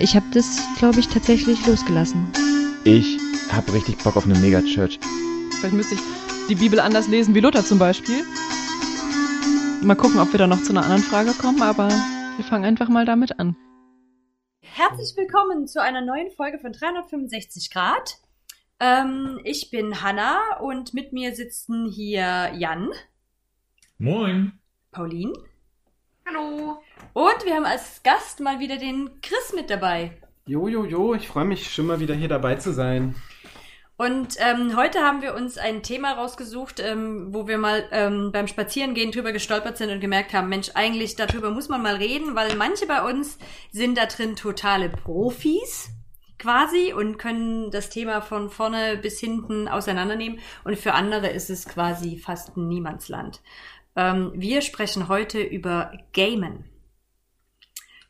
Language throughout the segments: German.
Ich habe das, glaube ich, tatsächlich losgelassen. Ich habe richtig Bock auf eine Megachurch. Vielleicht müsste ich die Bibel anders lesen wie Luther zum Beispiel. Mal gucken, ob wir da noch zu einer anderen Frage kommen, aber wir fangen einfach mal damit an. Herzlich willkommen zu einer neuen Folge von 365 Grad. Ähm, ich bin Hanna und mit mir sitzen hier Jan. Moin. Pauline. Hallo. Und wir haben als Gast mal wieder den Chris mit dabei. Jo, jo, jo, ich freue mich schon mal wieder hier dabei zu sein. Und ähm, heute haben wir uns ein Thema rausgesucht, ähm, wo wir mal ähm, beim Spazierengehen drüber gestolpert sind und gemerkt haben, Mensch, eigentlich darüber muss man mal reden, weil manche bei uns sind da drin totale Profis quasi und können das Thema von vorne bis hinten auseinandernehmen und für andere ist es quasi fast ein Niemandsland. Ähm, wir sprechen heute über Gamen.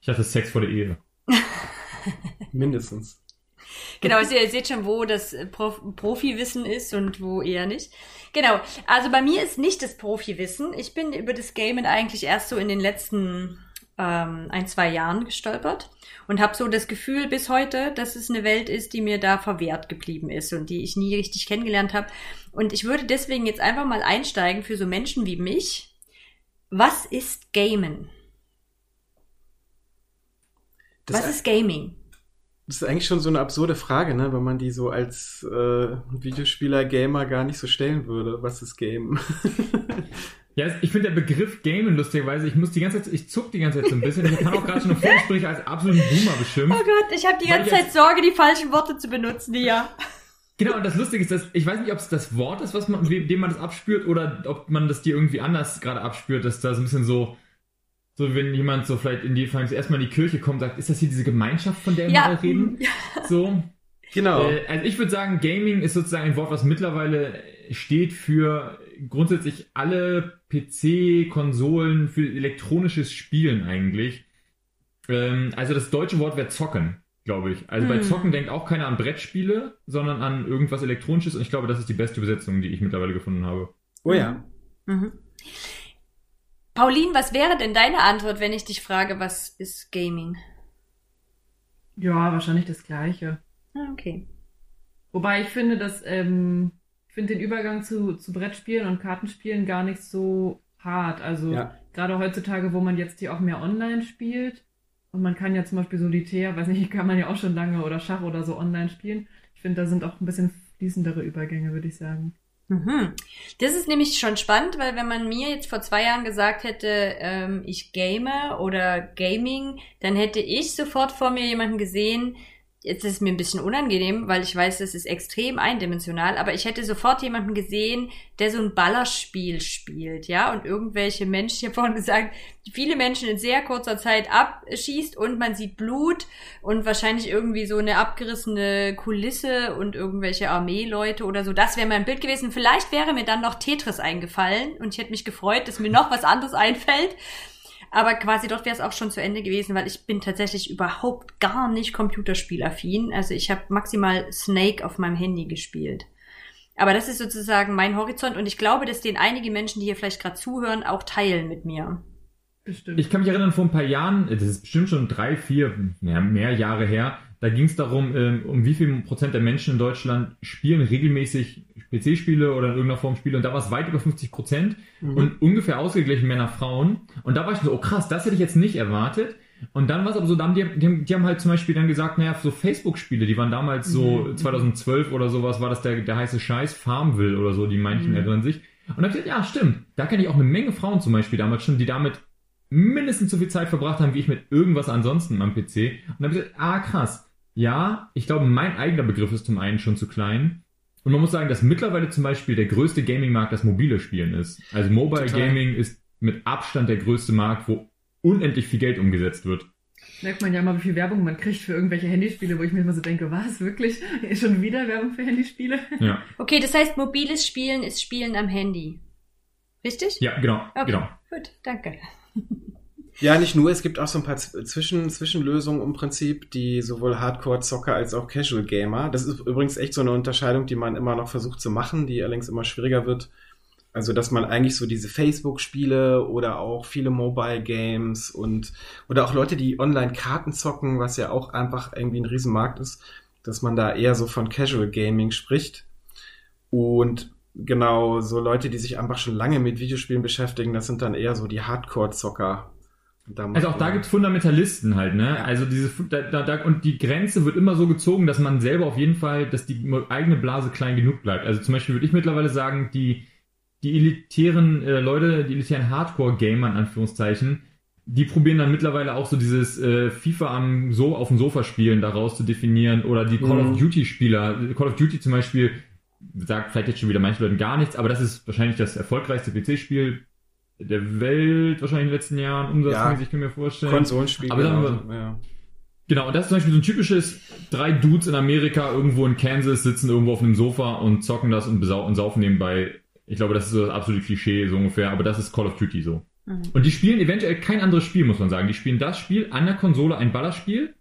Ich hatte Sex vor der Ehe. Mindestens. Genau, also ihr seht schon, wo das Prof Profiwissen ist und wo eher nicht. Genau, also bei mir ist nicht das Profiwissen. Ich bin über das Gamen eigentlich erst so in den letzten ähm, ein, zwei Jahren gestolpert und habe so das Gefühl bis heute, dass es eine Welt ist, die mir da verwehrt geblieben ist und die ich nie richtig kennengelernt habe. Und ich würde deswegen jetzt einfach mal einsteigen für so Menschen wie mich. Was ist Gamen? Das Was ist Gaming? Das ist eigentlich schon so eine absurde Frage, ne? wenn man die so als äh, Videospieler, Gamer gar nicht so stellen würde. Was ist Game? Ja, ich finde der Begriff Gamen lustigerweise, ich muss die ganze Zeit, ich zuck die ganze Zeit so ein bisschen. Ich kann auch gerade schon eine Vorgespräche als absoluten Boomer beschimpft. Oh Gott, ich habe die ganze Zeit Sorge, die falschen Worte zu benutzen, die ja. Genau, und das Lustige ist, dass ich weiß nicht, ob es das Wort ist, was man, dem man das abspürt, oder ob man das dir irgendwie anders gerade abspürt, dass da so ein bisschen so, so wenn jemand so vielleicht in die erstmal in die Kirche kommt, sagt, ist das hier diese Gemeinschaft, von der wir Ja. mal reden? So. genau. Äh, also ich würde sagen, Gaming ist sozusagen ein Wort, was mittlerweile steht für grundsätzlich alle PC, Konsolen, für elektronisches Spielen eigentlich. Ähm, also das deutsche Wort wäre zocken, glaube ich. Also bei Hm. zocken denkt auch keiner an Brettspiele, sondern an irgendwas elektronisches und ich glaube, das ist die beste Übersetzung, die ich mittlerweile gefunden habe. oh ja. Mhm. Pauline, was wäre denn deine Antwort, wenn ich dich frage, was ist Gaming? Ja, wahrscheinlich das Gleiche. Ah, okay. Wobei ich finde, dass ähm, ich finde den Übergang zu, zu Brettspielen und Kartenspielen gar nicht so hart. Also Ja. gerade heutzutage, wo man jetzt hier auch mehr online spielt und man kann ja zum Beispiel Solitär, weiß nicht, kann man ja auch schon lange oder Schach oder so online spielen. Ich finde, da sind auch ein bisschen fließendere Übergänge, würde ich sagen. Mhm. Das ist nämlich schon spannend, weil wenn man mir jetzt vor zwei Jahren gesagt hätte, ähm, ich game oder Gaming, dann hätte ich sofort vor mir jemanden gesehen, jetzt ist es mir ein bisschen unangenehm, weil ich weiß, das ist extrem eindimensional, aber ich hätte sofort jemanden gesehen, der so ein Ballerspiel spielt, ja, und irgendwelche Menschen, habe vorhin gesagt, viele Menschen in sehr kurzer Zeit abschießt und man sieht Blut und wahrscheinlich irgendwie so eine abgerissene Kulisse und irgendwelche Armeeleute oder so. Das wäre mein Bild gewesen. Vielleicht wäre mir dann noch Tetris eingefallen und ich hätte mich gefreut, dass mir noch was anderes einfällt. Aber quasi dort wäre es auch schon zu Ende gewesen, weil ich bin tatsächlich überhaupt gar nicht computerspielaffin. Also ich habe maximal Snake auf meinem Handy gespielt. Aber das ist sozusagen mein Horizont und ich glaube, dass den einige Menschen, die hier vielleicht gerade zuhören, auch teilen mit mir. Bestimmt. Ich kann mich erinnern, vor ein paar Jahren, das ist bestimmt schon drei, vier, ja, mehr Jahre her, da ging es darum, ähm, um wie viel Prozent der Menschen in Deutschland spielen regelmäßig PC-Spiele oder in irgendeiner Form Spiele und da war es weit über 50 Prozent Mhm. und ungefähr ausgeglichen Männer, Frauen. Und da war ich so, oh krass, das hätte ich jetzt nicht erwartet. Und dann war es aber so, die, die, haben, die haben halt zum Beispiel dann gesagt, naja, so Facebook-Spiele, die waren damals so Mhm. 2012 oder sowas, war das der, der heiße Scheiß, Farmville oder so, die manchen Mhm. erinnern sich. Und dann gesagt, ja, stimmt. Da kenne ich auch eine Menge Frauen zum Beispiel damals schon, die damit mindestens so viel Zeit verbracht haben, wie ich mit irgendwas ansonsten am PC. Und dann habe ich gesagt, ah, krass. Ja, ich glaube, mein eigener Begriff ist zum einen schon zu klein. Und man muss sagen, dass mittlerweile zum Beispiel der größte Gaming-Markt das mobile Spielen ist. Also Mobile Total. Gaming ist mit Abstand der größte Markt, wo unendlich viel Geld umgesetzt wird. Merkt man ja immer, wie viel Werbung man kriegt für irgendwelche Handyspiele, wo ich mir immer so denke, was, wirklich? Schon wieder Werbung für Handyspiele? Ja, Okay, das heißt, mobiles Spielen ist Spielen am Handy. Richtig? ja genau, Okay, genau. gut, danke. Ja, nicht nur, es gibt auch so ein paar Zwischen Zwischenlösungen im Prinzip, die sowohl Hardcore-Zocker als auch Casual-Gamer. Das ist übrigens echt so eine Unterscheidung, die man immer noch versucht zu machen, die allerdings immer schwieriger wird. Also, dass man eigentlich so diese Facebook-Spiele oder auch viele Mobile-Games und oder auch Leute, die online Karten zocken, was ja auch einfach irgendwie ein Riesenmarkt ist, dass man da eher so von Casual Gaming spricht. Und genau, so Leute, die sich einfach schon lange mit Videospielen beschäftigen, das sind dann eher so die Hardcore-Zocker. Also auch da man- gibt's Fundamentalisten halt, ne? Ja. Also diese da, da, da, und die Grenze wird immer so gezogen, dass man selber auf jeden Fall, dass die eigene Blase klein genug bleibt. Also zum Beispiel würde ich mittlerweile sagen, die die elitären äh, Leute, die elitären Hardcore-Gamer in Anführungszeichen, die probieren dann mittlerweile auch so dieses äh, FIFA am so auf dem Sofa spielen daraus zu definieren oder die Call Mhm. of Duty Spieler, Call of Duty zum Beispiel sagt vielleicht jetzt schon wieder manchen Leuten gar nichts, aber das ist wahrscheinlich das erfolgreichste PC-Spiel der Welt wahrscheinlich in den letzten Jahren umsatzmäßig, kann ich mir vorstellen. Konsolenspiele. Aber sagen wir- genau, ja. Genau, und das ist zum Beispiel so ein typisches, drei Dudes in Amerika irgendwo in Kansas sitzen irgendwo auf einem Sofa und zocken das und, besau und saufen nebenbei. Ich glaube, das ist so das absolute Klischee so ungefähr, aber das ist Call of Duty so. Mhm. Und die spielen eventuell kein anderes Spiel, muss man sagen. Die spielen das Spiel an der Konsole, ein Ballerspiel,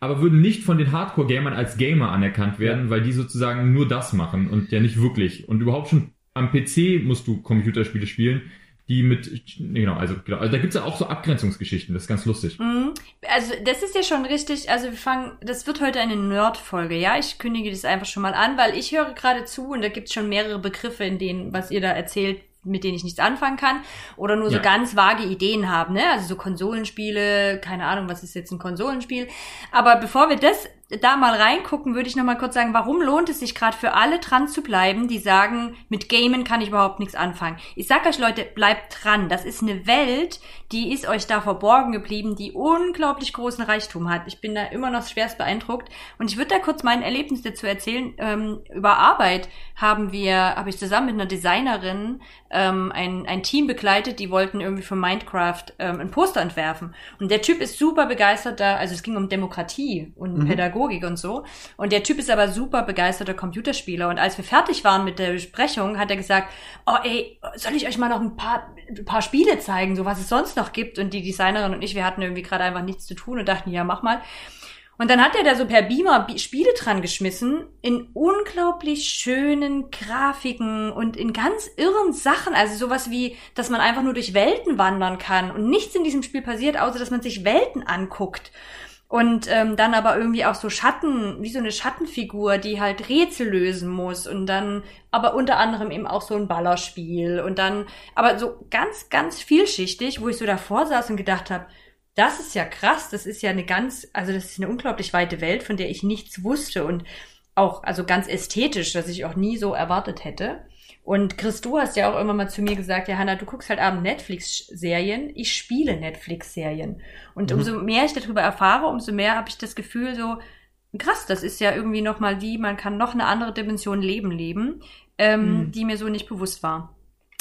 aber würden nicht von den Hardcore-Gamern als Gamer anerkannt werden, weil die sozusagen nur das machen und ja nicht wirklich. Und überhaupt schon am PC musst du Computerspiele spielen, die mit, genau, also, genau, also da gibt's ja auch so Abgrenzungsgeschichten, das ist ganz lustig. Mhm. Also das ist ja schon richtig, also wir fangen, das wird heute eine Nerd-Folge, ja? Ich kündige das einfach schon mal an, weil ich höre gerade zu und da gibt es schon mehrere Begriffe, in denen, was ihr da erzählt, mit denen ich nichts anfangen kann oder nur so Ja. ganz vage Ideen haben, ne? Also so Konsolenspiele, keine Ahnung, was ist jetzt ein Konsolenspiel. Aber bevor wir das da mal reingucken, würde ich noch mal kurz sagen, warum lohnt es sich gerade für alle dran zu bleiben, die sagen, mit Gamen kann ich überhaupt nichts anfangen. Ich sag euch Leute, bleibt dran. Das ist eine Welt, die ist euch da verborgen geblieben, die unglaublich großen Reichtum hat. Ich bin da immer noch schwerst beeindruckt. Und ich würde da kurz mein Erlebnis dazu erzählen. Ähm, über Arbeit haben wir, habe ich zusammen mit einer Designerin ähm, ein, ein Team begleitet, die wollten irgendwie für Minecraft ähm, ein Poster entwerfen. Und der Typ ist super begeistert da, also es ging um Demokratie und Mhm. Pädagogik und so. Und der Typ ist aber super begeisterter Computerspieler. Und als wir fertig waren mit der Besprechung, hat er gesagt, oh ey, soll ich euch mal noch ein paar, ein paar Spiele zeigen, so was es sonst noch gibt? Und die Designerin und ich, wir hatten irgendwie gerade einfach nichts zu tun und dachten, ja, mach mal. Und dann hat er da so per Beamer Spiele dran geschmissen in unglaublich schönen Grafiken und in ganz irren Sachen. Also sowas wie, dass man einfach nur durch Welten wandern kann und nichts in diesem Spiel passiert, außer dass man sich Welten anguckt. Und ähm, dann aber irgendwie auch so Schatten, wie so eine Schattenfigur, die halt Rätsel lösen muss und dann aber unter anderem eben auch so ein Ballerspiel und dann aber so ganz, ganz vielschichtig, wo ich so davor saß und gedacht habe, das ist ja krass, das ist ja eine ganz, also das ist eine unglaublich weite Welt, von der ich nichts wusste und auch, also ganz ästhetisch, dass ich auch nie so erwartet hätte. Und Chris, du hast ja auch immer mal zu mir gesagt, ja, Hanna, du guckst halt abends Netflix-Serien, ich spiele Netflix-Serien. Und Mhm. umso mehr ich darüber erfahre, umso mehr habe ich das Gefühl so, krass, das ist ja irgendwie nochmal wie, man kann noch eine andere Dimension Leben leben, ähm, Mhm. die mir so nicht bewusst war.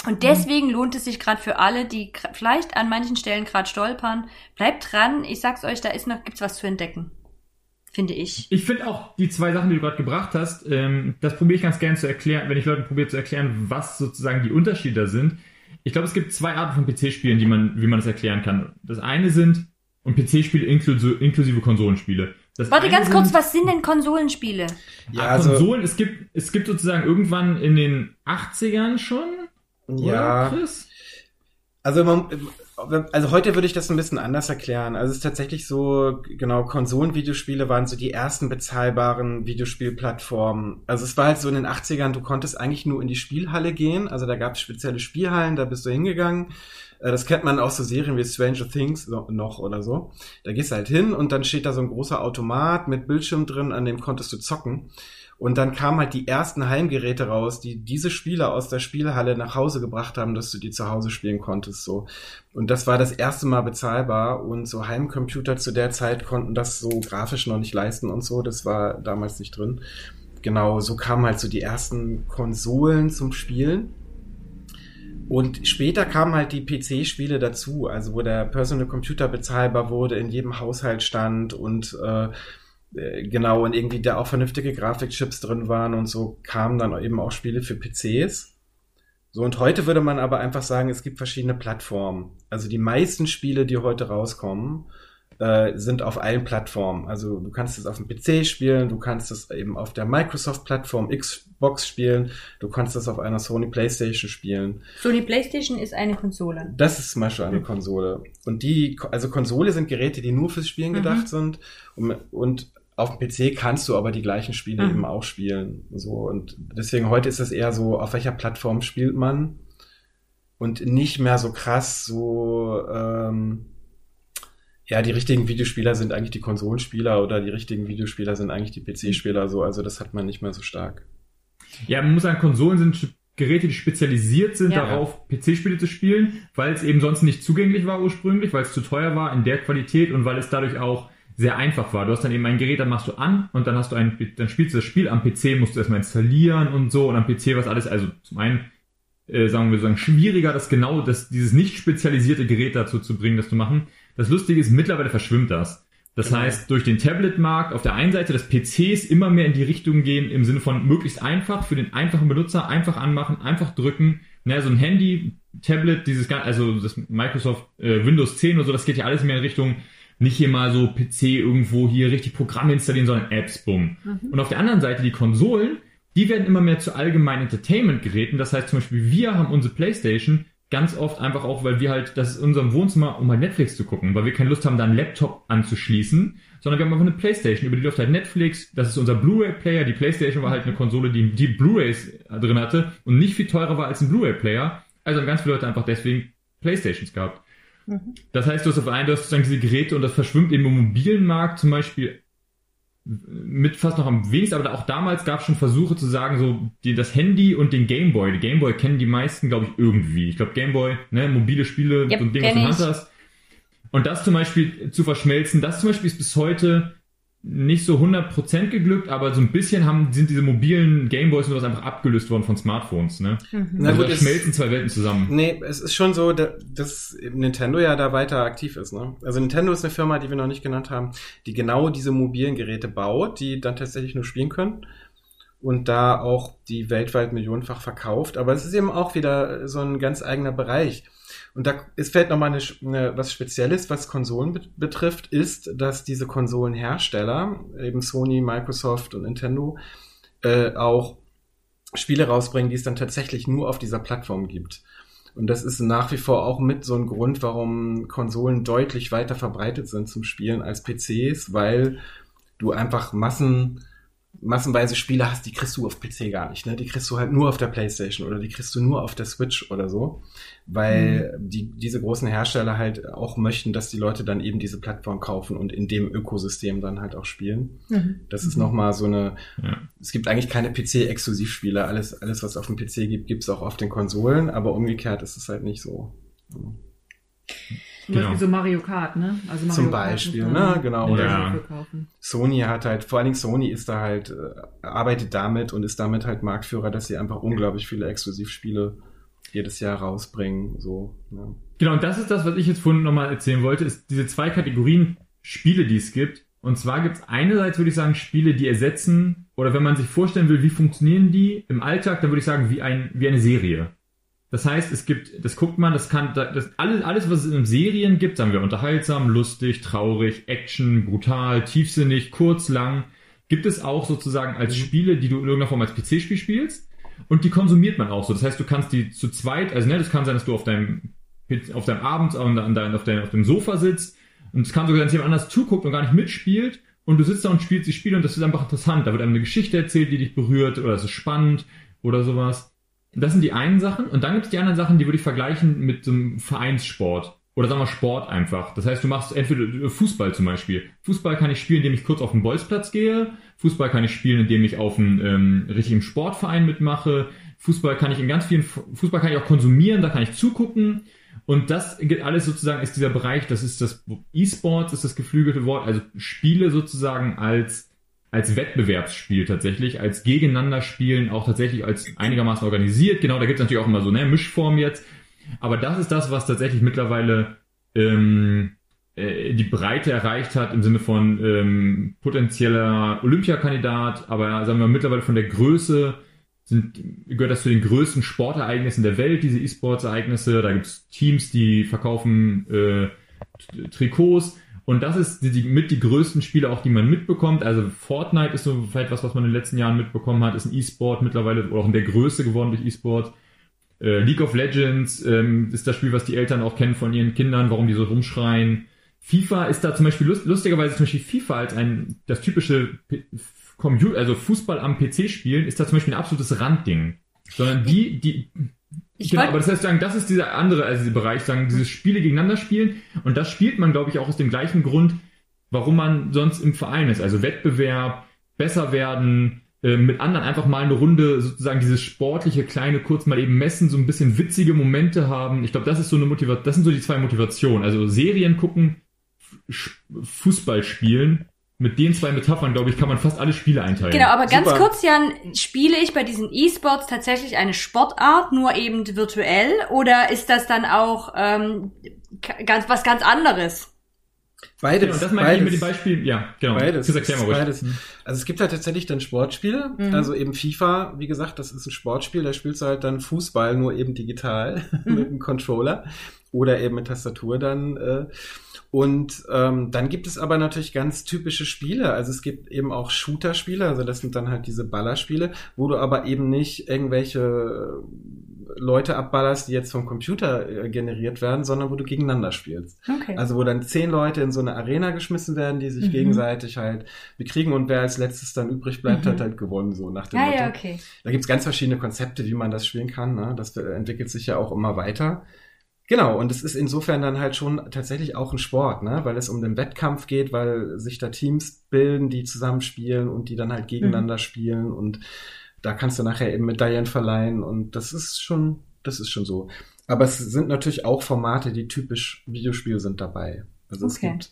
Und deswegen lohnt es sich gerade für alle, die vielleicht an manchen Stellen gerade stolpern, bleibt dran. Ich sag's euch, da ist noch gibt's was zu entdecken, finde ich. Ich finde auch die zwei Sachen, die du gerade gebracht hast, ähm, das probiere ich ganz gerne zu erklären, wenn ich Leuten probiere zu erklären, was sozusagen die Unterschiede da sind. Ich glaube, es gibt zwei Arten von PC-Spielen, die man, wie man das erklären kann. Das eine sind und PC-Spiele inklusive, inklusive Konsolenspiele. Das Warte ganz kurz, was sind denn Konsolenspiele? Ja, Ah, also, Konsolen, es gibt, es gibt sozusagen irgendwann in den 80ern schon, ja. oder Chris? Also, man, also heute würde ich das ein bisschen anders erklären. Also es ist tatsächlich so, genau, Konsolenvideospiele waren so die ersten bezahlbaren Videospielplattformen. Also es war halt so in den 80ern, du konntest eigentlich nur in die Spielhalle gehen. Also da gab es spezielle Spielhallen, da bist du hingegangen. Äh, Das kennt man aus so Serien wie Stranger Things noch oder so. Da gehst du halt hin und dann steht da so ein großer Automat mit Bildschirm drin, an dem konntest du zocken. Und dann kamen halt die ersten Heimgeräte raus, die diese Spiele aus der Spielhalle nach Hause gebracht haben, dass du die zu Hause spielen konntest, so. Und das war das erste Mal bezahlbar und so Heimcomputer zu der Zeit konnten das so grafisch noch nicht leisten und so. Das war damals nicht drin. Genau, so kamen halt so die ersten Konsolen zum Spielen. Und später kamen halt die PC-Spiele dazu, also wo der Personal Computer bezahlbar wurde, in jedem Haushalt stand und äh, genau, und irgendwie da auch vernünftige Grafikchips drin waren und so kamen dann eben auch Spiele für PCs. So, und heute würde man aber einfach sagen, es gibt verschiedene Plattformen. Also die meisten Spiele, die heute rauskommen, äh, sind auf allen Plattformen. Also du kannst es auf dem PC spielen, du kannst es eben auf der Microsoft-Plattform Xbox spielen, du kannst es auf einer Sony PlayStation spielen. Sony PlayStation ist eine Konsole. Das ist zum Beispiel eine Konsole. Und die, also Konsole sind Geräte, die nur fürs Spielen Mhm. gedacht sind. Und, und auf dem PC kannst du aber die gleichen Spiele Mhm. eben auch spielen. So, und deswegen heute ist es eher so, auf welcher Plattform spielt man? Und nicht mehr so krass, so, ähm, ja, die richtigen Videospieler sind eigentlich die Konsolenspieler oder die richtigen Videospieler sind eigentlich die PC-Spieler, so, also das hat man nicht mehr so stark. Ja, man muss sagen, Konsolen sind Geräte, die spezialisiert sind Ja. darauf, PC-Spiele zu spielen, weil es eben sonst nicht zugänglich war ursprünglich, weil es zu teuer war in der Qualität und weil es dadurch auch sehr einfach war. Du hast dann eben ein Gerät, dann machst du an und dann hast du ein, dann spielst du das Spiel am PC, musst du erstmal installieren und so und am PC was alles, also zum einen, äh, sagen wir sagen, schwieriger, das genau, das, dieses nicht spezialisierte Gerät dazu zu bringen, das zu machen. Das Lustige ist, mittlerweile verschwimmt das. Das Genau. heißt, durch den Tablet-Markt auf der einen Seite des PCs immer mehr in die Richtung gehen, im Sinne von möglichst einfach für den einfachen Benutzer, einfach anmachen, einfach drücken. Naja, so ein Handy, Tablet, dieses, also das Microsoft äh, Windows 10 oder so, das geht ja alles mehr in Richtung, nicht hier mal so PC irgendwo hier richtig Programme installieren, sondern Apps, bumm. Und auf der anderen Seite die Konsolen, die werden immer mehr zu allgemeinen Entertainment-Geräten. Das heißt zum Beispiel, wir haben unsere Playstation ganz oft einfach auch, weil wir halt, das ist in unserem Wohnzimmer, um halt Netflix zu gucken, weil wir keine Lust haben, da einen Laptop anzuschließen, sondern wir haben einfach eine Playstation, über die läuft halt Netflix, das ist unser Blu-ray-Player, die Playstation war halt eine Konsole, die die Blu-rays drin hatte und nicht viel teurer war als ein Blu-ray-Player. Also haben ganz viele Leute einfach deswegen Playstations gehabt. Das heißt, du hast auf einen, du hast sozusagen diese Geräte und das verschwimmt eben im mobilen Markt zum Beispiel mit fast noch am wenigsten, aber auch damals gab es schon Versuche zu sagen, so die, das Handy und den Gameboy. Die Gameboy kennen die meisten, glaube ich, irgendwie. Ich glaube, Gameboy, ne, mobile Spiele, Yep, so ein Ding, was du in Hand hast. Und das zum Beispiel zu verschmelzen, das zum Beispiel ist bis heute nicht so 100% geglückt, aber so ein bisschen haben, sind diese mobilen Gameboys und sowas einfach abgelöst worden von Smartphones, ne? Na also gut, da es- schmelzen zwei Welten zusammen. Nee, es ist schon so, da- dass Nintendo ja da weiter aktiv ist. Ne? Also Nintendo ist eine Firma, die wir noch nicht genannt haben, die genau diese mobilen Geräte baut, die dann tatsächlich nur spielen können und da auch die weltweit millionenfach verkauft. Aber es ist eben auch wieder so ein ganz eigener Bereich. Und da ist vielleicht nochmal eine, eine, was Spezielles, was Konsolen bet- betrifft, ist, dass diese Konsolenhersteller, eben Sony, Microsoft und Nintendo, äh, auch Spiele rausbringen, die es dann tatsächlich nur auf dieser Plattform gibt. Und das ist nach wie vor auch mit so ein Grund, warum Konsolen deutlich weiter verbreitet sind zum Spielen als PCs, weil du einfach Massen, massenweise Spiele hast, die kriegst du auf PC gar nicht. Ne? Die kriegst du halt nur auf der Playstation oder die kriegst du nur auf der Switch oder so, weil die, diese großen Hersteller halt auch möchten, dass die Leute dann eben diese Plattform kaufen und in dem Ökosystem dann halt auch spielen. Das ist nochmal so eine, Ja. es gibt eigentlich keine PC-Exklusivspiele. Alles, alles, was auf dem PC gibt, gibt's auch auf den Konsolen, aber umgekehrt ist es halt nicht so. Zum Genau. Beispiel so Mario Kart, ne? Also Mario Zum Kart Beispiel, man ne? Genau. Nintendo Ja. Sony hat halt, vor allen Dingen Sony ist da halt, äh, arbeitet damit und ist damit halt Marktführer, dass sie einfach unglaublich viele Exklusivspiele jedes Jahr rausbringen. So, ne? Genau, und das ist das, was ich jetzt vorhin nochmal erzählen wollte, ist diese zwei Kategorien Spiele, die es gibt. Und zwar gibt es einerseits, würde ich sagen, Spiele, die ersetzen, oder wenn man sich vorstellen will, wie funktionieren die im Alltag, dann würde ich sagen, wie, ein, wie eine Serie. Das heißt, es gibt, das guckt man, das kann, das, alles, alles, was es in Serien gibt, sagen wir unterhaltsam, lustig, traurig, Action, brutal, tiefsinnig, kurz, lang, gibt es auch sozusagen als Spiele, die du in irgendeiner Form als PC-Spiel spielst. Und die konsumiert man auch so. Das heißt, du kannst die zu zweit, also ne, das kann sein, dass du auf deinem, auf deinem Abend an dein, auf, dein, auf dem Sofa sitzt und es kann sogar sein, dass jemand anders zuguckt und gar nicht mitspielt und du sitzt da und spielst die Spiele und das ist einfach interessant. Da wird einem eine Geschichte erzählt, die dich berührt oder es ist spannend oder sowas. Das sind die einen Sachen. Und dann gibt es die anderen Sachen, die würde ich vergleichen mit so einem Vereinssport. Oder sagen wir Sport einfach. Das heißt, du machst entweder Fußball zum Beispiel. Fußball kann ich spielen, indem ich kurz auf den Bolzplatz gehe. Fußball kann ich spielen, indem ich auf einen ähm, richtigen Sportverein mitmache. Fußball kann ich in ganz vielen, Fußball kann ich auch konsumieren, da kann ich zugucken. Und das geht alles sozusagen ist dieser Bereich, das ist das E-Sports, ist das geflügelte Wort, also Spiele sozusagen als als Wettbewerbsspiel tatsächlich, als gegeneinander spielen, auch tatsächlich als einigermaßen organisiert. Genau, da gibt es natürlich auch immer so eine Mischform jetzt. Aber das ist das, was tatsächlich mittlerweile ähm, äh, die Breite erreicht hat im Sinne von ähm, potenzieller Olympiakandidat, aber sagen wir mittlerweile von der Größe sind, gehört das zu den größten Sportereignissen der Welt, diese E-Sports-Ereignisse. Da gibt es Teams, die verkaufen äh, Trikots Und das ist die, die, mit die größten Spiele auch, die man mitbekommt. Also Fortnite ist so vielleicht was, was man in den letzten Jahren mitbekommen hat, ist ein E-Sport mittlerweile auch in der Größe geworden durch E-Sport. Äh, League of Legends ähm, ist das Spiel, was die Eltern auch kennen von ihren Kindern, warum die so rumschreien. FIFA ist da zum Beispiel lust, lustigerweise zum Beispiel FIFA als ein das typische P- Computer, also Fußball am PC spielen, ist da zum Beispiel ein absolutes Randding. Sondern die, die Ich genau, aber das heißt sagen, das ist dieser andere, also dieser Bereich, sagen, dieses Spiele gegeneinander spielen. Und das spielt man, glaube ich, auch aus dem gleichen Grund, warum man sonst im Verein ist. Also Wettbewerb, besser werden, äh, mit anderen einfach mal eine Runde sozusagen dieses sportliche, kleine, kurz mal eben messen, so ein bisschen witzige Momente haben. Ich glaube, das ist so eine Motivation, das sind so die zwei Motivationen. Also Serien gucken, Fußball spielen. Mit den zwei Metaphern, glaube ich, kann man fast alle Spiele einteilen. Genau, aber ganz Super. kurz, Jan, spiele ich bei diesen E-Sports tatsächlich eine Sportart, nur eben virtuell, oder ist das dann auch ähm, ganz was ganz anderes? Beides. Genau, das meine ich beides. mit dem Beispiel, ja, genau. Beides. Das erklär mal ruhig. Beides. Also es gibt halt tatsächlich dann Sportspiele, Mhm. also eben FIFA, wie gesagt, das ist ein Sportspiel, da spielst du halt dann Fußball, nur eben digital Mhm. mit einem Controller oder eben mit Tastatur dann. Äh, und ähm, dann gibt es aber natürlich ganz typische Spiele. Also es gibt eben auch Shooter-Spiele, also das sind dann halt diese Ballerspiele, wo du aber eben nicht irgendwelche äh, Leute abballerst, die jetzt vom Computer äh, generiert werden, sondern wo du gegeneinander spielst. Okay. Also wo dann zehn Leute in so eine Arena geschmissen werden, die sich Mhm. gegenseitig halt bekriegen und wer als letztes dann übrig bleibt, Mhm. hat halt gewonnen, so nach dem ja, Motto. ja, okay. Da gibt's ganz verschiedene Konzepte, wie man das spielen kann. Ne? Das äh, entwickelt sich ja auch immer weiter. Genau, und es ist insofern dann halt schon tatsächlich auch ein Sport, ne? weil es um den Wettkampf geht, weil sich da Teams bilden, die zusammenspielen und die dann halt gegeneinander spielen und da kannst du nachher eben Medaillen verleihen und das ist schon, das ist schon so. Aber es sind natürlich auch Formate, die typisch Videospiel sind dabei. Also es Okay. gibt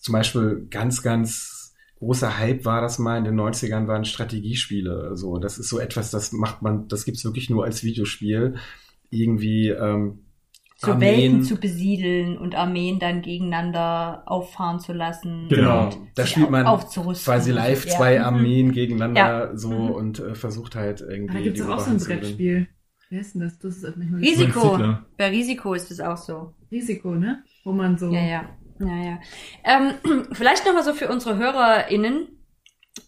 zum Beispiel ganz, ganz großer Hype war das mal in den 90ern, waren Strategiespiele. So, das ist so etwas, das macht man, das gibt's wirklich nur als Videospiel. Irgendwie, ähm, So Armeen- Welten zu besiedeln und Armeen dann gegeneinander auffahren zu lassen. Genau, und da spielt man aufzurüsten. quasi live Ja. zwei Mhm. Armeen gegeneinander Ja. so Mhm. und äh, versucht halt irgendwie. Da gibt's die doch auch so ein. Brettspiel. Wer ist denn das? Das ist Risiko. Bei Risiko ist es auch so. Risiko, ne? Wo man so. Ja, ja. Ja, ja. Ähm, vielleicht nochmal so für unsere HörerInnen.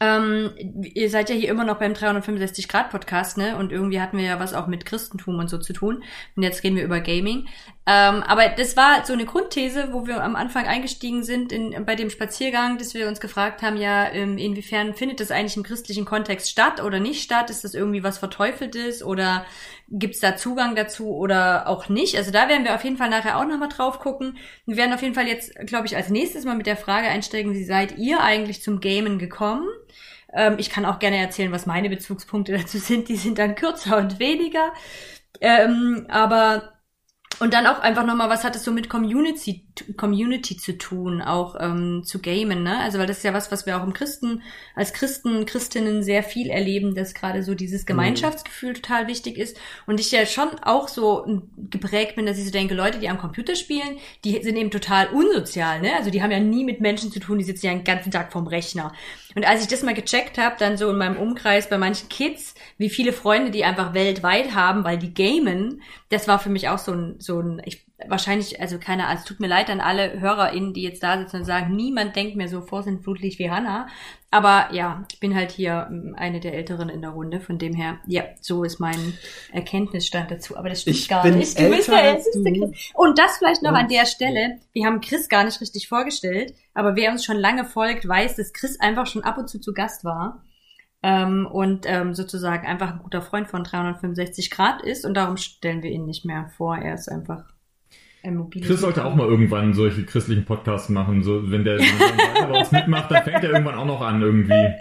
Ähm, ihr seid ja hier immer noch beim 365-Grad-Podcast, ne? Und irgendwie hatten wir ja was auch mit Christentum und so zu tun. Und jetzt reden wir über Gaming. Ähm, aber das war so eine Grundthese, wo wir am Anfang eingestiegen sind in, bei dem Spaziergang, dass wir uns gefragt haben, ja, ähm, inwiefern findet das eigentlich im christlichen Kontext statt oder nicht statt? Ist das irgendwie was Verteufeltes oder gibt's da Zugang dazu oder auch nicht? Also da werden wir auf jeden Fall nachher auch nochmal drauf gucken. Wir werden auf jeden Fall jetzt, glaube ich, als nächstes mal mit der Frage einsteigen, wie seid ihr eigentlich zum Gamen gekommen? Ähm, ich kann auch gerne erzählen, was meine Bezugspunkte dazu sind. Die sind dann kürzer und weniger. Ähm, aber und dann auch einfach nochmal, was hat es so mit Community, Community zu tun, auch ähm, zu gamen, ne? Also weil das ist ja was, was wir auch im Christen, als Christen, Christinnen sehr viel erleben, dass gerade so dieses Gemeinschaftsgefühl total wichtig ist. Und ich ja schon auch so geprägt bin, dass ich so denke, Leute, die am Computer spielen, die sind eben total unsozial, ne? Also die haben ja nie mit Menschen zu tun, die sitzen ja den ganzen Tag vorm Rechner. Und als ich das mal gecheckt habe, dann so in meinem Umkreis bei manchen Kids, wie viele Freunde die einfach weltweit haben, weil die gamen, das war für mich auch so ein, so ein, ich, wahrscheinlich, also keine Ahnung, es tut mir leid an alle HörerInnen, die jetzt da sitzen und sagen, niemand denkt mir so vorsintflutlich wie Hannah. Aber ja, ich bin halt hier ähm, eine der Älteren in der Runde, von dem her, ja, so ist mein Erkenntnisstand dazu. Aber das stimmt Ich gar nicht. Du bist der älteste. Chris. Und das vielleicht noch an der Stelle. Wir haben Chris gar nicht richtig vorgestellt, aber wer uns schon lange folgt, weiß, dass Chris einfach schon ab und zu zu Gast war. Ähm, und ähm, sozusagen einfach ein guter Freund von 365 Grad ist und darum stellen wir ihn nicht mehr vor. Er ist einfach. Chris sollte auch mal irgendwann solche christlichen Podcasts machen. So, wenn der, bei uns mitmacht, dann fängt er irgendwann auch noch an irgendwie.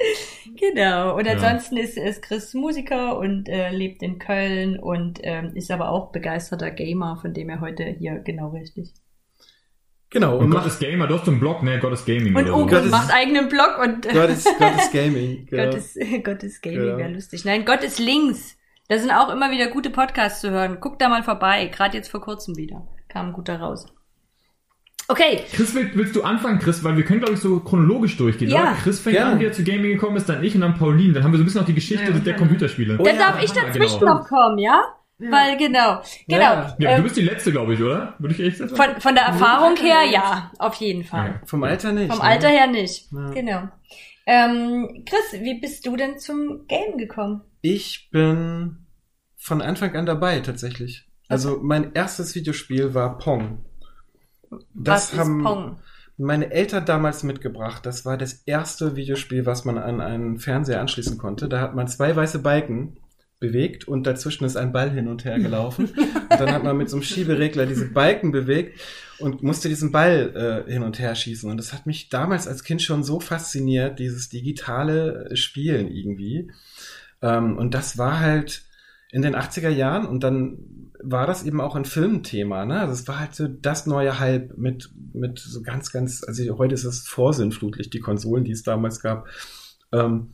Genau. Und Ja. ansonsten ist, ist Chris Musiker und äh, lebt in Köln und ähm, ist aber auch begeisterter Gamer, von dem er heute hier genau richtig. Genau, Und und Gott macht ist Gamer, du hast so einen Blog, ne? Gott ist Gaming Und oder so. Macht eigenen Blog und Gott ist, Gott ist Gaming. Genau. Gott ist, Gott ist Gaming, Genau. wäre lustig. Nein, Gott ist links. Da sind auch immer wieder gute Podcasts zu hören. Guckt da mal vorbei. Gerade jetzt vor kurzem wieder. Kam ein guter raus. Okay. Chris, willst, willst du anfangen, Chris? Weil wir können, glaube ich, so chronologisch durchgehen. Ja. oder? Chris fängt Gerne. an, wie er zu Gaming gekommen ist, dann ich und dann Pauline. Dann haben wir so ein bisschen noch die Geschichte Ja, der ja. Computerspiele. Oh Dann ja, darf ich ja, dazwischen genau. noch kommen, ja? Weil, genau, genau. Ja. Ja, ähm, du bist die letzte, glaube ich, oder? Würde ich echt sagen? von, von der Erfahrung her, ja, auf jeden Fall. Vom Alter nicht. Vom ne? Alter her nicht. Ja. Genau. Ähm, Chris, wie bist du denn zum Game gekommen? Ich bin von Anfang an dabei, tatsächlich. Also mein erstes Videospiel war Pong. Das Was haben ist Pong? meine Eltern damals mitgebracht. Das war das erste Videospiel, was man an einen Fernseher anschließen konnte. Da hat man zwei weiße Balken bewegt und dazwischen ist ein Ball hin und her gelaufen. und dann hat man mit so einem Schieberegler diese Balken bewegt und musste diesen Ball äh, hin und her schießen. Und das hat mich damals als Kind schon so fasziniert, dieses digitale Spielen irgendwie. Ähm, und das war halt in den 80er Jahren und dann war das eben auch ein Filmthema, ne? Also es war halt so das neue Hype mit, mit so ganz, ganz, also heute ist es vorsinnflutlich, die Konsolen, die es damals gab. Ähm,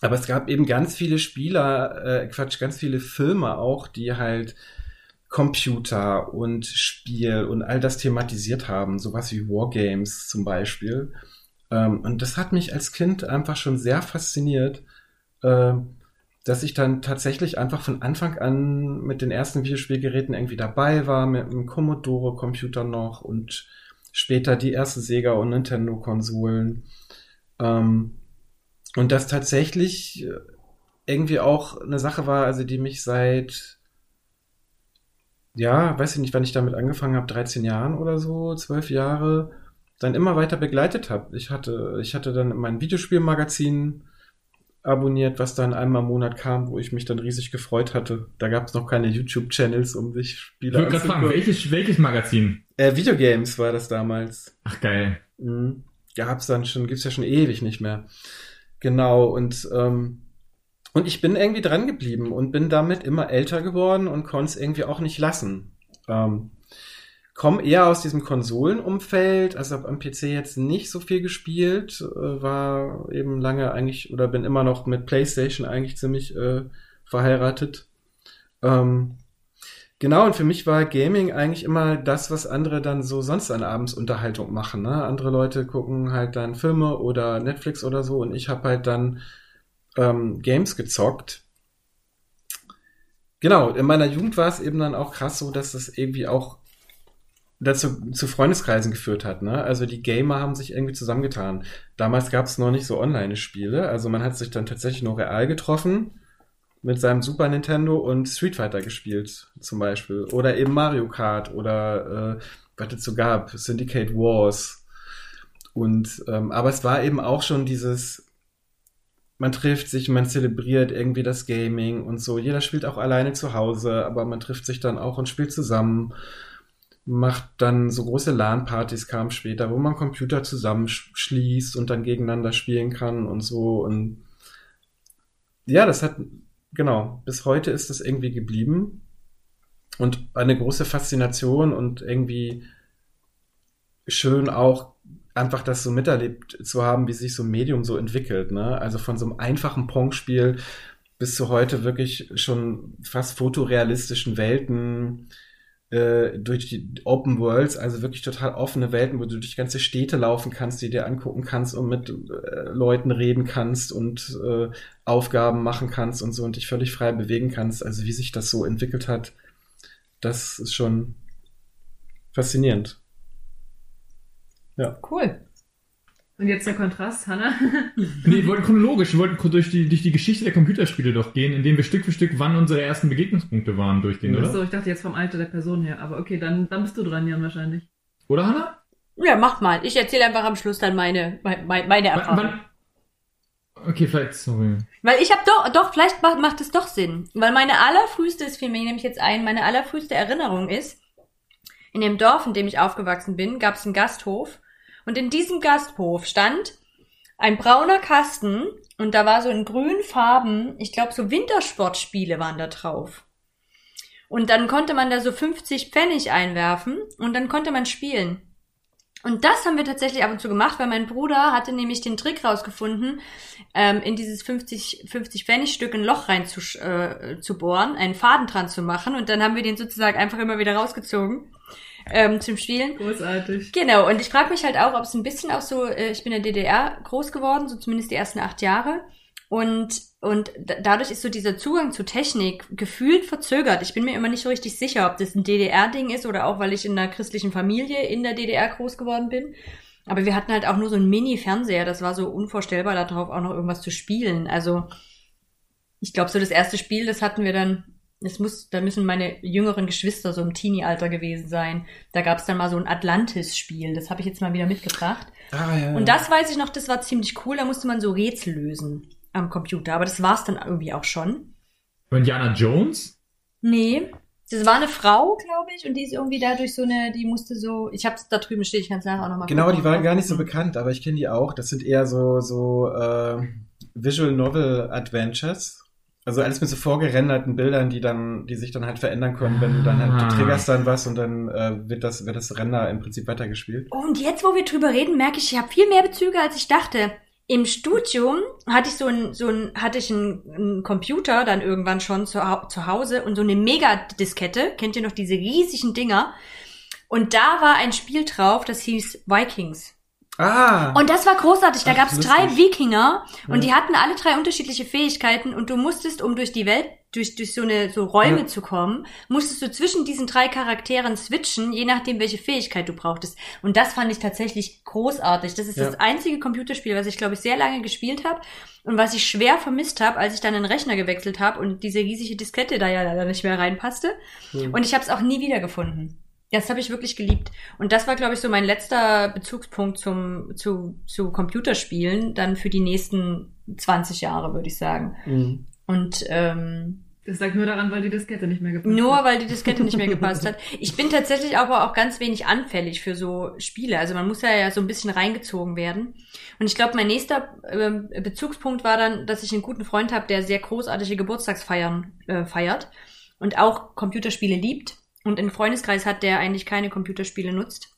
aber es gab eben ganz viele Spieler, äh, Quatsch, ganz viele Filme auch, die halt Computer und Spiel und all das thematisiert haben, sowas wie Wargames zum Beispiel. Ähm, und das hat mich als Kind einfach schon sehr fasziniert, äh, dass ich dann tatsächlich einfach von Anfang an mit den ersten Videospielgeräten irgendwie dabei war, mit einem Commodore-Computer noch und später die ersten Sega- und Nintendo-Konsolen. Ähm, und das tatsächlich äh, irgendwie auch eine Sache war, also die mich seit, ja, weiß ich nicht, wann ich damit angefangen habe, 13 Jahren oder so, 12 Jahre, dann immer weiter begleitet habe. Ich hatte, ich hatte dann mein Videospielmagazin abonniert, was dann einmal im Monat kam, wo ich mich dann riesig gefreut hatte. Da gab es noch keine YouTube-Channels, um sich Ich Spiele wollte gerade fragen, welches, welches Magazin? Äh, Videogames war das damals. Ach, geil. Mhm. Gab's dann schon, gibt's ja schon ewig nicht mehr. Genau, und, ähm, und ich bin irgendwie dran geblieben und bin damit immer älter geworden und konnte es irgendwie auch nicht lassen. Ähm, komm eher aus diesem Konsolenumfeld, also habe am PC jetzt nicht so viel gespielt, äh, war eben lange eigentlich oder bin immer noch mit PlayStation eigentlich ziemlich äh, verheiratet. Ähm, genau, und für mich war Gaming eigentlich immer das, was andere dann so sonst an Abendsunterhaltung machen. Ne? Andere Leute gucken halt dann Filme oder Netflix oder so und ich habe halt dann ähm, Games gezockt. Genau, in meiner Jugend war es eben dann auch krass so, dass das irgendwie auch dazu zu Freundeskreisen geführt hat. Ne? Also die Gamer haben sich irgendwie zusammengetan. Damals gab es noch nicht so Online-Spiele, also man hat sich dann tatsächlich nur real getroffen mit seinem Super Nintendo und Street Fighter gespielt zum Beispiel oder eben Mario Kart oder äh, was es so gab, Syndicate Wars. Und ähm, aber es war eben auch schon dieses man trifft sich, man zelebriert irgendwie das Gaming und so. Jeder spielt auch alleine zu Hause, aber man trifft sich dann auch und spielt zusammen macht dann so große LAN-Partys kamen später, wo man Computer zusammenschließt und dann gegeneinander spielen kann und so. Und ja, das hat, genau, bis heute ist das irgendwie geblieben. Und eine große Faszination und irgendwie schön auch einfach das so miterlebt zu haben, wie sich so ein Medium so entwickelt. Ne? Also von so einem einfachen Pong-Spiel bis zu heute wirklich schon fast fotorealistischen Welten, äh, durch die Open Worlds, also wirklich total offene Welten, wo du durch ganze Städte laufen kannst, die dir angucken kannst und mit äh, Leuten reden kannst und äh, Aufgaben machen kannst und so und dich völlig frei bewegen kannst. Also wie sich das so entwickelt hat, das ist schon faszinierend. Cool. Und jetzt der Kontrast, Hanna. Nee, wir wollten chronologisch, wir wollten durch die, durch die Geschichte der Computerspiele doch gehen, indem wir Stück für Stück, wann unsere ersten Begegnungspunkte waren, durchgehen, oder? Achso, ich dachte jetzt vom Alter der Person her. Aber okay, dann, dann bist du dran, Jan, wahrscheinlich. Oder, Hanna? Ja, mach mal. Ich erzähle einfach am Schluss dann meine, meine, meine Wann, Erfahrung. wann, okay, vielleicht, sorry. Weil ich habe doch, doch, vielleicht macht, macht es doch Sinn. Weil meine allerfrühste, es fiel mir nämlich jetzt ein, meine allerfrühste Erinnerung ist, in dem Dorf, in dem ich aufgewachsen bin, gab es einen Gasthof. Und in diesem Gasthof stand ein brauner Kasten und da war so in grünen Farben, ich glaube so Wintersportspiele waren da drauf. Und dann konnte man da so 50 Pfennig einwerfen und dann konnte man spielen. Und das haben wir tatsächlich ab und zu gemacht, weil mein Bruder hatte nämlich den Trick rausgefunden, ähm, in dieses 50, 50 Pfennig Stück ein Loch rein zu, äh, zu bohren, einen Faden dran zu machen und dann haben wir den sozusagen einfach immer wieder rausgezogen ähm, zum Spielen. Großartig. Genau, und ich frage mich halt auch, ob es ein bisschen auch so, äh, ich bin in der DDR groß geworden, so zumindest die ersten acht Jahre. Und, und da- dadurch ist so dieser Zugang zu Technik gefühlt verzögert. Ich bin mir immer nicht so richtig sicher, ob das ein DDR-Ding ist oder auch, weil ich in einer christlichen Familie in der DDR groß geworden bin. Aber wir hatten halt auch nur so einen Mini-Fernseher. Das war so unvorstellbar, darauf auch noch irgendwas zu spielen. Also, ich glaube, so das erste Spiel, das hatten wir dann, es muss, da müssen meine jüngeren Geschwister so im Teenie-Alter gewesen sein. Da gab es dann mal so ein Atlantis-Spiel. Das habe ich jetzt mal wieder mitgebracht. Ah, ja. Und das weiß ich noch, das war ziemlich cool. Da musste man so Rätsel lösen am Computer. Aber das war's dann irgendwie auch schon. Indiana Jones? Nee. Das war eine Frau, glaube ich, und die ist irgendwie dadurch so eine, die musste so, ich hab's da drüben stehen, ich kann es nachher auch nochmal Genau, die waren gar nicht so bekannt, aber ich kenne die auch. Das sind eher so, so äh, Visual Novel Adventures. Also alles mit so vorgerenderten Bildern, die dann, die sich dann halt verändern können, wenn du dann halt, Ah. du triggerst dann was und dann äh, wird das, wird das Render im Prinzip weitergespielt. Oh, und jetzt, wo wir drüber reden, merke ich, ich habe viel mehr Bezüge, als ich dachte. Im Studium hatte ich so ein, so ein, hatte ich einen, einen Computer dann irgendwann schon zu, zu Hause und so eine Mega-Diskette. Kennt ihr noch diese riesigen Dinger? Und da war ein Spiel drauf, das hieß Vikings. Ah! Und das war großartig. Da gab's lustig. drei Wikinger und Ja. die hatten alle drei unterschiedliche Fähigkeiten und du musstest, um durch die Welt, durch, durch so eine so Räume Ja. zu kommen, musstest du zwischen diesen drei Charakteren switchen, je nachdem, welche Fähigkeit du brauchtest. Und das fand ich tatsächlich großartig. Das ist Ja. das einzige Computerspiel, was ich, glaube ich, sehr lange gespielt habe und was ich schwer vermisst habe, als ich dann den Rechner gewechselt habe und diese riesige Diskette da ja leider nicht mehr reinpasste. Und ich habe es auch nie wiedergefunden. Das habe ich wirklich geliebt. Und das war, glaube ich, so mein letzter Bezugspunkt zum, zu, zu Computerspielen, dann für die nächsten 20 Jahre, würde ich sagen. Mhm. Und ähm, Das lag nur daran, weil die Diskette nicht mehr gepasst nur hat. weil die Diskette nicht mehr gepasst hat. Ich bin tatsächlich aber auch ganz wenig anfällig für so Spiele. Also man muss ja, ja so ein bisschen reingezogen werden. Und ich glaube, mein nächster ähm, Bezugspunkt war dann, dass ich einen guten Freund habe, der sehr großartige Geburtstagsfeiern äh, feiert und auch Computerspiele liebt. Und einen Freundeskreis hat, der eigentlich keine Computerspiele nutzt.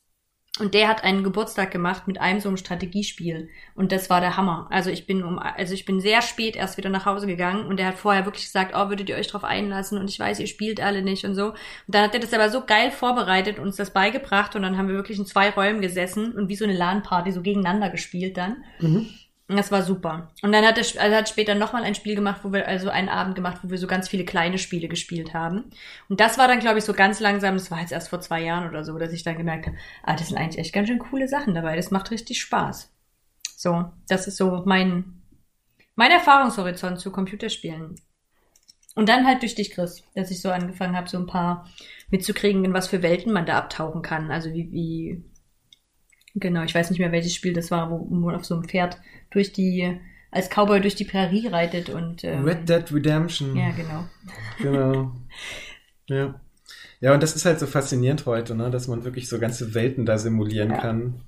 Und der hat einen Geburtstag gemacht mit einem so einem Strategiespiel. Und das war der Hammer. Also ich bin um, also ich bin sehr spät erst wieder nach Hause gegangen und der hat vorher wirklich gesagt, oh, würdet ihr euch drauf einlassen? Und ich weiß, ihr spielt alle nicht und so. Und dann hat er das aber so geil vorbereitet, uns das beigebracht und dann haben wir wirklich in zwei Räumen gesessen und wie so eine LAN-Party so gegeneinander gespielt dann. Mhm. Das war super. Und dann hat er also hat später nochmal ein Spiel gemacht, wo wir, also einen Abend gemacht, wo wir so ganz viele kleine Spiele gespielt haben. Und das war dann, glaube ich, so ganz langsam, das war jetzt erst vor zwei Jahren oder so, dass ich dann gemerkt habe, ah, das sind eigentlich echt ganz schön coole Sachen dabei. Das macht richtig Spaß. So, das ist so mein, mein Erfahrungshorizont zu Computerspielen. Und dann halt durch dich, Chris, dass ich so angefangen habe, so ein paar mitzukriegen, in was für Welten man da abtauchen kann. Also wie, wie, genau, ich weiß nicht mehr, welches Spiel das war, wo man auf so einem Pferd durch die, als Cowboy durch die Prärie reitet und ähm, Red Dead Redemption. Ja, genau. Genau. Ja. Ja, und das ist halt so faszinierend heute, ne, dass man wirklich so ganze Welten da simulieren Ja. kann.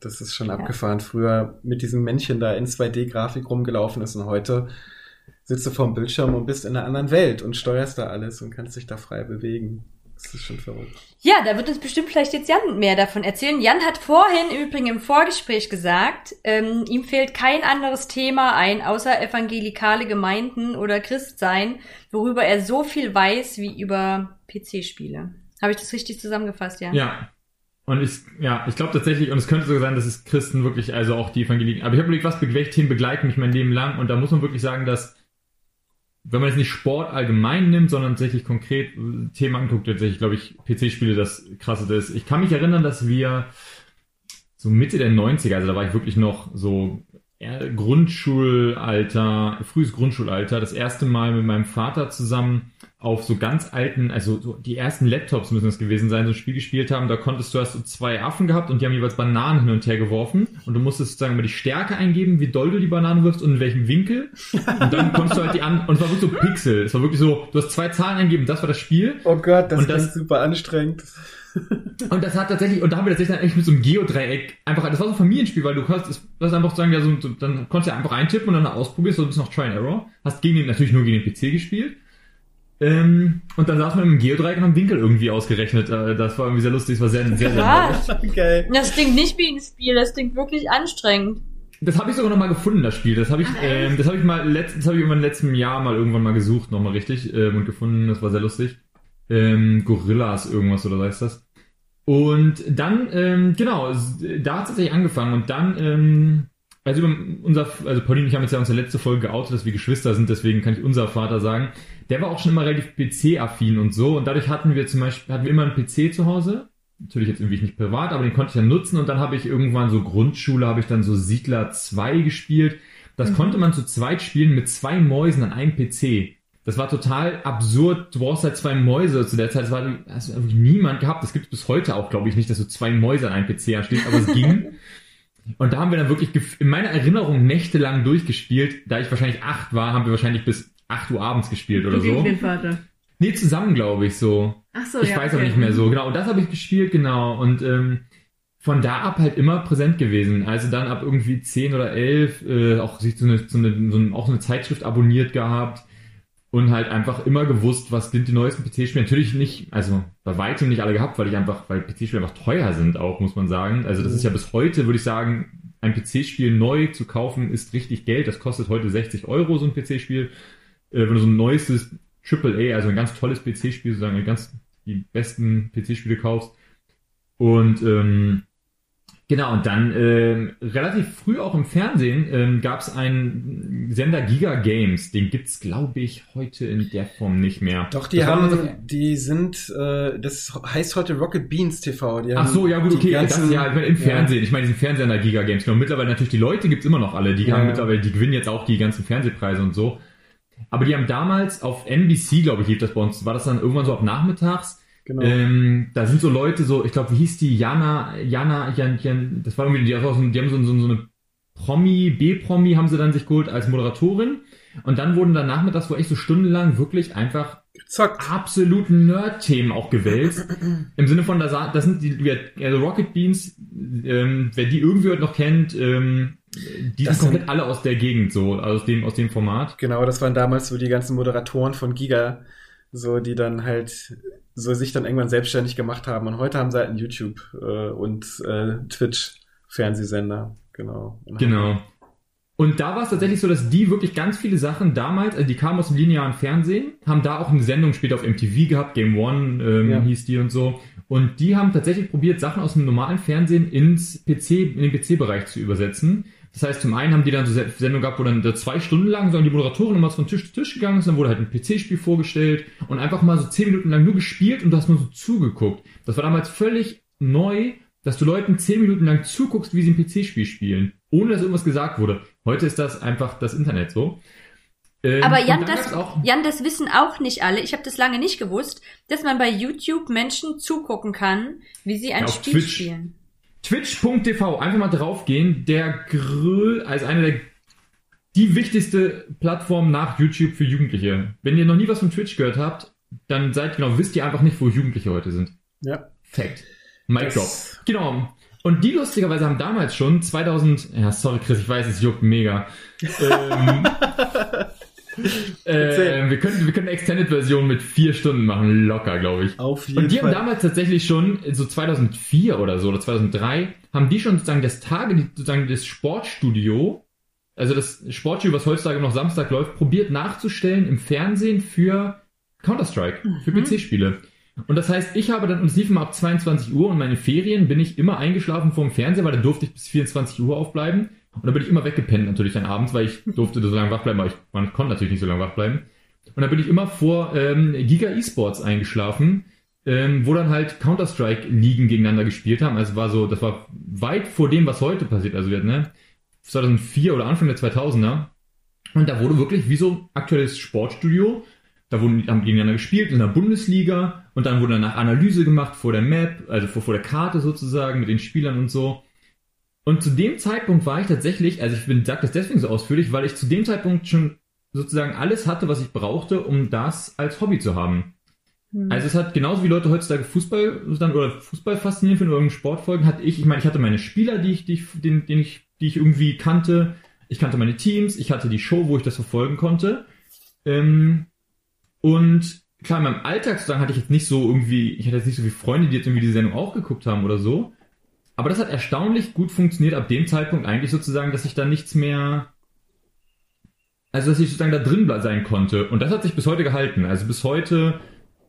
Das ist schon abgefahren. Früher mit diesem Männchen da in 2D-Grafik rumgelaufen ist und heute sitzt du vorm Bildschirm und bist in einer anderen Welt und steuerst da alles und kannst dich da frei bewegen. Das ist schon verrückt. Ja, da wird uns bestimmt vielleicht jetzt Jan mehr davon erzählen. Jan hat vorhin im Übrigen im Vorgespräch gesagt, ähm, ihm fehlt kein anderes Thema ein, außer evangelikale Gemeinden oder Christsein, worüber er so viel weiß wie über PC-Spiele. Habe ich das richtig zusammengefasst, Jan? Ja. Und ich, ja, ich glaube tatsächlich, und es könnte sogar sein, dass es Christen wirklich, also auch die Evangelien, aber ich habe überlegt, was welche Themen begleiten mich mein Leben lang und da muss man wirklich sagen, dass wenn man jetzt nicht Sport allgemein nimmt, sondern tatsächlich konkret äh, Themen anguckt, tatsächlich, glaube ich, PC-Spiele das krasse ist. Ich kann mich erinnern, dass wir so Mitte der 90er, also da war ich wirklich noch so Grundschulalter, frühes Grundschulalter, das erste Mal mit meinem Vater zusammen auf so ganz alten, also so die ersten Laptops müssen es gewesen sein, so ein Spiel gespielt haben. Da konntest du, hast du zwei Affen gehabt und die haben jeweils Bananen hin und her geworfen und du musstest sozusagen immer die Stärke eingeben, wie doll du die Bananen wirfst und in welchem Winkel. Und dann konntest du halt die an, und es war wirklich so Pixel. Es war wirklich so, du hast zwei Zahlen eingeben, das war das Spiel. Oh Gott, das Und das- ist super anstrengend. Und das hat tatsächlich, und da haben wir tatsächlich dann echt mit so einem Geodreieck einfach, das war so ein Familienspiel, weil du kannst, das ist einfach sagen, ja, so, so, dann konntest du ja einfach eintippen und dann ausprobierst, so ein bisschen noch Try and Error. Hast gegen den, natürlich nur gegen den PC gespielt. Ähm, und dann saß man im Geodreieck und haben Winkel irgendwie ausgerechnet. Äh, Das war irgendwie sehr lustig, das war sehr, sehr, sehr Krass. Okay. Das klingt nicht wie ein Spiel, das klingt wirklich anstrengend. Das habe ich sogar noch mal gefunden, das Spiel. Das habe ich, ähm, das habe ich mal, letzt, das habe ich irgendwann im letzten Jahr mal irgendwann mal gesucht, noch mal richtig ähm, und gefunden. Das war sehr lustig. Ähm, Gorillas irgendwas oder so heißt das. Und dann, ähm, genau, da hat es tatsächlich angefangen und dann ähm, also unser, also Pauline und ich haben jetzt ja unsere letzte Folge geoutet, dass wir Geschwister sind, deswegen kann ich unser Vater sagen. Der war auch schon immer relativ PC-affin und so und dadurch hatten wir zum Beispiel, hatten wir immer einen PC zu Hause. Natürlich jetzt irgendwie nicht privat, aber den konnte ich dann nutzen und dann habe ich irgendwann so Grundschule, habe ich dann so Siedler 2 gespielt. Das Mhm. konnte man zu zweit spielen mit zwei Mäusen an einem PC. Das war total absurd. Du brauchst halt zwei Mäuse zu der Zeit. Das war, hast du wirklich niemand gehabt. Das gibt es bis heute auch, glaube ich, nicht, dass du zwei Mäuse an einem PC anstehst, aber es ging. Und da haben wir dann wirklich in meiner Erinnerung nächtelang durchgespielt. Da ich wahrscheinlich acht war, haben wir wahrscheinlich bis 8 Uhr abends gespielt oder gegen so. den Vater. Nee, zusammen, glaube ich, so. Ach so, ich ja. weiß okay. aber nicht mehr so. Genau, und das habe ich gespielt, genau. Und ähm, von da ab halt immer präsent gewesen. Also dann ab irgendwie 10 oder 11 äh, auch sich so eine, so eine, so eine, auch so eine Zeitschrift abonniert gehabt und halt einfach immer gewusst, was sind die neuesten PC-Spiele. Natürlich nicht, also bei weitem nicht alle gehabt, weil ich einfach, weil PC-Spiele einfach teuer sind auch, muss man sagen. Also das ist ja bis heute, würde ich sagen, ein PC-Spiel neu zu kaufen, ist richtig Geld. Das kostet heute 60 Euro, so ein PC-Spiel. Äh, wenn du so ein neuestes AAA, also ein ganz tolles PC-Spiel, sozusagen ganz die besten PC-Spiele kaufst. Und ähm, genau, und dann ähm, relativ früh auch im Fernsehen ähm, gab es einen Sender Giga Games. Den gibt's glaube ich, heute in der Form nicht mehr. Doch, die Das haben, auf- die sind, äh, das heißt heute Rocket Beans TV. Die Ach haben so, ja gut, okay, das ganzen- ist ja ich meine, im ja. Fernsehen. Ich meine, diesen Fernseher der Giga Games. Genau, mittlerweile natürlich die Leute gibt's immer noch alle. Die Ja, haben ja. mittlerweile, die gewinnen jetzt auch die ganzen Fernsehpreise und so. Aber die haben damals auf NBC, glaube ich, lief das bei uns. War das dann irgendwann so ab nachmittags? Genau. Ähm, da sind so Leute so, ich glaube, wie hieß die? Jana, Jana, Jan, Jan, das war irgendwie, die, die haben so, so, so eine Promi, B-Promi haben sie dann sich geholt als Moderatorin. Und dann wurden dann nachmittags wohl echt so stundenlang wirklich einfach Zockt. absolut Nerd-Themen auch gewälzt. Im Sinne von, da das sind die, also Rocket Beans, ähm, wer die irgendwie heute noch kennt, ähm, die Das sind komplett alle aus der Gegend so, aus dem, aus dem Format. Genau, das waren damals so die ganzen Moderatoren von Giga, so die dann halt so sich dann irgendwann selbstständig gemacht haben. Und heute haben sie halt einen YouTube äh, und äh, Twitch Fernsehsender. Genau. Und Genau. Und da war es tatsächlich so, dass die wirklich ganz viele Sachen damals, also die kamen aus dem linearen Fernsehen, haben da auch eine Sendung später auf MTV gehabt, Game One ähm, Ja. hieß die und so. Und die haben tatsächlich probiert, Sachen aus dem normalen Fernsehen ins PC, in den PC-Bereich zu übersetzen. Das heißt, zum einen haben die dann so Se- Sendungen gehabt, wo dann da zwei Stunden lang so die Moderatorin immer von Tisch zu Tisch gegangen ist, dann wurde halt ein PC-Spiel vorgestellt und einfach mal so zehn Minuten lang nur gespielt und du hast nur so zugeguckt. Das war damals völlig neu, dass du Leuten zehn Minuten lang zuguckst, wie sie ein PC-Spiel spielen, ohne dass irgendwas gesagt wurde. Heute ist das einfach das Internet so. Ähm, Aber Jan das, Jan, das wissen auch nicht alle. Ich habe das lange nicht gewusst, dass man bei YouTube Menschen zugucken kann, wie sie ein Ja, Spiel Twitch. spielen. Twitch.tv, einfach mal draufgehen, der grö, also eine der, die wichtigste Plattform nach YouTube für Jugendliche. Wenn ihr noch nie was von Twitch gehört habt, dann seid genau, wisst ihr einfach nicht, wo Jugendliche heute sind. Ja. Fact. Mic drop. Genau. Und die lustigerweise haben damals schon 2000, ja sorry Chris, ich weiß, es juckt mega. ähm, äh, wir können, wir können eine Extended-Version mit vier Stunden machen, locker, glaube ich. Auf jeden Und die Fall. haben damals tatsächlich schon, so 2004 oder so, oder 2003, haben die schon sozusagen das Tage, sozusagen das Sportstudio, also das Sportstudio, was heutzutage noch Samstag läuft, probiert nachzustellen im Fernsehen für Counter-Strike, für Mhm. PC-Spiele. Und das heißt, ich habe dann, und es lief immer ab 22 Uhr und meine Ferien bin ich immer eingeschlafen vor dem Fernseher, weil da durfte ich bis 24 Uhr aufbleiben. Und da bin ich immer weggepennt natürlich dann abends, weil ich durfte so lange wach bleiben, aber ich man konnte natürlich nicht so lange wach bleiben. Und da bin ich immer vor ähm, Giga Esports eingeschlafen, ähm, wo dann halt Counter-Strike-Ligen gegeneinander gespielt haben. Also war so, das war weit vor dem, was heute passiert. Also wird, ne? 2004 oder Anfang der 2000er. Und da wurde wirklich wie so aktuelles Sportstudio. Da wurden, haben gegeneinander gespielt in der Bundesliga und dann wurde danach Analyse gemacht vor der Map, also vor, vor der Karte sozusagen mit den Spielern und so. Und zu dem Zeitpunkt war ich tatsächlich, also ich bin, sag das deswegen so ausführlich, weil ich zu dem Zeitpunkt schon sozusagen alles hatte, was ich brauchte, um das als Hobby zu haben. Also es hat genauso wie Leute heutzutage Fußball dann oder Fußball faszinieren finden oder irgendeinen Sport folgen, hatte ich, ich meine, ich hatte meine Spieler, die ich, die ich, den, den ich, die ich irgendwie kannte, ich kannte meine Teams, ich hatte die Show, wo ich das verfolgen konnte. Ähm, und klar, in meinem Alltag sozusagen hatte ich jetzt nicht so irgendwie, ich hatte jetzt nicht so viele Freunde, die jetzt irgendwie die Sendung auch geguckt haben oder so. Aber das hat erstaunlich gut funktioniert ab dem Zeitpunkt eigentlich sozusagen, dass ich da nichts mehr, also dass ich sozusagen da drin sein konnte. Und das hat sich bis heute gehalten. Also bis heute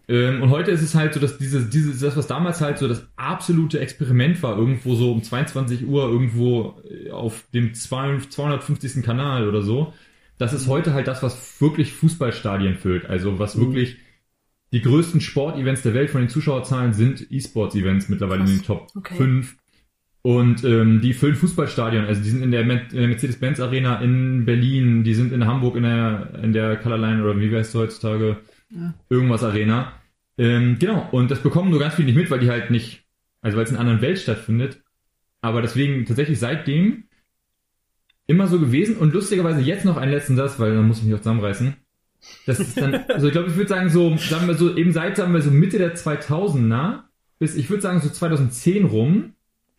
Ähm, und heute ist es halt so, dass dieses, dieses, das, was damals halt so das absolute Experiment war, irgendwo so um 22 Uhr irgendwo äh, auf dem 200 250. Kanal oder so, das ist heute halt das, was wirklich Fußballstadien füllt. Also was Mhm. wirklich die größten Sportevents der Welt von den Zuschauerzahlen sind E-Sports-Events mittlerweile in den Top Okay. 5. Und ähm, die füllen Fußballstadion. Also die sind in der, der Mercedes-Benz Arena in Berlin, die sind in Hamburg in der in der Colorline oder wie heißt es heutzutage? Ja. Irgendwas Arena. Ähm, genau, und das bekommen nur ganz viele nicht mit, weil die halt nicht, also weil es in einer anderen Welt stattfindet. Aber deswegen tatsächlich seitdem immer so gewesen und lustigerweise jetzt noch einen letzten Satz, weil dann muss ich mich auch zusammenreißen. Das ist dann, also ich glaube, ich würde sagen, so, sagen wir so, eben seit, sagen wir so Mitte der 2000er bis, ich würde sagen, so 2010 rum,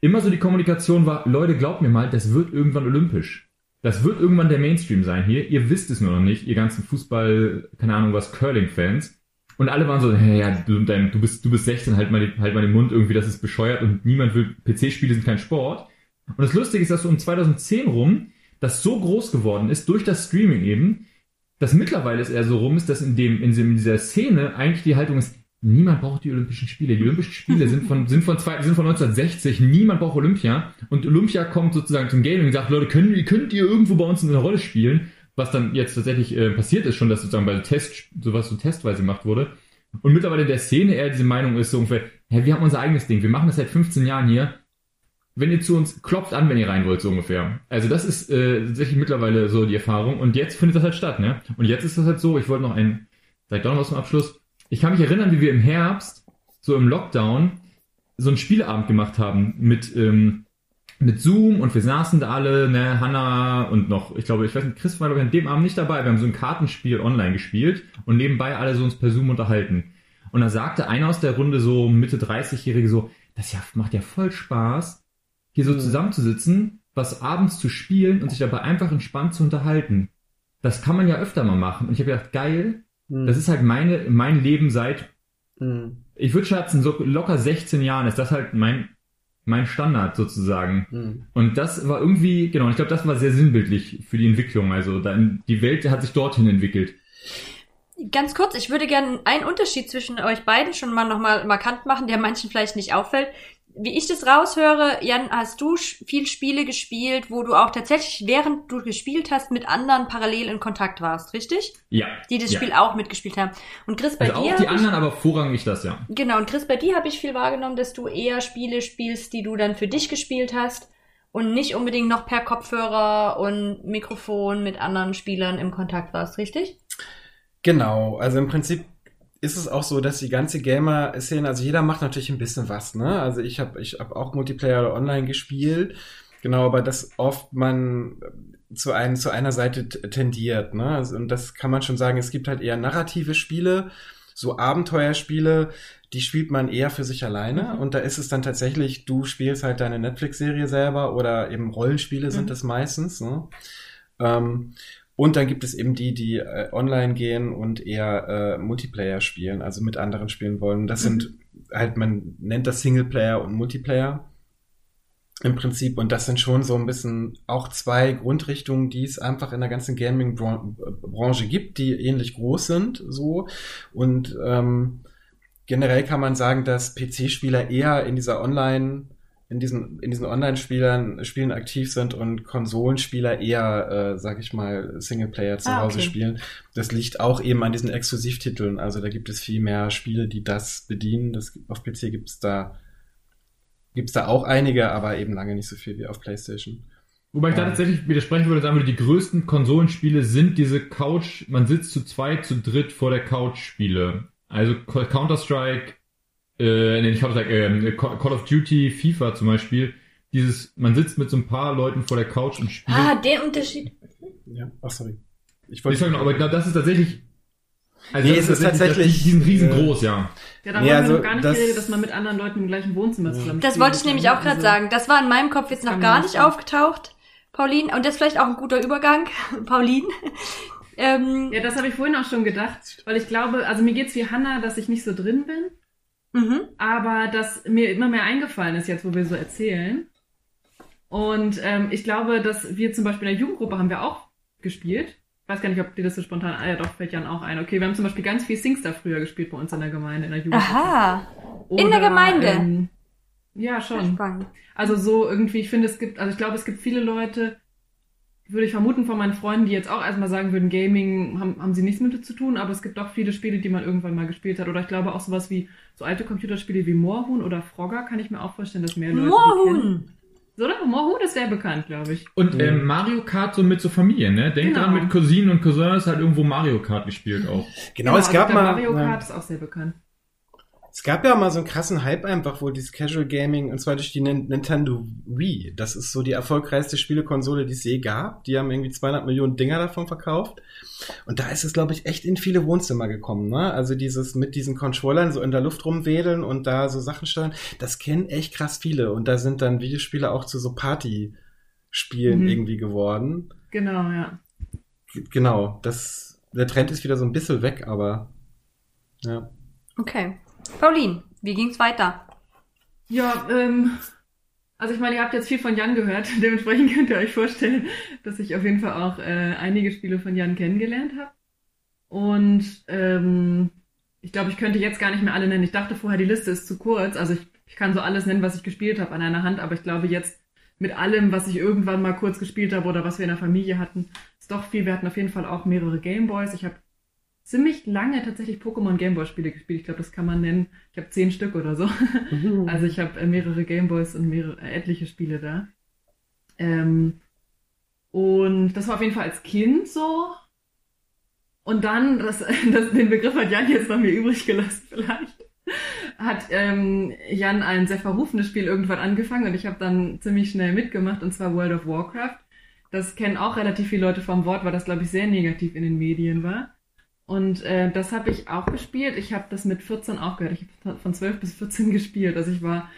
immer so die Kommunikation war, Leute, glaubt mir mal, das wird irgendwann olympisch. Das wird irgendwann der Mainstream sein hier. Ihr wisst es nur noch nicht, ihr ganzen Fußball, keine Ahnung was, Curling-Fans. Und alle waren so, hey, ja, du, dein, du bist, du bist 16, halt mal, halt mal den Mund irgendwie, das ist bescheuert und niemand will, PC-Spiele sind kein Sport. Und das Lustige ist, dass so um 2010 rum das so groß geworden ist, durch das Streaming eben, dass mittlerweile es eher so rum ist, dass in dem- in dieser Szene eigentlich die Haltung ist, niemand braucht die Olympischen Spiele. Die Olympischen Spiele sind von, sind von zwei, sind von 1960. Niemand braucht Olympia. Und Olympia kommt sozusagen zum Gaming und sagt, Leute, könnt, könnt ihr irgendwo bei uns eine Rolle spielen? Was dann jetzt tatsächlich äh, passiert ist schon, dass sozusagen bei Test, sowas so testweise gemacht wurde. Und mittlerweile in der Szene eher diese Meinung ist so ungefähr, hä, wir haben unser eigenes Ding. Wir machen das seit 15 Jahren hier. Wenn ihr zu uns, klopft an, wenn ihr rein wollt, so ungefähr. Also das ist äh, tatsächlich mittlerweile so die Erfahrung. Und jetzt findet das halt statt, ne? Und jetzt ist das halt so, ich wollte noch ein, sag doch noch was zum Abschluss. Ich kann mich erinnern, wie wir im Herbst, so im Lockdown, so einen Spieleabend gemacht haben mit, ähm, mit Zoom und wir saßen da alle, ne, Hanna und noch, ich glaube, ich weiß nicht, Chris war glaube ich an dem Abend nicht dabei, wir haben so ein Kartenspiel online gespielt und nebenbei alle so uns per Zoom unterhalten. Und da sagte einer aus der Runde so Mitte 30-Jährige so, das ja, macht ja voll Spaß, hier so Mhm. zusammenzusitzen, was abends zu spielen und sich dabei einfach entspannt zu unterhalten. Das kann man ja öfter mal machen. Und ich habe gedacht, geil, Hm. das ist halt meine, mein Leben seit, Hm. ich würde schätzen, so locker 16 Jahren ist das halt mein, mein Standard sozusagen. Hm. Und das war irgendwie, genau, ich glaube, das war sehr sinnbildlich für die Entwicklung. Also dann, die Welt hat sich dorthin entwickelt. Ganz kurz, ich würde gerne einen Unterschied zwischen euch beiden schon mal nochmal markant machen, der manchen vielleicht nicht auffällt. Wie ich das raushöre, Jan, hast du viel Spiele gespielt, wo du auch tatsächlich, während du gespielt hast, mit anderen parallel in Kontakt warst, richtig? Ja. Die das ja. Spiel auch mitgespielt haben. Und Chris, bei Also dir. auch die hab ich- anderen, aber vorrangig das, ja. Genau, und Chris, bei dir habe ich viel wahrgenommen, dass du eher Spiele spielst, die du dann für dich gespielt hast und nicht unbedingt noch per Kopfhörer und Mikrofon mit anderen Spielern im Kontakt warst, richtig? Genau, also im Prinzip ist es auch so, dass die ganze Gamer-Szene, also jeder macht natürlich ein bisschen was, ne? Also ich habe ich hab auch Multiplayer oder online gespielt, genau, aber dass oft man zu, ein, zu einer Seite tendiert, ne? Also, und das kann man schon sagen, es gibt halt eher narrative Spiele, so Abenteuerspiele, die spielt man eher für sich alleine Mhm. und da ist es dann tatsächlich, du spielst halt deine Netflix-Serie selber oder eben Rollenspiele sind Mhm. es meistens, ne? Ähm, und dann gibt es eben die, die äh, online gehen und eher äh, Multiplayer spielen, also mit anderen spielen wollen. Das sind halt, man nennt das Singleplayer und Multiplayer im Prinzip. Und das sind schon so ein bisschen auch zwei Grundrichtungen, die es einfach in der ganzen Gaming-Branche gibt, die ähnlich groß sind, so. Und ähm, generell kann man sagen, dass PC-Spieler eher in dieser Online- in diesen, in diesen Online-Spielern, Spielen aktiv sind und Konsolenspieler eher, äh, sag ich mal, Singleplayer zu Ah, Hause okay. spielen. Das liegt auch eben an diesen Exklusivtiteln. Also da gibt es viel mehr Spiele, die das bedienen. Das, auf PC gibt es da, gibt's da auch einige, aber eben lange nicht so viel wie auf PlayStation. Wobei ich da Ja. tatsächlich widersprechen würde und sagen würde, die größten Konsolenspiele sind diese Couch, man sitzt zu zweit, zu dritt vor der Couch-Spiele. Also Counter-Strike, äh, nee, nicht Counter-Strike, äh, Call of Duty, FIFA zum Beispiel. Dieses, man sitzt mit so ein paar Leuten vor der Couch und spielt. Ah, der Unterschied. Ja, ach sorry. Ich ich sag noch, aber ich glaube, das ist tatsächlich, also Nee, das es ist tatsächlich, die sind äh, riesengroß, ja. Ja, da Nee, haben also wir noch gar nicht das- geredet, dass man mit anderen Leuten im gleichen Wohnzimmer zusammen Das wollte ich nämlich auch gerade Also, sagen. Das war in meinem Kopf jetzt noch gar nicht sagen. aufgetaucht, Pauline. Und das ist vielleicht auch ein guter Übergang, Pauline. ähm, Ja, das habe ich vorhin auch schon gedacht, weil ich glaube, also mir geht's wie Hannah, dass ich nicht so drin bin, mhm. aber dass mir immer mehr eingefallen ist jetzt, wo wir so erzählen. Und ähm, ich glaube, dass wir zum Beispiel in der Jugendgruppe haben wir auch gespielt. Ich weiß gar nicht, ob dir das so spontan, ah ja doch, fällt Jan auch ein. Okay, wir haben zum Beispiel ganz viel Singstar früher gespielt bei uns in der Gemeinde, in der Jugend. Aha. In der Gemeinde? Ähm, ja, schon. Also so irgendwie, ich finde, es gibt, also ich glaube, es gibt viele Leute, würde ich vermuten von meinen Freunden, die jetzt auch erstmal sagen würden, Gaming haben, haben sie nichts mit zu tun, aber es gibt auch viele Spiele, die man irgendwann mal gespielt hat. Oder ich glaube auch sowas wie so alte Computerspiele wie Moorhuhn oder Frogger kann ich mir auch vorstellen, dass mehr Leute die kennen. Moorhuhn. So, oder? Moorhuhn ist sehr bekannt, glaube ich. Und ähm, Mario Kart so mit so Familie, ne? Denk Genau. dran, mit Cousinen und Cousins halt irgendwo Mario Kart gespielt auch. Genau, es also gab der mal. Mario ja. Kart ist auch sehr bekannt. Es gab ja mal so einen krassen Hype einfach, wo dieses Casual Gaming, und zwar durch die Nin- Nintendo Wii. Das ist so die erfolgreichste Spielekonsole, die es je gab. Die haben irgendwie 200 Millionen Dinger davon verkauft. Und da ist es, glaube ich, echt in viele Wohnzimmer gekommen, ne? Also dieses mit diesen Controllern so in der Luft rumwedeln und da so Sachen steuern, das kennen echt krass viele. Und da sind dann Videospiele auch zu so Party-Spielen Mhm. irgendwie geworden. Genau, ja. Genau, das, der Trend ist wieder so ein bisschen weg, aber, ja. Okay. Pauline, wie ging's weiter? Ja, ähm, also ich meine, ihr habt jetzt viel von Jan gehört, dementsprechend könnt ihr euch vorstellen, dass ich auf jeden Fall auch äh, einige Spiele von Jan kennengelernt habe. Und ähm, ich glaube, ich könnte jetzt gar nicht mehr alle nennen. Ich dachte vorher, die Liste ist zu kurz. Also ich, ich kann so alles nennen, was ich gespielt habe an einer Hand, aber ich glaube jetzt mit allem, was ich irgendwann mal kurz gespielt habe oder was wir in der Familie hatten, ist doch viel. Wir hatten auf jeden Fall auch mehrere Gameboys. Ich habe ziemlich lange tatsächlich Pokémon Gameboy-Spiele gespielt. Ich glaube, das kann man nennen. Ich habe zehn Stück oder so. Also ich habe äh, mehrere Gameboys und mehrere, äh, etliche Spiele da. Ähm, und das war auf jeden Fall als Kind so. Und dann, das, das, den Begriff hat Jan jetzt noch mir übrig gelassen vielleicht, hat ähm, Jan ein sehr verrufenes Spiel irgendwann angefangen und ich habe dann ziemlich schnell mitgemacht und zwar World of Warcraft. Das kennen auch relativ viele Leute vom Wort, weil das, glaube ich, sehr negativ in den Medien war. Und äh, das habe ich auch gespielt. Ich habe das mit 14 auch gehört. Ich habe von 12 bis 14 gespielt. Also ich war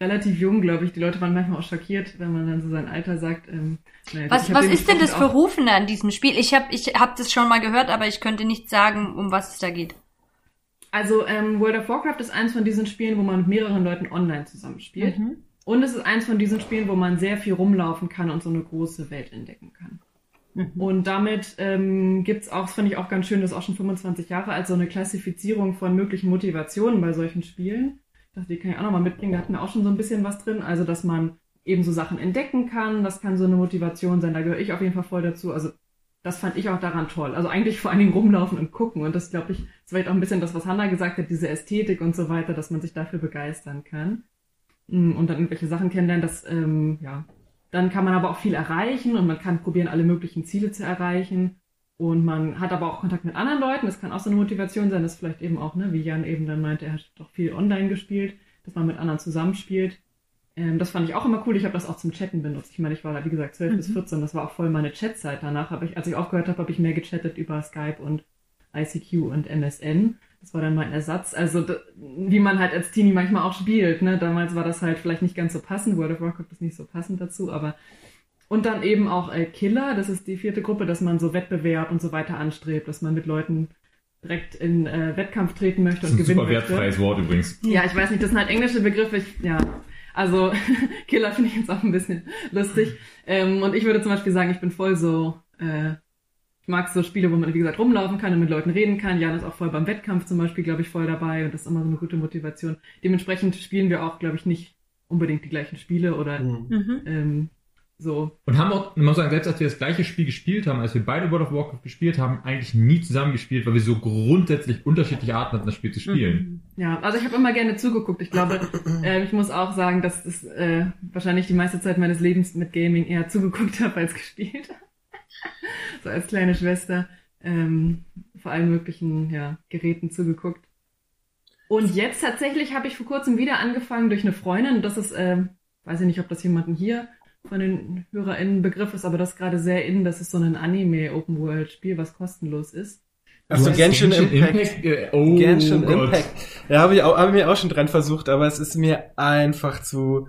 relativ jung, glaube ich. Die Leute waren manchmal auch schockiert, wenn man dann so sein Alter sagt. Ähm, naja, Was, was ist denn das Verrufene an diesem Spiel? Ich habe ich hab das schon mal gehört, aber ich könnte nicht sagen, um was es da geht. Also ähm, World of Warcraft ist eins von diesen Spielen, wo man mit mehreren Leuten online zusammenspielt. Mhm. Und es ist eins von diesen Spielen, wo man sehr viel rumlaufen kann und so eine große Welt entdecken kann. Mhm. Und damit ähm, gibt's auch, finde ich auch ganz schön, das ist auch schon 25 Jahre alt, so eine Klassifizierung von möglichen Motivationen bei solchen Spielen. Ich dachte, die kann ich auch nochmal mitbringen, da hatten wir auch schon so ein bisschen was drin. Also, dass man eben so Sachen entdecken kann, das kann so eine Motivation sein, da gehöre ich auf jeden Fall voll dazu. Also, das fand ich auch daran toll. Also eigentlich vor allen Dingen rumlaufen und gucken. Und das, glaube ich, ist vielleicht auch ein bisschen das, was Hannah gesagt hat, diese Ästhetik und so weiter, dass man sich dafür begeistern kann. Mm, Und dann irgendwelche Sachen kennenlernen, das, ähm, ja. Dann kann man aber auch viel erreichen und man kann probieren, alle möglichen Ziele zu erreichen. Und man hat aber auch Kontakt mit anderen Leuten. Das kann auch so eine Motivation sein, dass vielleicht eben auch, ne, wie Jan eben dann meinte, er hat doch viel online gespielt, dass man mit anderen zusammenspielt. Ähm, das fand ich auch immer cool. Ich habe das auch zum Chatten benutzt. Ich meine, ich war da, wie gesagt, 12 bis 14. Das war auch voll meine Chatzeit. Danach habe ich, als ich aufgehört habe, habe ich mehr gechattet über Skype und ICQ und MSN. Das war dann mein Ersatz. Also, wie man halt als Teenie manchmal auch spielt, ne. Damals war das halt vielleicht nicht ganz so passend. World of Warcraft ist nicht so passend dazu, aber und dann eben auch äh, Killer, das ist die vierte Gruppe, dass man so Wettbewerb und so weiter anstrebt, dass man mit Leuten direkt in äh, Wettkampf treten möchte Das und gewinnen super möchte. wertfreies Wort übrigens. Ja, ich weiß nicht, das sind halt englische Begriffe. Ich, ja, also Killer finde ich jetzt auch ein bisschen lustig. Ähm, und ich würde zum Beispiel sagen, ich bin voll so, äh, ich mag so Spiele, wo man, wie gesagt, rumlaufen kann und mit Leuten reden kann. Jan ist auch voll beim Wettkampf zum Beispiel, glaube ich, voll dabei und das ist immer so eine gute Motivation. Dementsprechend spielen wir auch, glaube ich, nicht unbedingt die gleichen Spiele oder Mhm. Mhm. ähm, so. Und haben auch, man muss sagen, selbst als wir das gleiche Spiel gespielt haben, als wir beide World of Warcraft gespielt haben, eigentlich nie zusammen gespielt, weil wir so grundsätzlich unterschiedliche Arten hatten, das Spiel zu spielen. Ja, also ich habe immer gerne zugeguckt. Ich glaube, äh, ich muss auch sagen, dass ich äh, wahrscheinlich die meiste Zeit meines Lebens mit Gaming eher zugeguckt habe als gespielt. so als kleine Schwester ähm, vor allen möglichen ja, Geräten zugeguckt. Und jetzt tatsächlich habe ich vor kurzem wieder angefangen durch eine Freundin. Das ist, ähm, weiß ich nicht, ob das jemanden hier von den HörerInnen Begriff ist, aber das ist gerade sehr in. Das ist so ein Anime-Open-World-Spiel, was kostenlos ist. Achso, Du hast Genshin Impact. äh, oh Genshin Gott. Impact. Ja, habe ich, auch- hab ich mir auch schon dran versucht, aber es ist mir einfach zu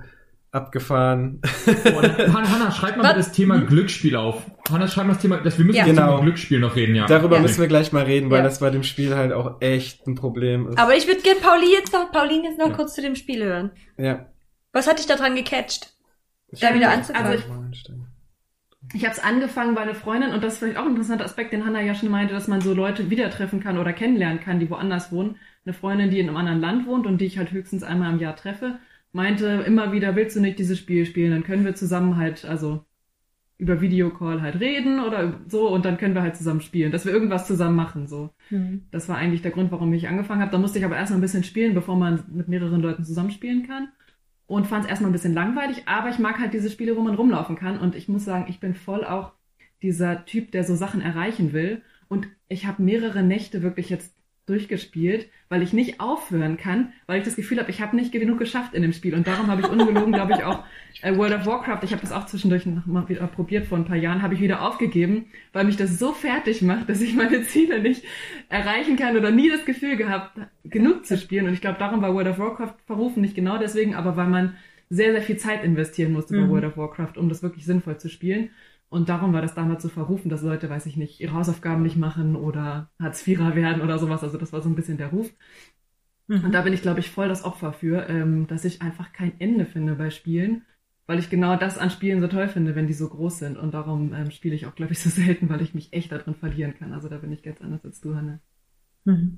abgefahren. Oh, Hanna, Hanna, schreib mal Was? das Thema Glücksspiel auf. Hanna, schreib mal das Thema, dass wir müssen Ja. Genau. Thema Glücksspiel noch reden, ja. Darüber Ja. müssen wir gleich mal reden, weil Ja. das bei dem Spiel halt auch echt ein Problem ist. Aber ich würde gerne Pauline jetzt noch, Pauline jetzt noch Ja. kurz zu dem Spiel hören. ja. Was hat dich da dran gecatcht? Da wieder anzufangen. Also ich, ich habe es angefangen bei einer Freundin und das ist vielleicht auch ein interessanter Aspekt, den Hannah ja schon meinte, dass man so Leute wieder treffen kann oder kennenlernen kann, die woanders wohnen. Eine Freundin, die in einem anderen Land wohnt und die ich halt höchstens einmal im Jahr treffe, meinte immer wieder, willst du nicht dieses Spiel spielen? Dann können wir zusammen halt, also über Videocall halt reden oder so und dann können wir halt zusammen spielen, dass wir irgendwas zusammen machen, so. Mhm. Das war eigentlich der Grund, warum ich angefangen habe. Da musste ich aber erst mal ein bisschen spielen, bevor man mit mehreren Leuten zusammenspielen kann. Und fand es erstmal ein bisschen langweilig, aber ich mag halt diese Spiele, wo man rumlaufen kann. Und ich muss sagen, ich bin voll auch dieser Typ, der so Sachen erreichen will. Und ich habe mehrere Nächte wirklich jetzt durchgespielt, weil ich nicht aufhören kann, weil ich das Gefühl habe, ich habe nicht genug geschafft in dem Spiel. Und darum habe ich ungelogen, glaube ich, auch äh, World of Warcraft, ich habe das auch zwischendurch noch mal wieder probiert vor ein paar Jahren, habe ich wieder aufgegeben, weil mich das so fertig macht, dass ich meine Ziele nicht erreichen kann oder nie das Gefühl gehabt, genug zu spielen. Und ich glaube, darum war World of Warcraft verrufen, nicht genau deswegen, aber weil man sehr, sehr viel Zeit investieren musste bei Mhm. World of Warcraft, um das wirklich sinnvoll zu spielen. Und darum war das damals so verrufen, dass Leute, weiß ich nicht, ihre Hausaufgaben nicht machen oder Hartz-Vierer werden oder sowas. Also das war so ein bisschen der Ruf. Mhm. Und da bin ich, glaube ich, voll das Opfer für, ähm, dass ich einfach kein Ende finde bei Spielen, weil ich genau das an Spielen so toll finde, wenn die so groß sind. Und darum ähm, spiele ich auch, glaube ich, so selten, weil ich mich echt darin verlieren kann. Also da bin ich ganz anders als du, Hanne. Mhm.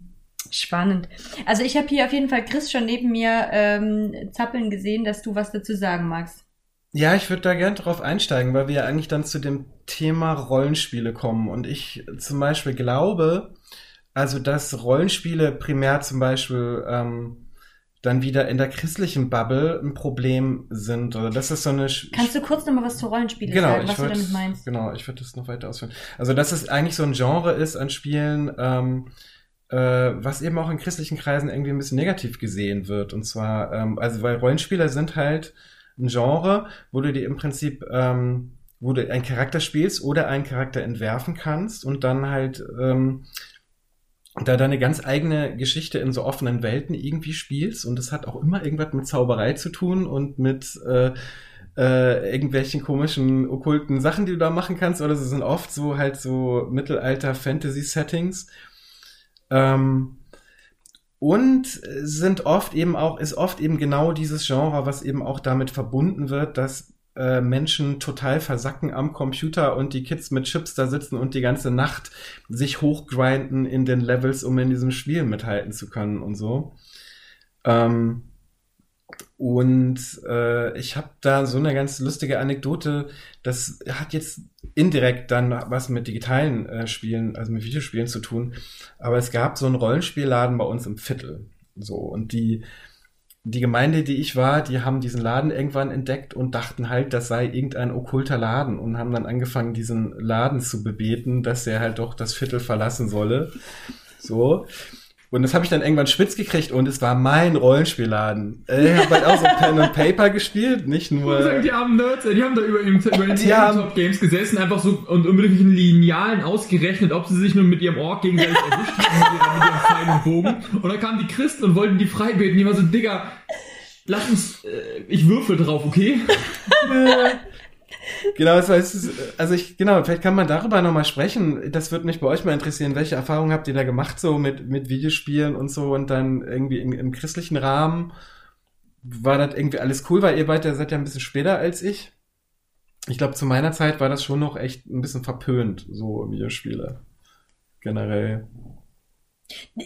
Spannend. Also ich habe hier auf jeden Fall Chris schon neben mir ähm, zappeln gesehen, dass du was dazu sagen magst. Ja, ich würde da gern drauf einsteigen, weil wir ja eigentlich dann zu dem Thema Rollenspiele kommen. Und ich zum Beispiel glaube, also dass Rollenspiele primär zum Beispiel ähm, dann wieder in der christlichen Bubble ein Problem sind. Oder das ist so eine Sch- Kannst du kurz nochmal was zu Rollenspielen genau, sagen, was du würd- damit meinst? Genau, ich würde das noch weiter ausführen. Also, dass es eigentlich so ein Genre ist an Spielen, ähm, äh, was eben auch in christlichen Kreisen irgendwie ein bisschen negativ gesehen wird. Und zwar, ähm, also weil Rollenspieler sind halt ein Genre, wo du dir im Prinzip, ähm, wo du einen Charakter spielst oder einen Charakter entwerfen kannst und dann halt ähm, da deine ganz eigene Geschichte in so offenen Welten irgendwie spielst und das hat auch immer irgendwas mit Zauberei zu tun und mit äh, äh, irgendwelchen komischen okkulten Sachen, die du da machen kannst, oder sie sind oft so halt so Mittelalter-Fantasy-Settings. Ähm, und sind oft eben auch, ist oft eben genau dieses Genre, was eben auch damit verbunden wird, dass äh, Menschen total versacken am Computer und die Kids mit Chips da sitzen und die ganze Nacht sich hochgrinden in den Levels, um in diesem Spiel mithalten zu können und so. Ähm, und äh, ich habe da so eine ganz lustige Anekdote. Das hat jetzt indirekt dann was mit digitalen äh, Spielen, also mit Videospielen zu tun. Aber es gab so einen Rollenspielladen bei uns im Viertel. So und die die Gemeinde, die ich war, die haben diesen Laden irgendwann entdeckt und dachten halt, das sei irgendein okkulter Laden und haben dann angefangen, diesen Laden zu bebeten, dass er halt doch das Viertel verlassen solle. So. Und das habe ich dann irgendwann spitz gekriegt und es war mein Rollenspielladen. Äh, Ich habe halt auch so Pen and Paper gespielt, nicht nur. Die armen Nerds, die haben da über, im, über den Tabletop Games gesessen, einfach so und unbedingt in Linealen ausgerechnet, ob sie sich nur mit ihrem Ork gegenseitig erwischt haben mit, ihrem Pfeil und Bogen. Und dann kamen die Christen und wollten die frei beten. Die war so, Digga, lass uns, äh, ich würfel drauf, okay? Genau, das heißt, also ich, genau, vielleicht kann man darüber nochmal sprechen. Das würde mich bei euch mal interessieren. Welche Erfahrungen habt ihr da gemacht, so mit, mit Videospielen und so und dann irgendwie im, im christlichen Rahmen? War das irgendwie alles cool, weil ihr beide seid ja ein bisschen später als ich? Ich glaube, zu meiner Zeit war das schon noch echt ein bisschen verpönt, so Videospiele. Generell.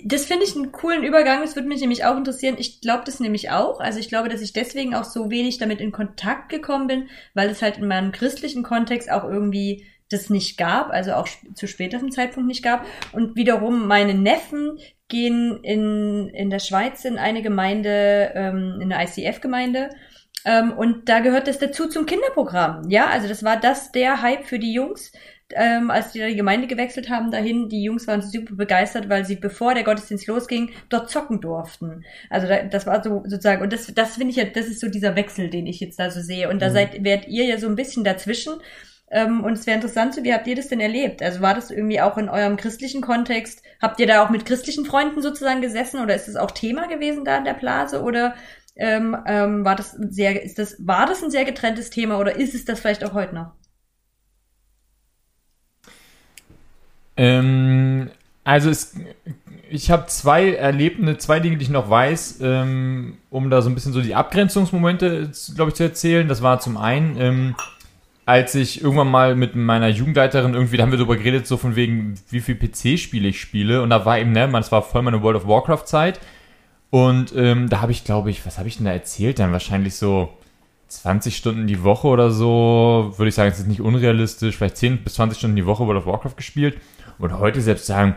Das finde ich einen coolen Übergang. Das würde mich nämlich auch interessieren. Ich glaube das nämlich auch. Also ich glaube, dass ich deswegen auch so wenig damit in Kontakt gekommen bin, weil es halt in meinem christlichen Kontext auch irgendwie das nicht gab, also auch zu späterem Zeitpunkt nicht gab. Und wiederum meine Neffen gehen in, in der Schweiz in eine Gemeinde, ähm, in eine ICF-Gemeinde. Ähm, und da gehört das dazu zum Kinderprogramm. Ja, also das war das der Hype für die Jungs ähm, als die da die Gemeinde gewechselt haben dahin, die Jungs waren super begeistert, weil sie, bevor der Gottesdienst losging, dort zocken durften. Also da, das war so sozusagen, und das, das finde ich ja, das ist so dieser Wechsel, den ich jetzt da so sehe. Und da Mhm. seid, werdet ihr ja so ein bisschen dazwischen. Ähm, und es wäre interessant, so, wie habt ihr das denn erlebt? Also war das irgendwie auch in eurem christlichen Kontext? Habt ihr da auch mit christlichen Freunden sozusagen gesessen oder ist es auch Thema gewesen da in der Blase oder ähm, ähm, war das sehr, ist das, war das ein sehr getrenntes Thema oder ist es das vielleicht auch heute noch? Ähm, also es, ich habe zwei Erlebnisse, zwei Dinge, die ich noch weiß, ähm, um da so ein bisschen so die Abgrenzungsmomente, glaube ich, zu erzählen. Das war zum einen, ähm, als ich irgendwann mal mit meiner Jugendleiterin irgendwie, da haben wir darüber geredet, so von wegen, wie viel PC-Spiele ich spiele. Und da war eben, ne, man, es war voll meine World of Warcraft-Zeit. Und ähm, da habe ich, glaube ich, was habe ich denn da erzählt? Dann wahrscheinlich so 20 Stunden die Woche oder so. Würde ich sagen, es ist nicht unrealistisch. Vielleicht 10 bis 20 Stunden die Woche World of Warcraft gespielt. Und heute selbst sagen,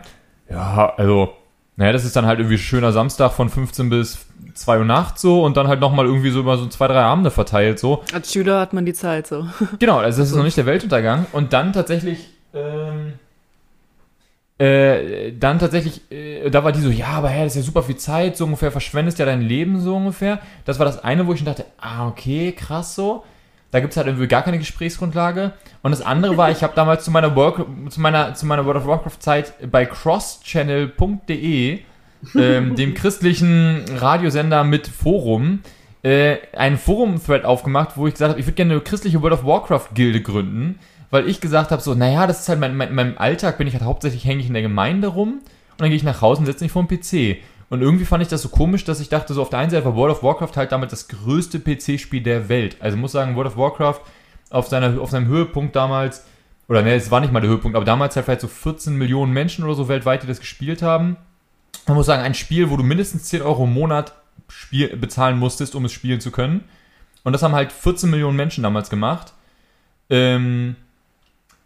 ja, also, naja, das ist dann halt irgendwie schöner Samstag von 15 bis 2 Uhr nachts so und dann halt nochmal irgendwie so über so zwei, drei Abende verteilt so. Als Schüler hat man die Zeit so. Genau, also das ist noch nicht der Weltuntergang. Und dann tatsächlich, ähm, äh, dann tatsächlich, äh, da war die so, ja, aber hä, das ist ja super viel Zeit, so ungefähr, verschwendest ja dein Leben so ungefähr. Das war das eine, wo ich schon dachte, ah, okay, krass so. Da gibt's halt irgendwie gar keine Gesprächsgrundlage. Und das andere war, ich habe damals zu meiner, Work, zu meiner, zu meiner World of Warcraft Zeit bei crosschannel.de, ähm, dem christlichen Radiosender mit Forum, äh, einen Forum-Thread aufgemacht, wo ich gesagt habe, ich würde gerne eine christliche World of Warcraft-Gilde gründen, weil ich gesagt habe, so, naja, das ist halt mein, mein, meinem Alltag, bin ich halt hauptsächlich hängig in der Gemeinde rum und dann gehe ich nach Hause und setze mich vor den PC. Und irgendwie fand ich das so komisch, dass ich dachte, so auf der einen Seite war World of Warcraft halt damit das größte PC-Spiel der Welt. Also muss sagen, World of Warcraft auf, seiner, auf seinem Höhepunkt damals, oder ne, es war nicht mal der Höhepunkt, aber damals halt vielleicht so 14 Millionen Menschen oder so weltweit, die das gespielt haben. Man muss sagen, ein Spiel, wo du mindestens 10 Euro im Monat Spiel, bezahlen musstest, um es spielen zu können. Und das haben halt 14 Millionen Menschen damals gemacht. Ähm,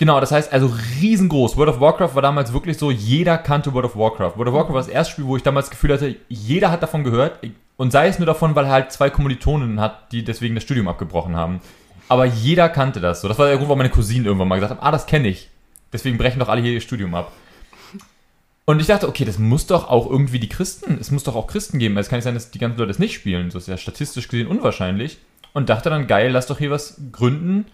genau, das heißt also riesengroß. World of Warcraft war damals wirklich so, jeder kannte World of Warcraft. World of Warcraft war das erste Spiel, wo ich damals das Gefühl hatte, jeder hat davon gehört. Und sei es nur davon, weil er halt zwei Kommilitonen hat, die deswegen das Studium abgebrochen haben. Aber jeder kannte das so. Das war der Grund, warum meine Cousinen irgendwann mal gesagt haben, ah, das kenne ich. Deswegen brechen doch alle hier ihr Studium ab. Und ich dachte, okay, das muss doch auch irgendwie die Christen, es muss doch auch Christen geben. Es kann nicht sein, dass die ganzen Leute das nicht spielen. Das ist ja statistisch gesehen unwahrscheinlich. Und dachte dann, geil, lass doch hier was gründen,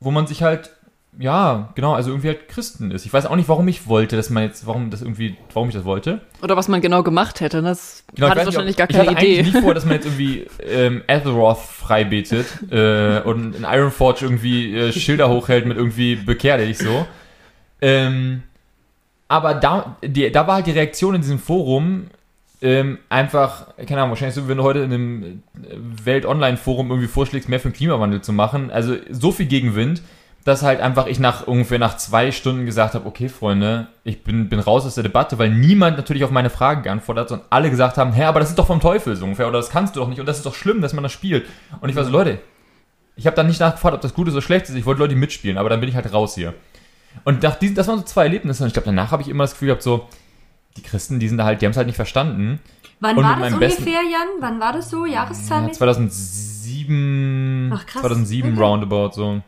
wo man sich halt, ja, genau, also irgendwie halt Christen ist. Ich weiß auch nicht, warum ich wollte, dass man jetzt, warum das irgendwie, warum ich das wollte. Oder was man genau gemacht hätte. Das Genau, hat wahrscheinlich ob- gar keine ich hatte Idee. eigentlich nicht vor, dass man jetzt irgendwie ähm, Azeroth freibetet äh, und in Ironforge irgendwie äh, Schilder hochhält mit irgendwie bekehr dich so. Ähm, aber da, die, da war halt die Reaktion in diesem Forum ähm, einfach, keine Ahnung, wahrscheinlich so, wenn du heute in einem äh, Welt-Online-Forum irgendwie vorschlägst, mehr für den Klimawandel zu machen. Also so viel Gegenwind, dass halt einfach ich nach ungefähr nach zwei Stunden gesagt habe, okay, Freunde, ich bin, bin raus aus der Debatte, weil niemand natürlich auf meine Fragen geantwortet hat, sondern alle gesagt haben, hä, aber das ist doch vom Teufel so ungefähr, oder das kannst du doch nicht und das ist doch schlimm, dass man das spielt. Und ich war so, Leute, ich habe dann nicht nachgefragt, ob das gut oder schlecht ist, ich wollte Leute mitspielen, aber dann bin ich halt raus hier. Und nach diesen, das waren so zwei Erlebnisse und ich glaube, danach habe ich immer das Gefühl gehabt, so, die Christen, die sind da halt, die haben es halt nicht verstanden. Wann Und war das meinem besten- ungefähr, Jan? Wann war das so? Ja, Jahreszahlmäßig? 2007, Ach, krass. 2007 Okay. roundabout so.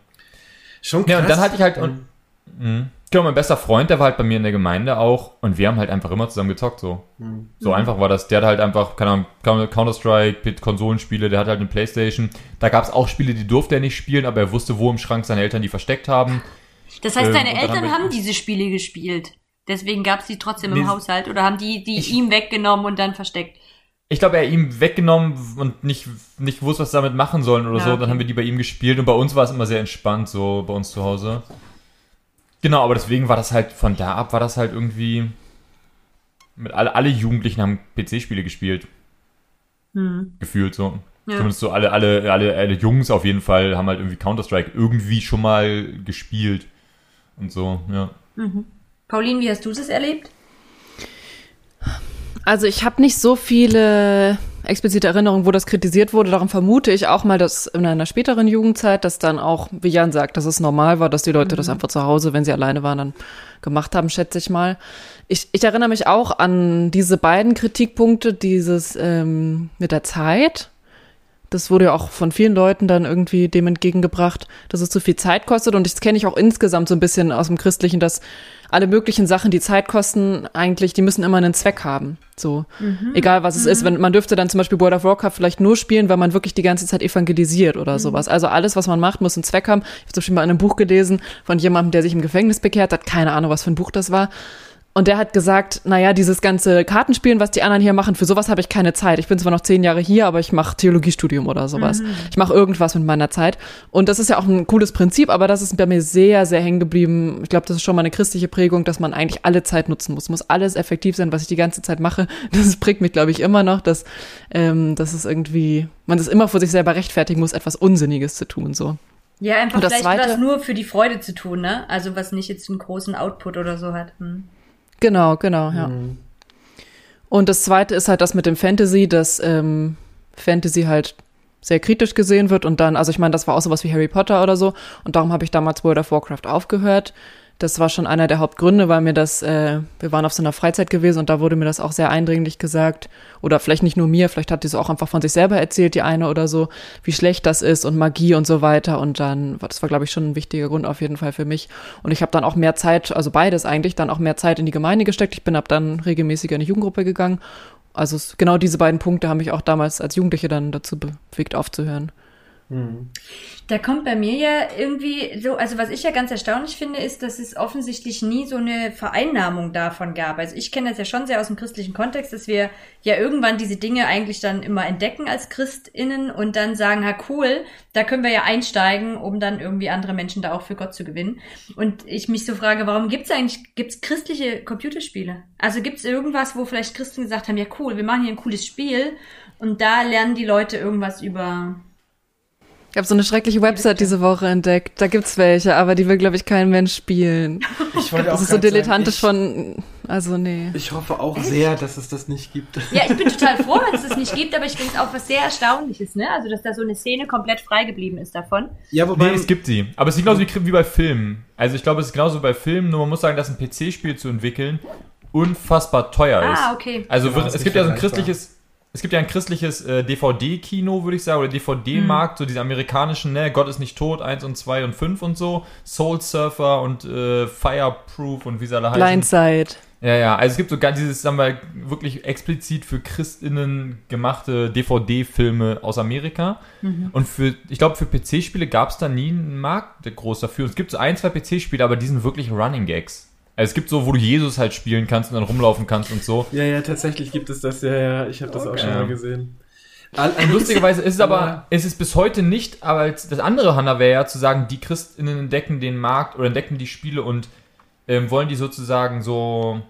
Schon Ja, krass. und dann hatte ich halt, und, mh. genau, mein bester Freund, der war halt bei mir in der Gemeinde auch und wir haben halt einfach immer zusammen gezockt, so. Hm. So einfach war das. Der hat halt einfach, keine Ahnung, Counter-Strike, Konsolenspiele, der hat halt eine Playstation. Da gab es auch Spiele, die durfte er nicht spielen, aber er wusste, wo im Schrank seine Eltern die versteckt haben. Das heißt, Ähm, deine dann Eltern haben haben diese Spiele gespielt. Deswegen gab es die trotzdem Nee, im Haushalt oder haben die die ich- ihm weggenommen und dann versteckt? Ich glaube, er ihm weggenommen und nicht, nicht gewusst, was sie damit machen sollen oder Ja, so. okay. Dann haben wir die bei ihm gespielt und bei uns war es immer sehr entspannt, so bei uns zu Hause. Genau, aber deswegen war das halt, von da ab war das halt irgendwie, mit alle, alle Jugendlichen haben PC-Spiele gespielt, Hm. gefühlt so. Ja. Zumindest so alle, alle, alle, alle Jungs auf jeden Fall haben halt irgendwie Counter-Strike irgendwie schon mal gespielt. Und so, ja. Mhm. Pauline, wie hast du das erlebt? Also ich habe nicht so viele explizite Erinnerungen, wo das kritisiert wurde. Darum vermute ich auch mal, dass in einer späteren Jugendzeit, dass dann auch, wie Jan sagt, dass es normal war, dass die Leute das einfach zu Hause, wenn sie alleine waren, dann gemacht haben, schätze ich mal. Ich, ich erinnere mich auch an diese beiden Kritikpunkte, dieses ähm, mit der Zeit. Das wurde ja auch von vielen Leuten dann irgendwie dem entgegengebracht, dass es zu viel Zeit kostet. Und das kenne ich auch insgesamt so ein bisschen aus dem Christlichen, dass alle möglichen Sachen, die Zeit kosten, eigentlich, die müssen immer einen Zweck haben. So, egal was es ist. Wenn, man dürfte dann zum Beispiel World of Warcraft vielleicht nur spielen, weil man wirklich die ganze Zeit evangelisiert oder sowas. Also alles, was man macht, muss einen Zweck haben. Ich habe zum Beispiel mal in einem Buch gelesen von jemandem, der sich im Gefängnis bekehrt hat. Keine Ahnung, was für ein Buch das war. Und der hat gesagt, naja, dieses ganze Kartenspielen, was die anderen hier machen, für sowas habe ich keine Zeit. Ich bin zwar noch zehn Jahre hier, aber ich mache Theologiestudium oder sowas. Ich mache irgendwas mit meiner Zeit. Und das ist ja auch ein cooles Prinzip, aber das ist bei mir sehr, sehr hängen geblieben. Ich glaube, das ist schon mal eine christliche Prägung, dass man eigentlich alle Zeit nutzen muss. Muss alles effektiv sein, was ich die ganze Zeit mache. Das prägt mich, glaube ich, immer noch, dass, ähm, dass es irgendwie, man das immer vor sich selber rechtfertigen muss, etwas Unsinniges zu tun. So. Ja, einfach vielleicht Zweite- was nur für die Freude zu tun, ne? Also was nicht jetzt einen großen Output oder so hat. Hm. Genau, genau, ja. Mhm. Und das zweite ist halt das mit dem Fantasy, dass ähm, Fantasy halt sehr kritisch gesehen wird und dann, also ich meine, das war auch sowas wie Harry Potter oder so und darum habe ich damals World of Warcraft aufgehört. Das war schon einer der Hauptgründe, weil mir das, äh, wir waren auf so einer Freizeit gewesen und da wurde mir das auch sehr eindringlich gesagt. Oder vielleicht nicht nur mir, vielleicht hat die es auch einfach von sich selber erzählt, die eine oder so, wie schlecht das ist und Magie und so weiter. Und dann, das war, glaube ich, schon ein wichtiger Grund auf jeden Fall für mich. Und ich habe dann auch mehr Zeit, also beides eigentlich, dann auch mehr Zeit in die Gemeinde gesteckt. Ich bin ab dann regelmäßiger in die Jugendgruppe gegangen. Also genau diese beiden Punkte haben mich auch damals als Jugendliche dann dazu bewegt, aufzuhören. Da kommt bei mir ja irgendwie so, also was ich ja ganz erstaunlich finde, ist, dass es offensichtlich nie so eine Vereinnahmung davon gab. Also ich kenne das ja schon sehr aus dem christlichen Kontext, dass wir ja irgendwann diese Dinge eigentlich dann immer entdecken als ChristInnen und dann sagen, ha cool, da können wir ja einsteigen, um dann irgendwie andere Menschen da auch für Gott zu gewinnen. Und ich mich so frage, warum gibt's eigentlich, gibt's christliche Computerspiele? Also gibt's irgendwas, wo vielleicht Christen gesagt haben, ja cool, wir machen hier ein cooles Spiel und da lernen die Leute irgendwas über habe so eine schreckliche Website diese Woche entdeckt. Da gibt's welche, aber die will, glaube ich, kein Mensch spielen. Ich wollte Das auch ist so grad sagen, dilettantisch ich, von, also nee. Ich hoffe auch sehr, dass es das nicht gibt. Ja, ich bin total froh, dass es das nicht gibt, aber ich finde es auch was sehr Erstaunliches, ne? Also, dass da so eine Szene komplett frei geblieben ist davon. Ja, wobei Nee, es gibt sie. Aber es ist genauso wie, wie bei Filmen. Also ich glaube, es ist genauso bei Filmen, nur man muss sagen, dass ein PC-Spiel zu entwickeln unfassbar teuer ist. Ah, okay. Also Genau, es gibt ja so ein christliches, es gibt ja ein christliches äh, DVD-Kino, würde ich sagen, oder DVD-Markt, so diese amerikanischen, ne, Gott ist nicht tot, 1 und 2 und 5 und so, Soul Surfer und äh, Fireproof und wie sie alle heißen. Blindside. Ja, ja, also es gibt sogar dieses, sagen wir, wirklich explizit für ChristInnen gemachte DVD-Filme aus Amerika. Und für, ich glaube, für PC-Spiele gab es da nie einen Markt groß dafür. Es gibt so ein, zwei PC-Spiele, aber die sind wirklich Running Gags. Also es gibt so, wo du Jesus halt spielen kannst und dann rumlaufen kannst und so. Ja, ja, tatsächlich gibt es das. Ja, ja, ich habe das auch schon mal gesehen. Lustigerweise ist es aber, Aber- es ist bis heute nicht, aber das andere Hanna wäre ja zu sagen, die ChristInnen entdecken den Markt oder entdecken die Spiele und ähm, wollen die sozusagen so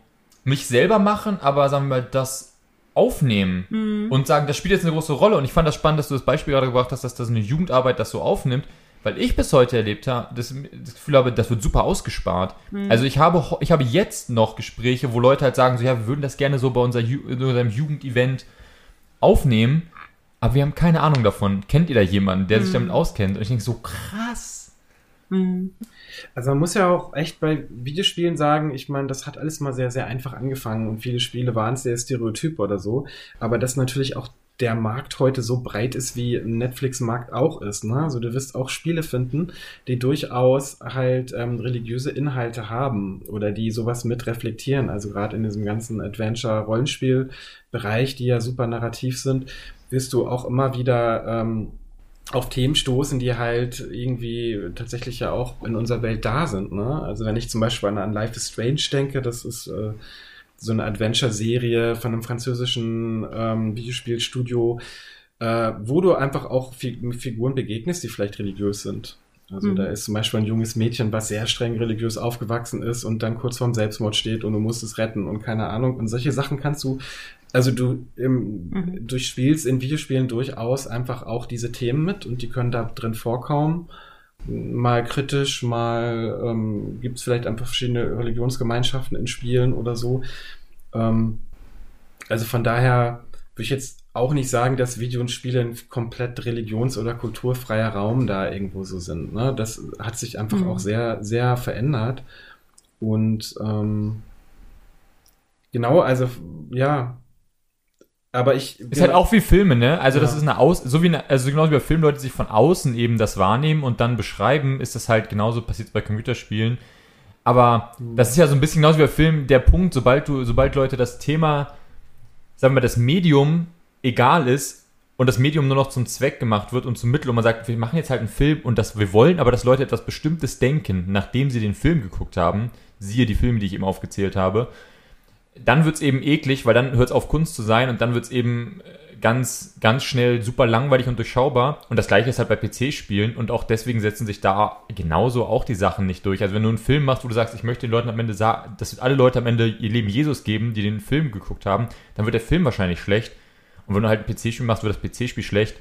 nicht selber machen, aber sagen wir mal, das aufnehmen und sagen, das spielt jetzt eine große Rolle. Und ich fand das spannend, dass du das Beispiel gerade gebracht hast, dass das eine Jugendarbeit das so aufnimmt, weil ich bis heute erlebt habe, das, das Gefühl habe, das wird super ausgespart. Also ich habe, ich habe jetzt noch Gespräche, wo Leute halt sagen, so ja, wir würden das gerne so bei unser unserem Jugendevent aufnehmen, aber wir haben keine Ahnung davon. Kennt ihr da jemanden, der sich damit auskennt? Und ich denke so, krass. Also man muss ja auch echt bei Videospielen sagen, ich meine, das hat alles mal sehr, sehr einfach angefangen und viele Spiele waren sehr stereotyp oder so, aber dass natürlich auch der Markt heute so breit ist, wie Netflix-Markt auch ist. Ne? Also du wirst auch Spiele finden, die durchaus halt ähm, religiöse Inhalte haben oder die sowas mit reflektieren. Also gerade in diesem ganzen Adventure-Rollenspiel-Bereich, die ja super narrativ sind, wirst du auch immer wieder ähm, auf Themen stoßen, die halt irgendwie tatsächlich ja auch in unserer Welt da sind. Ne? Also wenn ich zum Beispiel an, an Life is Strange denke, das ist äh, so eine Adventure-Serie von einem französischen ähm, Videospielstudio, äh, wo du einfach auch Fi mit Figuren begegnest, die vielleicht religiös sind. Also Mhm. da ist zum Beispiel ein junges Mädchen, was sehr streng religiös aufgewachsen ist und dann kurz vorm Selbstmord steht und du musst es retten und keine Ahnung. Und solche Sachen kannst du, also du im, Mhm. durchspielst in Videospielen durchaus einfach auch diese Themen mit und die können da drin vorkommen. Mal kritisch, mal ähm, gibt es vielleicht einfach verschiedene Religionsgemeinschaften in Spielen oder so. Ähm, also von daher würde ich jetzt auch nicht sagen, dass Video und Spiele ein komplett religions- oder kulturfreier Raum da irgendwo so sind. Ne? Das hat sich einfach Mhm. auch sehr, sehr verändert. Und ähm, genau, also ja. Aber ich. Ist halt auch wie Filme, ne? Also das Ja. ist eine Aus, so wie eine, also genauso wie bei Filmen Leute sich von außen eben das wahrnehmen und dann beschreiben, ist das halt genauso passiert bei Computerspielen. Aber das ist ja so ein bisschen genauso wie bei Filmen der Punkt, sobald du, sobald Leute das Thema, sagen wir, das Medium egal ist und das Medium nur noch zum Zweck gemacht wird und zum Mittel und man sagt, wir machen jetzt halt einen Film und das, wir wollen aber, dass Leute etwas Bestimmtes denken, nachdem sie den Film geguckt haben, siehe die Filme, die ich eben aufgezählt habe, dann wird's eben eklig, weil dann hört's auf Kunst zu sein und dann wird's eben äh, ganz, ganz schnell super langweilig und durchschaubar. Und das gleiche ist halt bei PC-Spielen und auch deswegen setzen sich da genauso auch die Sachen nicht durch. Also wenn du einen Film machst, wo du sagst, ich möchte den Leuten am Ende sagen, dass alle Leute am Ende ihr Leben Jesus geben, die den Film geguckt haben, dann wird der Film wahrscheinlich schlecht. Und wenn du halt ein PC-Spiel machst, wird das PC-Spiel schlecht.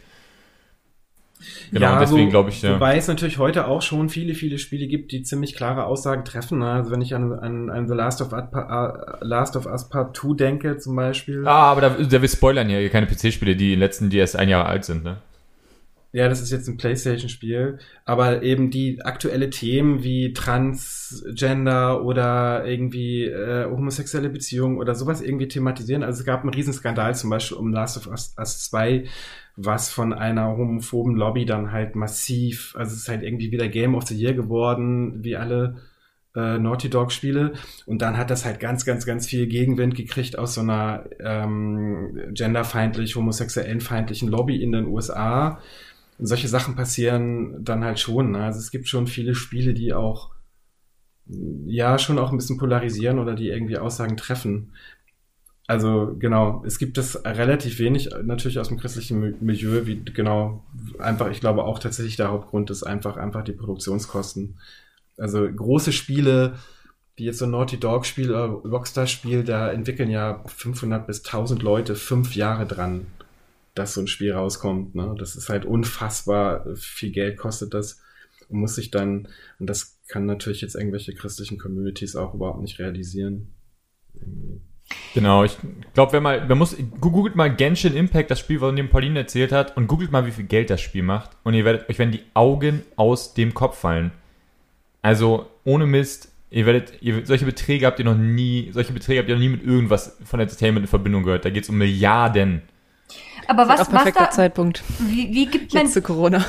Genau, deswegen glaube ich, ja. Wobei es natürlich heute auch schon viele, viele Spiele gibt, die ziemlich klare Aussagen treffen. ne? Also wenn ich an, an, an The Last of, Us, Pa- äh, Last of Us Part 2 denke zum Beispiel. Ah, aber da, da wir spoilern ja keine PC-Spiele, die letzten, die erst ein Jahr alt sind, ne? Ja, das ist jetzt ein PlayStation-Spiel, aber eben die aktuelle Themen wie Transgender oder irgendwie äh, homosexuelle Beziehungen oder sowas irgendwie thematisieren. Also es gab einen Riesenskandal zum Beispiel um Last of Us, Us 2, was von einer homophoben Lobby dann halt massiv, also es ist halt irgendwie wieder Game of the Year geworden, wie alle äh, Naughty Dog Spiele. Und dann hat das halt ganz, ganz, ganz viel Gegenwind gekriegt aus so einer ähm, genderfeindlich, homosexuellen feindlichen Lobby in den USA. Solche Sachen passieren dann halt schon. Ne? Also es gibt schon viele Spiele, die auch ja schon auch ein bisschen polarisieren oder die irgendwie Aussagen treffen. Also genau, es gibt es relativ wenig natürlich aus dem christlichen Mi- Milieu, wie genau einfach, ich glaube auch tatsächlich der Hauptgrund ist einfach einfach die Produktionskosten. Also große Spiele, wie jetzt so ein Naughty Dog Spiel oder Rockstar Spiel, da entwickeln ja 500 bis 1000 Leute fünf Jahre dran, dass so ein Spiel rauskommt. Ne? Das ist halt unfassbar viel Geld kostet das und muss sich dann, und das kann natürlich jetzt irgendwelche christlichen Communities auch überhaupt nicht realisieren. Genau, ich glaube, wenn mal, man muss, googelt mal Genshin Impact, das Spiel, von dem Pauline erzählt hat, und googelt mal, wie viel Geld das Spiel macht. Und ihr werdet, euch werden die Augen aus dem Kopf fallen. Also, ohne Mist, ihr werdet, ihr, solche Beträge habt ihr noch nie, solche Beträge habt ihr noch nie mit irgendwas von Entertainment in Verbindung gehört. Da geht es um Milliarden. Aber Auch was, was perfekter da, Zeitpunkt. wie, wie gibt man, Jetzt zu Corona.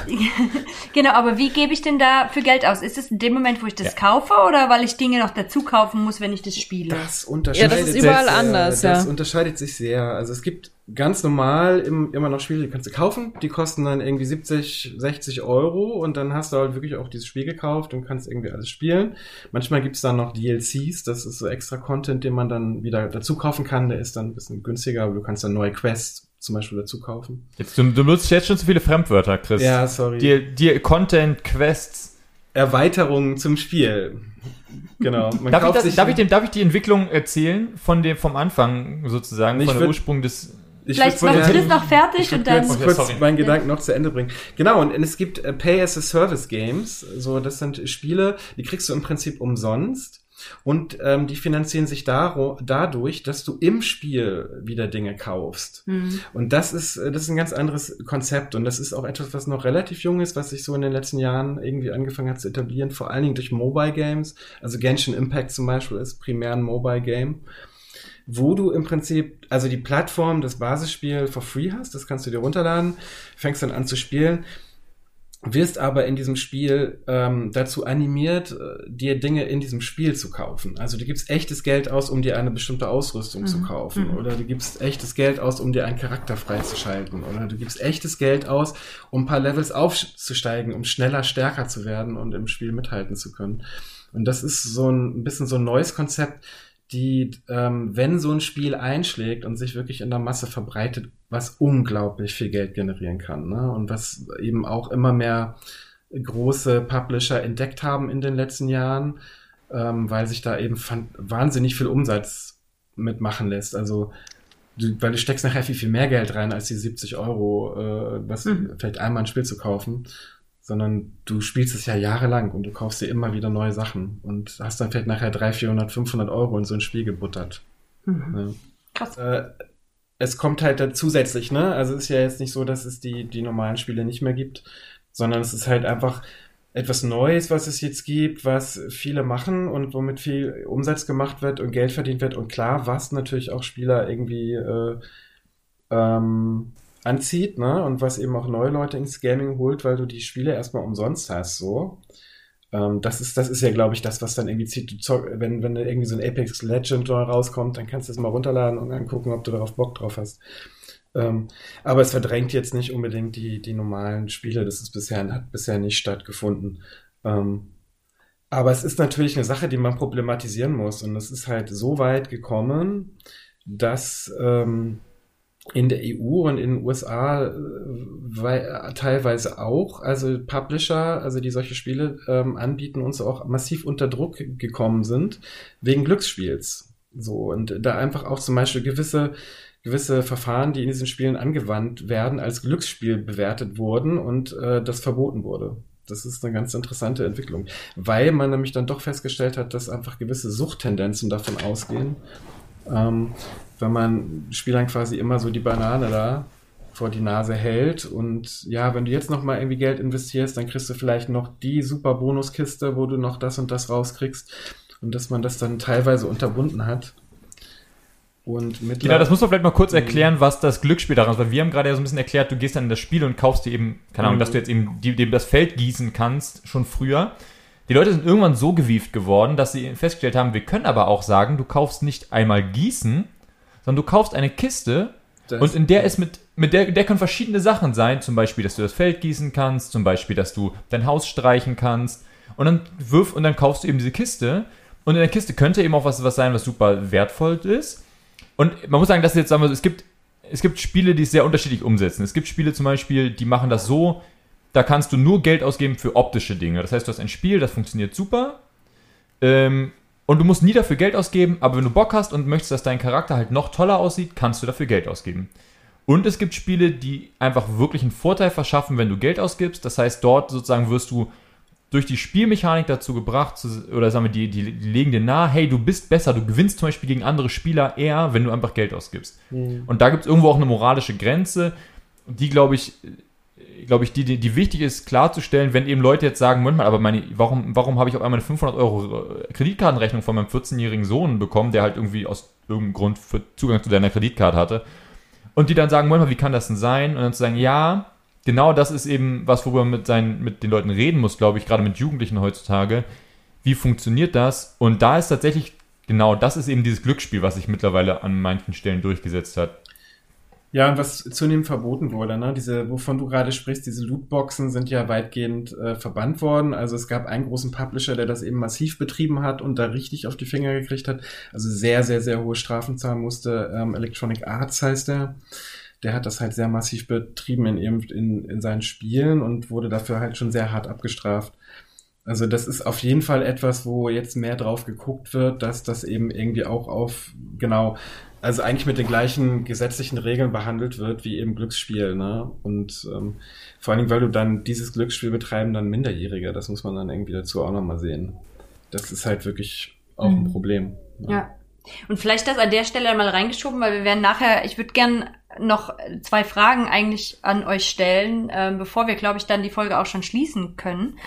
genau, aber wie gebe ich denn da für Geld aus? Ist es in dem Moment, wo ich das kaufe oder weil ich Dinge noch dazu kaufen muss, wenn ich das spiele? Das unterscheidet Ja, das ist überall sich sehr. anders, Das ja. unterscheidet sich sehr. Also es gibt ganz normal im, immer noch Spiele, die kannst du kaufen. Die kosten dann irgendwie 70, 60 Euro und dann hast du halt wirklich auch dieses Spiel gekauft und kannst irgendwie alles spielen. Manchmal gibt's dann noch DLCs, das ist so extra Content, den man dann wieder dazu kaufen kann. Der ist dann ein bisschen günstiger, aber du kannst dann neue Quests zum Beispiel dazu kaufen. Jetzt, du, du nutzt jetzt schon zu viele Fremdwörter, Chris. Ja, sorry. Dir, dir Content, Quests. Erweiterungen zum Spiel. Genau. Man Darf ich, das, sich darf, ich dem, darf ich die Entwicklung erzählen von dem, vom Anfang sozusagen, Ich von der würd- Ursprung des, Ich Vielleicht macht würd- Chris noch fertig Ich und dann. kurz, Okay, kurz sorry. meinen Gedanken noch zu Ende bringen. Genau, und es gibt äh, Pay-as-a-Service-Games. So, das sind Spiele, die kriegst du im Prinzip umsonst. Und ähm, die finanzieren sich dadurch, dass du im Spiel wieder Dinge kaufst. Hm. Und das ist, äh, das ist ein ganz anderes Konzept. Und das ist auch etwas, was noch relativ jung ist, was sich so in den letzten Jahren irgendwie angefangen hat zu etablieren, vor allen Dingen durch Mobile Games. Also Genshin Impact zum Beispiel ist primär ein Mobile Game wo du im Prinzip, also die Plattform, das Basisspiel for free hast, das kannst du dir runterladen, fängst dann an zu spielen, wirst aber in diesem Spiel ähm, dazu animiert, äh, dir Dinge in diesem Spiel zu kaufen. Also du gibst echtes Geld aus, um dir eine bestimmte Ausrüstung zu kaufen. Oder du gibst echtes Geld aus, um dir einen Charakter freizuschalten. Oder du gibst echtes Geld aus, um ein paar Levels aufzusteigen, um schneller, stärker zu werden und im Spiel mithalten zu können. Und das ist so ein, ein bisschen so ein neues Konzept, die, ähm, wenn so ein Spiel einschlägt und sich wirklich in der Masse verbreitet, was unglaublich viel Geld generieren kann. Ne? Und was eben auch immer mehr große Publisher entdeckt haben in den letzten Jahren, ähm, weil sich da eben wahnsinnig viel Umsatz mitmachen lässt. Also du, weil du steckst nachher viel, viel mehr Geld rein, als die 70 Euro, äh, was Mhm. vielleicht einmal ein Spiel zu kaufen sondern du spielst es ja jahrelang und du kaufst dir immer wieder neue Sachen und hast dann vielleicht nachher 300, 400, 500 Euro in so ein Spiel gebuttert. Ja. Krass. Äh, es kommt halt da zusätzlich, ne? Also es ist ja jetzt nicht so, dass es die, die normalen Spiele nicht mehr gibt, sondern es ist halt einfach etwas Neues, was es jetzt gibt, was viele machen und womit viel Umsatz gemacht wird und Geld verdient wird. Und klar, was natürlich auch Spieler irgendwie äh, ähm, anzieht, ne? Und was eben auch neue Leute ins Gaming holt, weil du die Spiele erstmal umsonst hast, so. Ähm, das ist, das ist ja, glaube ich, das, was dann irgendwie zieht. Du zock, wenn, wenn irgendwie so ein Apex Legend rauskommt, dann kannst du es mal runterladen und angucken, ob du darauf Bock drauf hast. Ähm, aber es verdrängt jetzt nicht unbedingt die, die normalen Spiele. Das ist bisher, hat bisher nicht stattgefunden. Ähm, aber es ist natürlich eine Sache, die man problematisieren muss. Und es ist halt so weit gekommen, dass ähm, in der EU und in den USA äh, wei- teilweise auch, also Publisher, also die solche Spiele ähm, anbieten, uns auch massiv unter Druck gekommen sind, wegen Glücksspiels. So, und da einfach auch zum Beispiel gewisse, gewisse Verfahren, die in diesen Spielen angewandt werden, als Glücksspiel bewertet wurden und äh, das verboten wurde. Das ist eine ganz interessante Entwicklung, weil man nämlich dann doch festgestellt hat, dass einfach gewisse Suchttendenzen davon ausgehen, ähm, wenn man Spielern quasi immer so die Banane da vor die Nase hält und ja, wenn du jetzt noch mal irgendwie Geld investierst, dann kriegst du vielleicht noch die super Bonuskiste, wo du noch das und das rauskriegst und dass man das dann teilweise unterbunden hat. Und Genau, mittlerweile das muss man vielleicht mal kurz erklären, was das Glücksspiel daran ist, weil wir haben gerade ja so ein bisschen erklärt, du gehst dann in das Spiel und kaufst dir eben, keine Ahnung, Mhm. dass du jetzt eben die, dem das Feld gießen kannst, schon früher. Die Leute sind irgendwann so gewieft geworden, dass sie festgestellt haben, wir können aber auch sagen, du kaufst nicht einmal gießen, sondern du kaufst eine Kiste das- und in der ist mit, mit der, der können verschiedene Sachen sein, zum Beispiel, dass du das Feld gießen kannst, zum Beispiel, dass du dein Haus streichen kannst und dann wirf und dann kaufst du eben diese Kiste und in der Kiste könnte eben auch was, was sein, was super wertvoll ist. Und man muss sagen, dass jetzt sagen wir es gibt, es gibt Spiele, die es sehr unterschiedlich umsetzen. Es gibt Spiele zum Beispiel, die machen das so, da kannst du nur Geld ausgeben für optische Dinge. Das heißt, du hast ein Spiel, das funktioniert super. Ähm, und du musst nie dafür Geld ausgeben, aber wenn du Bock hast und möchtest, dass dein Charakter halt noch toller aussieht, kannst du dafür Geld ausgeben. Und es gibt Spiele, die einfach wirklich einen Vorteil verschaffen, wenn du Geld ausgibst. Das heißt, dort sozusagen wirst du durch die Spielmechanik dazu gebracht, zu, oder sagen wir, die, die, die legen dir nahe, hey, du bist besser, du gewinnst zum Beispiel gegen andere Spieler eher, wenn du einfach Geld ausgibst. Und da gibt es irgendwo auch eine moralische Grenze, die, glaube ich, glaube ich, die, die, die wichtig ist, klarzustellen, wenn eben Leute jetzt sagen, Moment mal, aber meine, warum, warum habe ich auf einmal eine 500 Euro äh, Kreditkartenrechnung von meinem 14-jährigen Sohn bekommen, der halt irgendwie aus irgendeinem Grund Zugang zu deiner Kreditkarte hatte? Und die dann sagen, Moment mal, wie kann das denn sein? Und dann zu sagen, ja, genau das ist eben was, worüber man mit, seinen, mit den Leuten reden muss, glaube ich, gerade mit Jugendlichen heutzutage. Wie funktioniert das? Und da ist tatsächlich, genau, das ist eben dieses Glücksspiel, was sich mittlerweile an manchen Stellen durchgesetzt hat. Ja, und was zunehmend verboten wurde, ne? Diese, wovon du gerade sprichst, diese Lootboxen sind ja weitgehend äh, verbannt worden. Also es gab einen großen Publisher, der das eben massiv betrieben hat und da richtig auf die Finger gekriegt hat. Also sehr, sehr, sehr hohe Strafen zahlen musste. Ähm, Electronic Arts heißt der. Der hat das halt sehr massiv betrieben in, in, in seinen Spielen und wurde dafür halt schon sehr hart abgestraft. Also das ist auf jeden Fall etwas, wo jetzt mehr drauf geguckt wird, dass das eben irgendwie auch auf, genau, also eigentlich mit den gleichen gesetzlichen Regeln behandelt wird wie eben Glücksspiel, ne? Und ähm, vor allen Dingen, weil du dann dieses Glücksspiel betreiben dann Minderjährige, das muss man dann irgendwie dazu auch nochmal sehen. Das ist halt wirklich auch ein Mhm. Problem. ne? Ja. Und vielleicht das an der Stelle mal reingeschoben, weil wir werden nachher, ich würde gern noch zwei Fragen eigentlich an euch stellen, ähm, bevor wir, glaube ich, dann die Folge auch schon schließen können,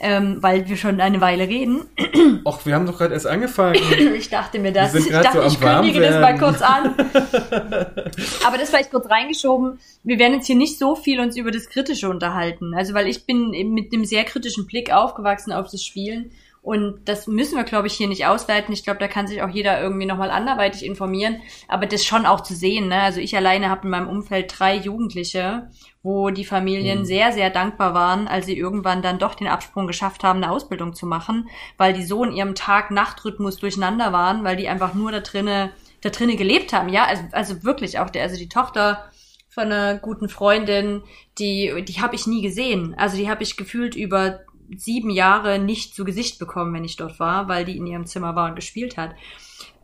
ähm, weil wir schon eine Weile reden. Och, wir haben doch gerade erst angefangen. Ich dachte mir das. Ich dachte, so ich kündige das mal kurz an. Aber das vielleicht kurz reingeschoben. Wir werden jetzt hier nicht so viel uns über das Kritische unterhalten. Also, weil ich bin mit einem sehr kritischen Blick aufgewachsen auf das Spielen. Und das müssen wir, glaube ich, hier nicht ausweiten. Ich glaube, da kann sich auch jeder irgendwie nochmal anderweitig informieren. Aber das schon auch zu sehen. Ne? Also ich alleine habe in meinem Umfeld drei Jugendliche, wo die Familien Mhm. sehr, sehr dankbar waren, als sie irgendwann dann doch den Absprung geschafft haben, eine Ausbildung zu machen, weil die so in ihrem Tag-Nacht-Rhythmus durcheinander waren, weil die einfach nur da drinne, da drinne gelebt haben. Ja, also, also wirklich auch der, also die Tochter von einer guten Freundin, die, die habe ich nie gesehen. Also die habe ich gefühlt über sieben Jahre nicht zu Gesicht bekommen, wenn ich dort war, weil die in ihrem Zimmer war und gespielt hat.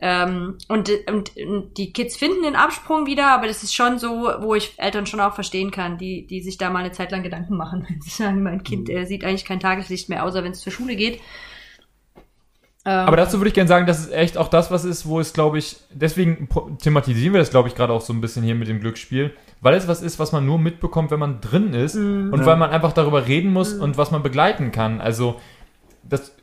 Ähm, und, und, und die Kids finden den Absprung wieder, aber das ist schon so, wo ich Eltern schon auch verstehen kann, die, die sich da mal eine Zeit lang Gedanken machen, wenn sie sagen, mein Kind äh, sieht eigentlich kein Tageslicht mehr, außer wenn es zur Schule geht. Ähm, Aber dazu würde ich gerne sagen, das ist echt auch das, was ist, wo es, glaube ich, deswegen thematisieren wir das, glaube ich, gerade auch so ein bisschen hier mit dem Glücksspiel, weil es was ist, was man nur mitbekommt, wenn man drin ist Mhm. und weil man einfach darüber reden muss und was man begleiten kann. Also, das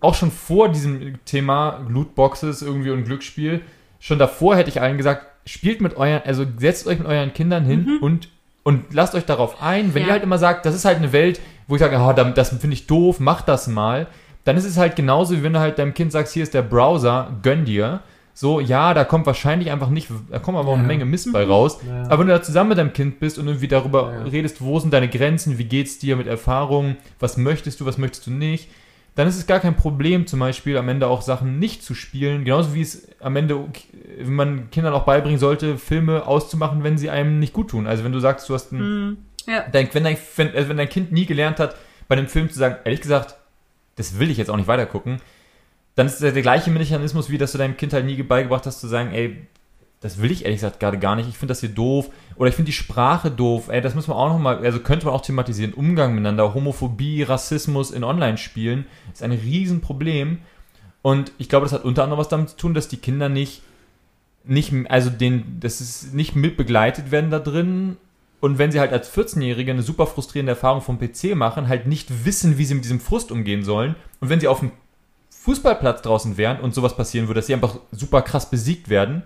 auch schon vor diesem Thema Lootboxes irgendwie und Glücksspiel, schon davor hätte ich allen gesagt, spielt mit euren, also setzt euch mit euren Kindern hin und und lasst euch darauf ein, wenn Ja. ihr halt immer sagt, das ist halt eine Welt, wo ich sage, oh, da- das finde ich doof, mach das mal, dann ist es halt genauso, wie wenn du halt deinem Kind sagst, hier ist der Browser, gönn dir. So, ja, da kommt wahrscheinlich einfach nicht, da kommt aber auch eine Menge Mist bei raus. Ja. Aber wenn du da zusammen mit deinem Kind bist und irgendwie darüber Ja. redest, wo sind deine Grenzen, wie geht's dir mit Erfahrungen, was möchtest du, was möchtest du nicht, dann ist es gar kein Problem, zum Beispiel am Ende auch Sachen nicht zu spielen. Genauso wie es am Ende, wenn man Kindern auch beibringen sollte, Filme auszumachen, wenn sie einem nicht gut tun. Also wenn du sagst, du hast ein Mhm. Ja. dein, wenn, dein, wenn, also wenn dein Kind nie gelernt hat, bei einem Film zu sagen, ehrlich gesagt, das will ich jetzt auch nicht weitergucken, dann ist der, der gleiche Mechanismus, wie dass du deinem Kind halt nie beigebracht hast, zu sagen, ey, das will ich ehrlich gesagt gerade gar nicht, ich finde das hier doof. Oder ich finde die Sprache doof, ey, das müssen wir auch nochmal, also könnte man auch thematisieren, Umgang miteinander, Homophobie, Rassismus in Online-Spielen ist ein Riesenproblem. Und ich glaube, das hat unter anderem was damit zu tun, dass die Kinder nicht, nicht, also den, das ist nicht mit begleitet werden da drin. Und wenn sie halt als 14-Jährige eine super frustrierende Erfahrung vom PC machen, halt nicht wissen, wie sie mit diesem Frust umgehen sollen. Und wenn sie auf dem Fußballplatz draußen wären und sowas passieren würde, dass sie einfach super krass besiegt werden,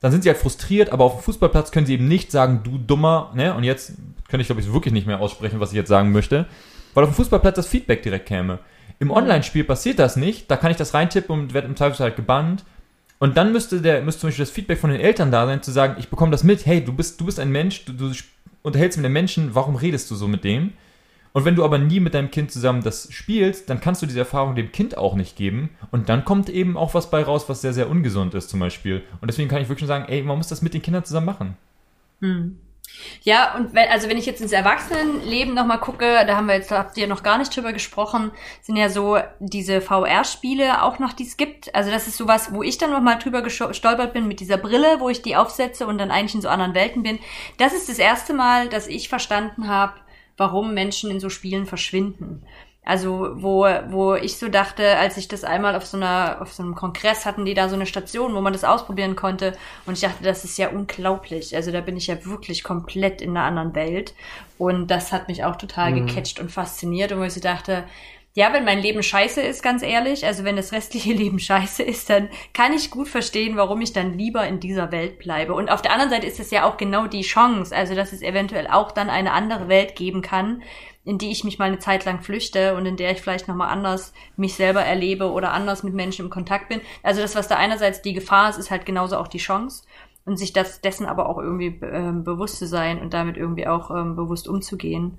dann sind sie halt frustriert, aber auf dem Fußballplatz können sie eben nicht sagen, du Dummer, ne? Und jetzt könnte ich, glaube ich, wirklich nicht mehr aussprechen, was ich jetzt sagen möchte, weil auf dem Fußballplatz das Feedback direkt käme. Im Online-Spiel passiert das nicht, da kann ich das reintippen und werde im Zweifelsfall halt gebannt. Und dann müsste der, müsste zum Beispiel das Feedback von den Eltern da sein, zu sagen, ich bekomme das mit, hey, du bist, du bist ein Mensch, du, du unterhältst mit einem Menschen, warum redest du so mit dem? Und wenn du aber nie mit deinem Kind zusammen das spielst, dann kannst du diese Erfahrung dem Kind auch nicht geben. Und dann kommt eben auch was bei raus, was sehr, sehr ungesund ist, zum Beispiel. Und deswegen kann ich wirklich sagen, ey, man muss das mit den Kindern zusammen machen. Hm. Ja, und wenn, also wenn ich jetzt ins Erwachsenenleben nochmal gucke, da haben wir jetzt, habt ihr noch gar nicht drüber gesprochen, sind ja so diese VR-Spiele auch noch, die es gibt. Also das ist sowas, wo ich dann nochmal drüber gestolpert bin mit dieser Brille, wo ich die aufsetze und dann eigentlich in so anderen Welten bin. Das ist das erste Mal, dass ich verstanden habe, warum Menschen in so Spielen verschwinden. Also wo, wo ich so dachte, als ich das einmal auf so einer, auf so einem Kongress hatten die da so eine Station, wo man das ausprobieren konnte. Und ich dachte, das ist ja unglaublich. Also da bin ich ja wirklich komplett in einer anderen Welt. Und das hat mich auch total mhm. gecatcht und fasziniert. Und wo ich so dachte, ja, wenn mein Leben scheiße ist, ganz ehrlich, also wenn das restliche Leben scheiße ist, dann kann ich gut verstehen, warum ich dann lieber in dieser Welt bleibe. Und auf der anderen Seite ist es ja auch genau die Chance, also dass es eventuell auch dann eine andere Welt geben kann, in die ich mich mal eine Zeit lang flüchte und in der ich vielleicht nochmal anders mich selber erlebe oder anders mit Menschen im Kontakt bin. Also das, was da einerseits die Gefahr ist, ist halt genauso auch die Chance und sich das dessen aber auch irgendwie ähm, bewusst zu sein und damit irgendwie auch ähm, bewusst umzugehen.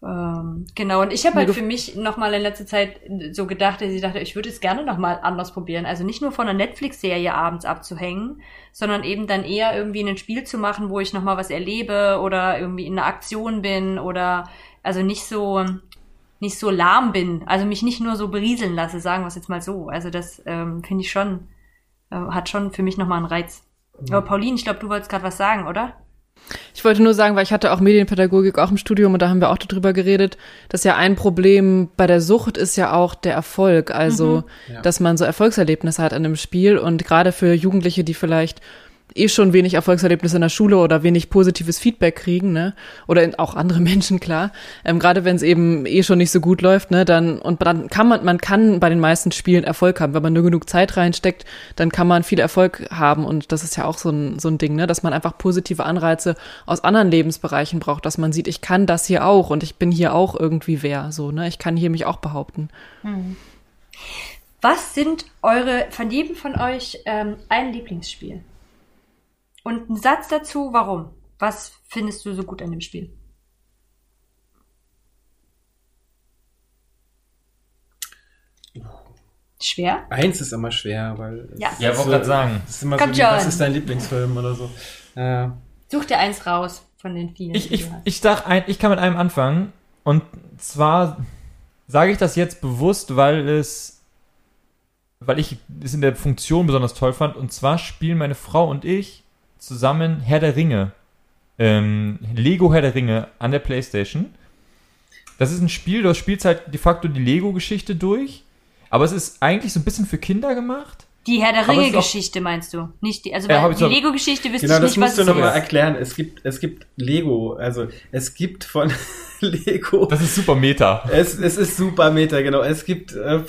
Ähm, genau, und ich habe halt für mich nochmal in letzter Zeit so gedacht, dass ich dachte, ich würde es gerne nochmal anders probieren. Also nicht nur von einer Netflix-Serie abends abzuhängen, sondern eben dann eher irgendwie ein Spiel zu machen, wo ich nochmal was erlebe oder irgendwie in einer Aktion bin oder also nicht so nicht so lahm bin, also mich nicht nur so berieseln lasse, sagen wir es jetzt mal so. Also das ähm, finde ich schon, äh, hat schon für mich nochmal einen Reiz. Mhm. Aber Pauline, ich glaube, du wolltest gerade was sagen, oder? Ich wollte nur sagen, weil ich hatte auch Medienpädagogik auch im Studium und da haben wir auch darüber geredet, dass ja ein Problem bei der Sucht ist ja auch der Erfolg. Also, mhm. ja. dass man so Erfolgserlebnisse hat an einem Spiel und gerade für Jugendliche, die vielleicht eh schon wenig Erfolgserlebnisse in der Schule oder wenig positives Feedback kriegen, ne? Oder in, auch andere Menschen, klar. Ähm, Gerade wenn es eben eh schon nicht so gut läuft, ne, dann und dann kann man, man kann bei den meisten Spielen Erfolg haben. Wenn man nur genug Zeit reinsteckt, dann kann man viel Erfolg haben. Und das ist ja auch so ein, so ein Ding, ne, dass man einfach positive Anreize aus anderen Lebensbereichen braucht, dass man sieht, ich kann das hier auch und ich bin hier auch irgendwie wer. So, ne? Ich kann hier mich auch behaupten. Hm. Was sind eure, von jedem von euch ähm, ein Lieblingsspiel? Und ein Satz dazu, warum? Was findest du so gut an dem Spiel? Schwer? Eins ist immer schwer, weil. Ja, ja wollte so, gerade sagen. Das ist immer Kommt so, wie, was ist dein Lieblingsfilm oder so? Äh. Such dir eins raus von den vielen. Ich, ich, ich dachte, ich kann mit einem anfangen. Und zwar sage ich das jetzt bewusst, weil es, weil ich es in der Funktion besonders toll fand. Und zwar spielen meine Frau und ich zusammen Herr der Ringe. Ähm, Lego Herr der Ringe an der Playstation. Das ist ein Spiel, du spielst halt de facto die Lego-Geschichte durch, aber es ist eigentlich so ein bisschen für Kinder gemacht. Die Herr der Ringe-Geschichte meinst du? Nicht die, also ja, die Lego-Geschichte wisst genau, ich nicht, was Genau, das musst du nochmal erklären. Es gibt, es gibt Lego, also es gibt von Lego. Das ist super Meta. Es, es ist super Meta, genau. Es gibt äh,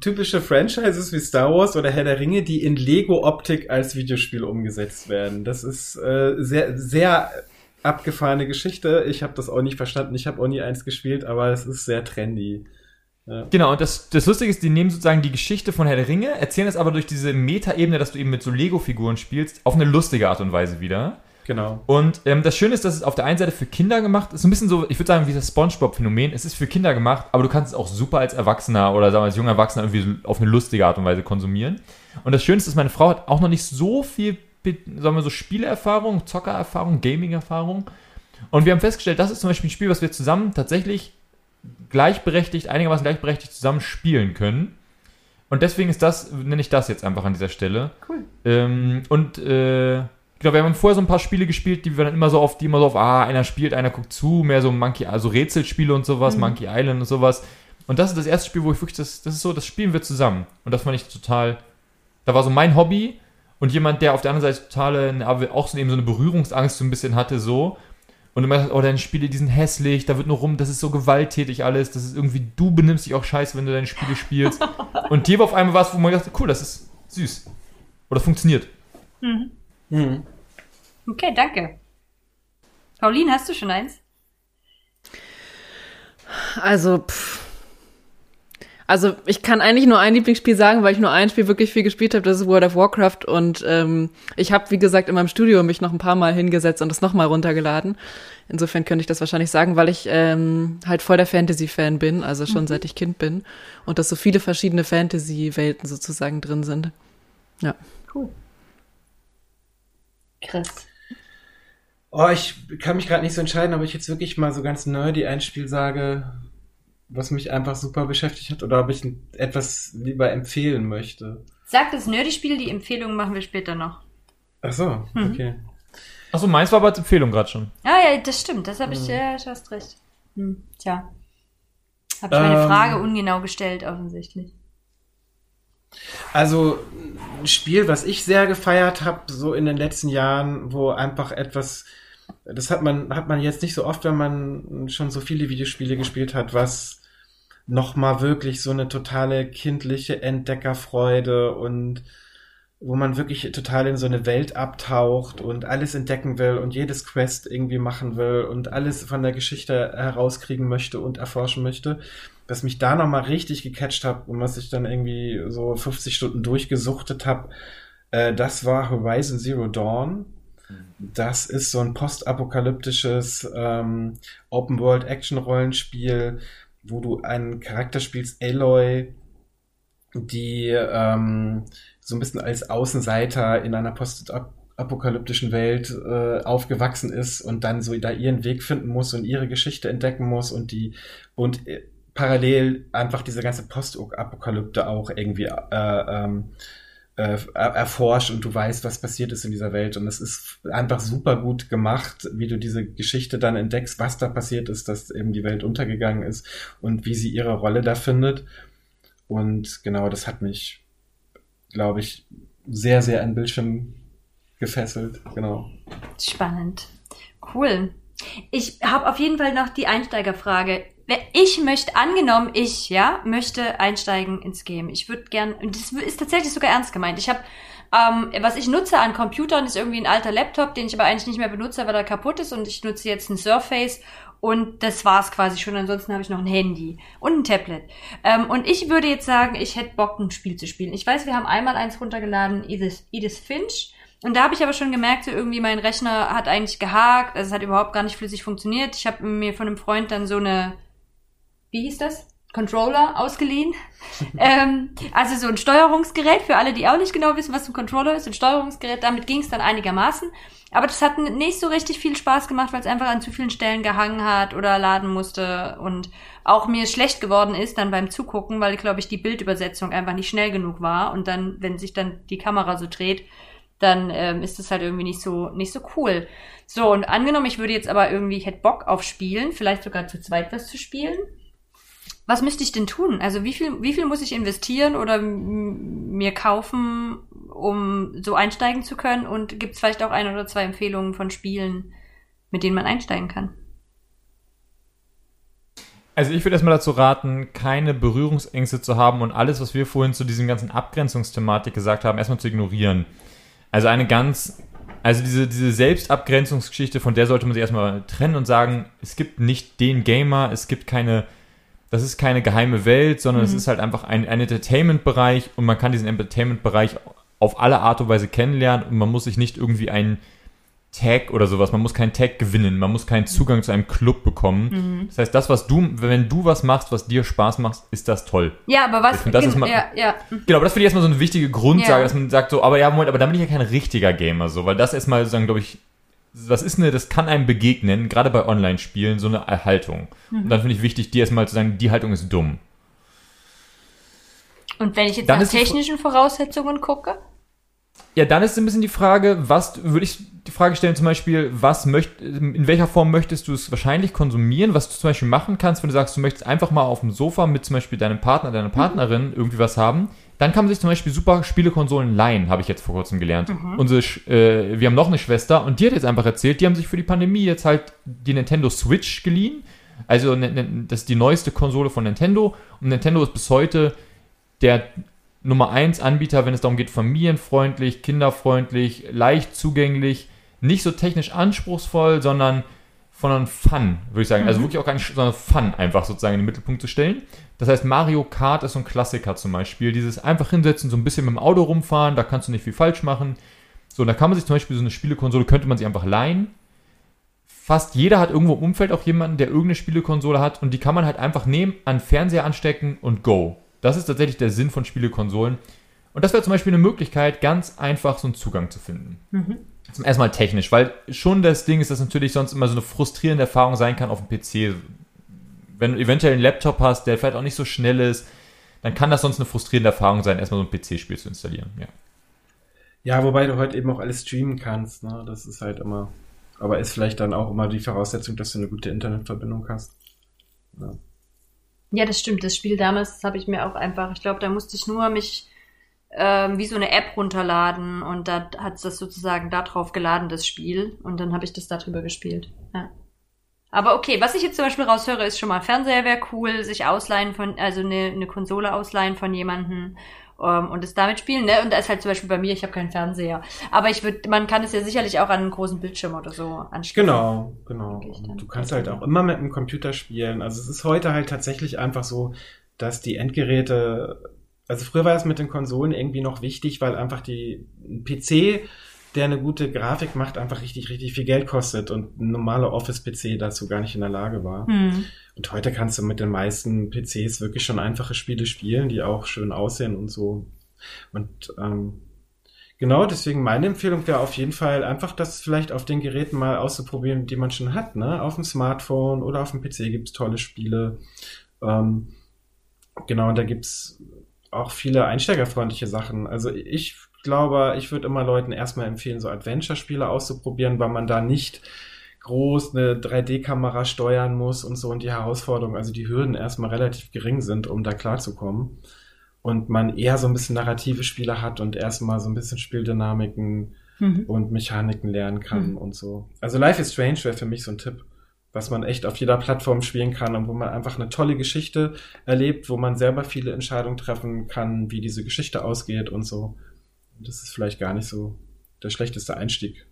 typische Franchises wie Star Wars oder Herr der Ringe, die in Lego-Optik als Videospiel umgesetzt werden. Das ist äh, sehr, sehr abgefahrene Geschichte. Ich habe das auch nicht verstanden. Ich habe auch nie eins gespielt, aber es ist sehr trendy. Ja. Genau, und das, das Lustige ist, die nehmen sozusagen die Geschichte von Herr der Ringe, erzählen es aber durch diese Meta-Ebene, dass du eben mit so Lego-Figuren spielst, auf eine lustige Art und Weise wieder. Genau. Und ähm, das Schöne ist, dass es auf der einen Seite für Kinder gemacht ist, so ein bisschen so, ich würde sagen, wie das Spongebob-Phänomen. Es ist für Kinder gemacht, aber du kannst es auch super als Erwachsener oder sagen wir als junger Erwachsener irgendwie auf eine lustige Art und Weise konsumieren. Und das Schönste ist, meine Frau hat auch noch nicht so viel, sagen wir so, Spielerfahrung, Zockererfahrung, Gaming-Erfahrung. Und wir haben festgestellt, das ist zum Beispiel ein Spiel, was wir zusammen tatsächlich gleichberechtigt, einigermaßen gleichberechtigt zusammen spielen können. Und deswegen ist das, nenne ich das jetzt einfach an dieser Stelle. Cool. Ähm, und äh, genau, wir haben vorher so ein paar Spiele gespielt, die wir dann immer so auf, die immer so auf, ah, einer spielt, einer guckt zu, mehr so Monkey, also Rätselspiele und sowas, Monkey Island und sowas. Und das ist das erste Spiel, wo ich wirklich, das, das ist so, das spielen wir zusammen. Und das fand ich total, da war so mein Hobby und jemand, der auf der anderen Seite totale, auch so eben so eine Berührungsangst so ein bisschen hatte, so. Und immer gesagt, oh, deine Spiele, die sind hässlich, da wird nur rum, das ist so gewalttätig alles, das ist irgendwie, du benimmst dich auch scheiße, wenn du deine Spiele spielst. und hier war auf einmal was, wo man dachte, cool, das ist süß. Oder funktioniert. Hm. Okay, danke. Pauline, hast du schon eins? Also, pff. Also ich kann eigentlich nur ein Lieblingsspiel sagen, weil ich nur ein Spiel wirklich viel gespielt habe, das ist World of Warcraft. Und ähm, ich habe, wie gesagt, in meinem Studio mich noch ein paar Mal hingesetzt und das nochmal runtergeladen. Insofern könnte ich das wahrscheinlich sagen, weil ich ähm, halt voll der Fantasy-Fan bin, also schon seit ich Kind bin. Und dass so viele verschiedene Fantasy-Welten sozusagen drin sind. Ja. Chris. Oh, ich kann mich gerade nicht so entscheiden, ob ich jetzt wirklich mal so ganz nerdy ein Spiel sage, was mich einfach super beschäftigt hat, oder ob ich etwas lieber empfehlen möchte. Sag das Nerdy-Spiel, die Empfehlungen machen wir später noch. Ach so, okay. Achso, meins war aber als Empfehlung gerade schon. Ah ja, das stimmt, das habe ich, ja, du hast recht. Hm, tja. Habe ich meine Ähm. Frage ungenau gestellt, offensichtlich. Also ein Spiel, was ich sehr gefeiert habe, so in den letzten Jahren, wo einfach etwas, das hat man, hat man jetzt nicht so oft, wenn man schon so viele Videospiele gespielt hat, was nochmal wirklich so eine totale kindliche Entdeckerfreude und wo man wirklich total in so eine Welt abtaucht und alles entdecken will und jedes Quest irgendwie machen will und alles von der Geschichte herauskriegen möchte und erforschen möchte was mich da nochmal richtig gecatcht hat und was ich dann irgendwie so 50 Stunden durchgesuchtet habe, äh, das war Horizon Zero Dawn. Das ist so ein postapokalyptisches ähm, Open-World-Action-Rollenspiel, wo du einen Charakter spielst, Aloy, die ähm, so ein bisschen als Außenseiter in einer postapokalyptischen Welt äh, aufgewachsen ist und dann so da ihren Weg finden muss und ihre Geschichte entdecken muss und die und äh, parallel einfach diese ganze Postapokalypte auch irgendwie äh, ähm, äh, er- erforscht und du weißt, was passiert ist in dieser Welt. Und es ist einfach super gut gemacht, wie du diese Geschichte dann entdeckst, was da passiert ist, dass eben die Welt untergegangen ist und wie sie ihre Rolle da findet. Und genau, das hat mich, glaube ich, sehr, sehr an Bildschirm gefesselt. Genau. Spannend. Cool. Ich habe auf jeden Fall noch die Einsteigerfrage. Ich möchte, angenommen, ich, ja, möchte einsteigen ins Game. Ich würde gern, das ist tatsächlich sogar ernst gemeint. Ich habe, ähm, was ich nutze an Computern, ist irgendwie ein alter Laptop, den ich aber eigentlich nicht mehr benutze, weil er kaputt ist. Und ich nutze jetzt ein Surface. Und das war's quasi schon. Ansonsten habe ich noch ein Handy und ein Tablet. Ähm, und ich würde jetzt sagen, ich hätte Bock, ein Spiel zu spielen. Ich weiß, wir haben einmal eins runtergeladen, Edith, Edith Finch. Und da habe ich aber schon gemerkt, so irgendwie mein Rechner hat eigentlich gehakt, also es hat überhaupt gar nicht flüssig funktioniert. Ich habe mir von einem Freund dann so eine, wie hieß das? Controller ausgeliehen. ähm, also so ein Steuerungsgerät, für alle, die auch nicht genau wissen, was ein Controller ist, ein Steuerungsgerät, damit ging es dann einigermaßen. Aber das hat nicht so richtig viel Spaß gemacht, weil es einfach an zu vielen Stellen gehangen hat oder laden musste und auch mir schlecht geworden ist dann beim Zugucken, weil, glaube ich, die Bildübersetzung einfach nicht schnell genug war und dann, wenn sich dann die Kamera so dreht, dann ähm, ist das halt irgendwie nicht so nicht so cool. So und angenommen, ich würde jetzt aber irgendwie ich hätte Bock auf Spielen, vielleicht sogar zu zweit was zu spielen. Was müsste ich denn tun? Also wie viel wie viel muss ich investieren oder mir kaufen, um so einsteigen zu können? Und gibt es vielleicht auch ein oder zwei Empfehlungen von Spielen, mit denen man einsteigen kann? Also ich würde erstmal dazu raten, keine Berührungsängste zu haben und alles, was wir vorhin zu diesem ganzen Abgrenzungsthematik gesagt haben, erstmal zu ignorieren. Also eine ganz, also diese, diese Selbstabgrenzungsgeschichte, von der sollte man sich erstmal trennen und sagen, es gibt nicht den Gamer, es gibt keine, das ist keine geheime Welt, sondern es ist halt einfach ein, ein Entertainment-Bereich und man kann diesen Entertainment-Bereich auf alle Art und Weise kennenlernen und man muss sich nicht irgendwie einen Tag oder sowas, man muss keinen Tag gewinnen, man muss keinen Zugang zu einem Club bekommen. Das heißt, das, was du, wenn du was machst, was dir Spaß macht, ist das toll. Ja, aber was? Find, das ist mal- ja, ja. Genau, aber das finde ich erstmal so eine wichtige Grundsage, Ja. dass man sagt so, aber ja, Moment, aber dann bin ich ja kein richtiger Gamer, so, weil das erstmal sozusagen, glaube ich, das ist eine, das kann einem begegnen, gerade bei Online-Spielen, so eine Haltung. Und dann finde ich wichtig, dir erstmal zu sagen, die Haltung ist dumm. Und wenn ich jetzt Dann nach technischen Voraussetzungen gucke? Ja, dann ist ein bisschen die Frage, was würde ich die Frage stellen, zum Beispiel, was möcht, in welcher Form möchtest du es wahrscheinlich konsumieren, was du zum Beispiel machen kannst, wenn du sagst, du möchtest einfach mal auf dem Sofa mit zum Beispiel deinem Partner, deiner Partnerin irgendwie was haben, dann kann man sich zum Beispiel super Spielekonsolen leihen, habe ich jetzt vor kurzem gelernt. Unsere, Sch- äh, wir haben noch eine Schwester und die hat jetzt einfach erzählt, die haben sich für die Pandemie jetzt halt die Nintendo Switch geliehen. Also ne- ne- das ist die neueste Konsole von Nintendo und Nintendo ist bis heute der Nummer 1 Anbieter, wenn es darum geht, familienfreundlich, kinderfreundlich, leicht zugänglich, nicht so technisch anspruchsvoll, sondern von einem Fun, würde ich sagen. Also wirklich auch gar nicht, sondern Fun einfach sozusagen in den Mittelpunkt zu stellen. Das heißt, Mario Kart ist so ein Klassiker zum Beispiel. Dieses einfach hinsetzen, so ein bisschen mit dem Auto rumfahren, da kannst du nicht viel falsch machen. So, und da kann man sich zum Beispiel so eine Spielekonsole, könnte man sich einfach leihen. Fast jeder hat irgendwo im Umfeld auch jemanden, der irgendeine Spielekonsole hat und die kann man halt einfach nehmen, an Fernseher anstecken und go. Das ist tatsächlich der Sinn von Spielekonsolen. Und das wäre zum Beispiel eine Möglichkeit, ganz einfach so einen Zugang zu finden. Zum ersten Mal technisch, weil schon das Ding ist, dass natürlich sonst immer so eine frustrierende Erfahrung sein kann auf dem PC. Wenn du eventuell einen Laptop hast, der vielleicht auch nicht so schnell ist, dann kann das sonst eine frustrierende Erfahrung sein, erstmal so ein PC-Spiel zu installieren. Ja. Ja, wobei du heute eben auch alles streamen kannst, ne? Das ist halt immer. Aber ist vielleicht dann auch immer die Voraussetzung, dass du eine gute Internetverbindung hast. Ja. Ja, das stimmt. Das Spiel damals, das habe ich mir auch einfach, ich glaube, da musste ich nur mich ähm, wie so eine App runterladen und da hat es das sozusagen da drauf geladen, das Spiel. Und dann habe ich das darüber gespielt. Ja. Aber okay, was ich jetzt zum Beispiel raushöre, ist schon mal Fernseher wäre cool, sich ausleihen von, also eine, eine Konsole ausleihen von jemandem ähm, und es damit spielen, ne? Und da ist halt zum Beispiel bei mir, ich habe keinen Fernseher. Aber ich würde, man kann es ja sicherlich auch an einen großen Bildschirm oder so anschließen. Genau, genau. Du kannst halt auch immer mit dem Computer spielen. Also es ist heute halt tatsächlich einfach so, dass die Endgeräte, also früher war es mit den Konsolen irgendwie noch wichtig, weil einfach die ein PC, der eine gute Grafik macht, einfach richtig, richtig viel Geld kostet und ein normaler Office-PC dazu gar nicht in der Lage war. Hm. Und heute kannst du mit den meisten PCs wirklich schon einfache Spiele spielen, die auch schön aussehen und so. Und ähm, genau, deswegen meine Empfehlung wäre auf jeden Fall einfach, das vielleicht auf den Geräten mal auszuprobieren, die man schon hat. Ne? Auf dem Smartphone oder auf dem PC gibt's tolle Spiele. Ähm, genau, und da gibt's auch viele einsteigerfreundliche Sachen. Also ich glaube, ich würde immer Leuten erstmal empfehlen, so Adventure-Spiele auszuprobieren, weil man da nicht groß eine 3D-Kamera steuern muss und so und die Herausforderungen, also die Hürden erstmal relativ gering sind, um da klarzukommen. Und man eher so ein bisschen narrative Spiele hat und erstmal so ein bisschen Spieldynamiken Mhm. und Mechaniken lernen kann und so. Also Life is Strange wäre für mich so ein Tipp, was man echt auf jeder Plattform spielen kann und wo man einfach eine tolle Geschichte erlebt, wo man selber viele Entscheidungen treffen kann, wie diese Geschichte ausgeht und so. Das ist vielleicht gar nicht so der schlechteste Einstieg.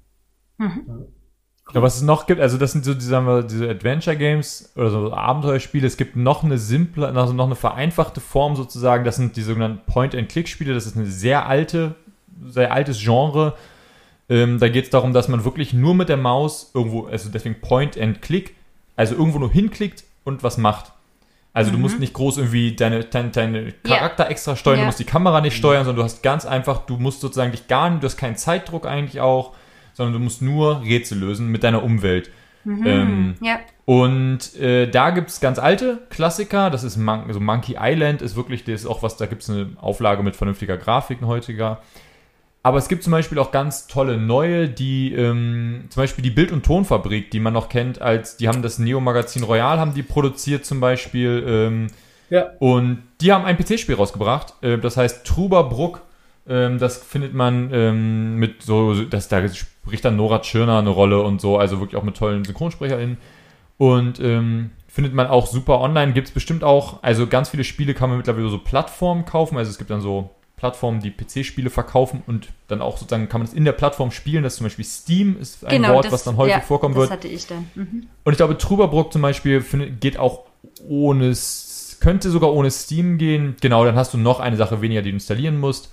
Ja, was es noch gibt, also das sind so diese, sagen wir, diese Adventure Games oder so Abenteuerspiele. Es gibt noch eine simple, also noch eine vereinfachte Form sozusagen. Das sind die sogenannten Point-and-Click-Spiele. Das ist eine sehr alte, sehr altes Genre. Ähm, da geht es darum, dass man wirklich nur mit der Maus irgendwo, also deswegen Point-and-Click, also irgendwo nur hinklickt und was macht. Also du musst nicht groß irgendwie deine, deine, deine Charakter extra steuern, Ja. du musst die Kamera nicht steuern, sondern du hast ganz einfach, du musst sozusagen dich gar nicht, du hast keinen Zeitdruck eigentlich auch, sondern du musst nur Rätsel lösen mit deiner Umwelt. Ähm, Ja. und äh, da gibt's ganz alte Klassiker, das ist Mon also Monkey Island, ist wirklich, das ist auch was, da gibt's eine Auflage mit vernünftiger Grafik ein heutiger. Aber es gibt zum Beispiel auch ganz tolle neue, die ähm, zum Beispiel die Bild- und Tonfabrik, die man noch kennt, als die haben das Neo-Magazin Royal, haben die produziert zum Beispiel. Ähm, Ja. Und die haben ein PC-Spiel rausgebracht, äh, das heißt Truberbruck. Ähm, das findet man ähm, mit so, das, da spricht dann Nora Tschirner eine Rolle und so, also wirklich auch mit tollen SynchronsprecherInnen. Und ähm, findet man auch super online. Gibt es bestimmt auch, also ganz viele Spiele kann man mittlerweile so Plattformen kaufen. Also es gibt dann so Plattformen, die PC-Spiele verkaufen und dann auch sozusagen kann man es in der Plattform spielen. Das ist zum Beispiel Steam, ist ein Wort, was dann häufig Genau, ja, vorkommen das wird. hatte ich dann. Mhm. Und ich glaube, Truberbrook zum Beispiel findet, geht auch ohne, könnte sogar ohne Steam gehen. Genau, dann hast du noch eine Sache weniger, die du installieren musst.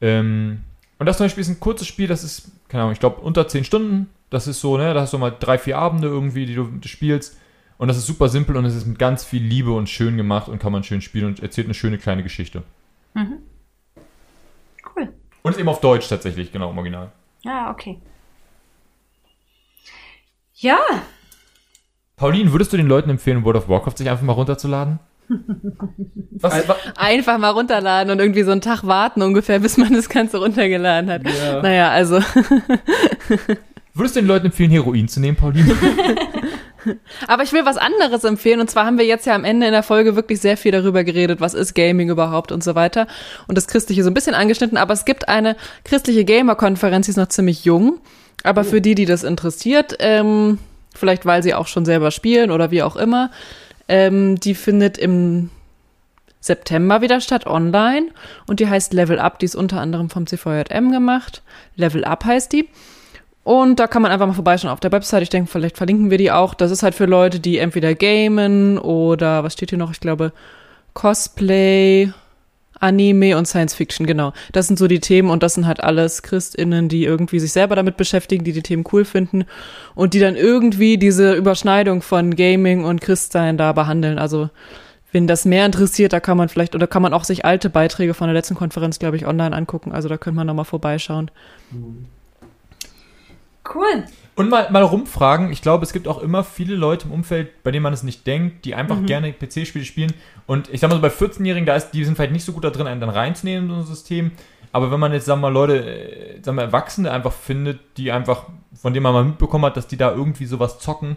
Ähm, und das zum Beispiel ist ein kurzes Spiel, das ist, keine Ahnung, ich glaube unter 10 Stunden. Das ist so, ne, da hast du mal drei, vier Abende irgendwie, die du spielst. Und das ist super simpel und es ist mit ganz viel Liebe und schön gemacht und kann man schön spielen und erzählt eine schöne kleine Geschichte. Cool. Und ist eben auf Deutsch tatsächlich, genau, im Original. Ja, okay. Ja, Pauline, würdest du den Leuten empfehlen, World of Warcraft sich einfach mal runterzuladen? Was, wa- Einfach mal runterladen und irgendwie so einen Tag warten ungefähr, bis man das Ganze runtergeladen hat. Ja. Naja, also würdest du den Leuten empfehlen, Heroin zu nehmen, Pauline? Aber ich will was anderes empfehlen. Und zwar haben wir jetzt ja am Ende in der Folge wirklich sehr viel darüber geredet, was ist Gaming überhaupt und so weiter. Und das Christliche so ein bisschen angeschnitten. Aber es gibt eine christliche Gamer-Konferenz, die ist noch ziemlich jung. Aber für die, die das interessiert, ähm, vielleicht weil sie auch schon selber spielen oder wie auch immer, ähm, die findet im September wieder statt online. Und die heißt Level Up. Die ist unter anderem vom CVJM gemacht. Level Up heißt die. Und da kann man einfach mal vorbeischauen auf der Website. Ich denke, vielleicht verlinken wir die auch. Das ist halt für Leute, die entweder gamen oder was steht hier noch? Ich glaube, Cosplay, Anime und Science Fiction, genau. Das sind so die Themen und das sind halt alles ChristInnen, die irgendwie sich selber damit beschäftigen, die die Themen cool finden und die dann irgendwie diese Überschneidung von Gaming und Christsein da behandeln. Also, wenn das mehr interessiert, da kann man vielleicht, oder kann man auch sich alte Beiträge von der letzten Konferenz, glaube ich, online angucken. Also, da könnte man nochmal vorbeischauen. Cool. Und mal, mal rumfragen. Ich glaube, es gibt auch immer viele Leute im Umfeld, bei denen man es nicht denkt, die einfach gerne PC-Spiele spielen. Und ich sag mal so, bei 14-Jährigen, da ist, die sind vielleicht nicht so gut da drin, einen dann reinzunehmen in so ein System. Aber wenn man jetzt, sagen wir mal, Leute, äh, sagen wir, Erwachsene einfach findet, die einfach, von denen man mal mitbekommen hat, dass die da irgendwie sowas zocken,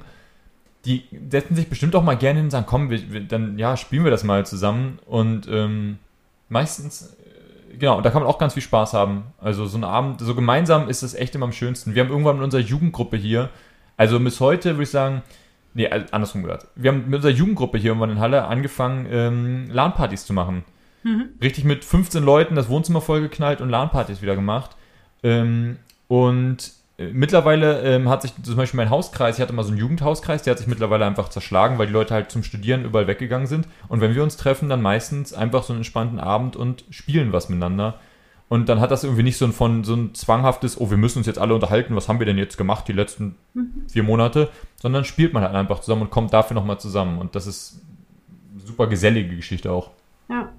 die setzen sich bestimmt auch mal gerne hin und sagen, komm, wir, wir, dann ja, spielen wir das mal zusammen. Und ähm, meistens, genau, da kann man auch ganz viel Spaß haben. Also so ein Abend, so gemeinsam ist es echt immer am schönsten. Wir haben irgendwann mit unserer Jugendgruppe hier, also bis heute würde ich sagen, nee, andersrum gesagt. Wir haben mit unserer Jugendgruppe hier irgendwann in Halle angefangen, ähm, LAN-Partys zu machen. Richtig mit 15 Leuten das Wohnzimmer vollgeknallt und LAN-Partys wieder gemacht. Ähm, und mittlerweile ähm, hat sich zum Beispiel mein Hauskreis, ich hatte mal so einen Jugendhauskreis, der hat sich mittlerweile einfach zerschlagen, weil die Leute halt zum Studieren überall weggegangen sind. Und wenn wir uns treffen, dann meistens einfach so einen entspannten Abend und spielen was miteinander. Und dann hat das irgendwie nicht so ein von so ein zwanghaftes, oh, wir müssen uns jetzt alle unterhalten, was haben wir denn jetzt gemacht die letzten vier Monate, sondern spielt man halt einfach zusammen und kommt dafür nochmal zusammen. Und das ist eine super gesellige Geschichte auch. Ja.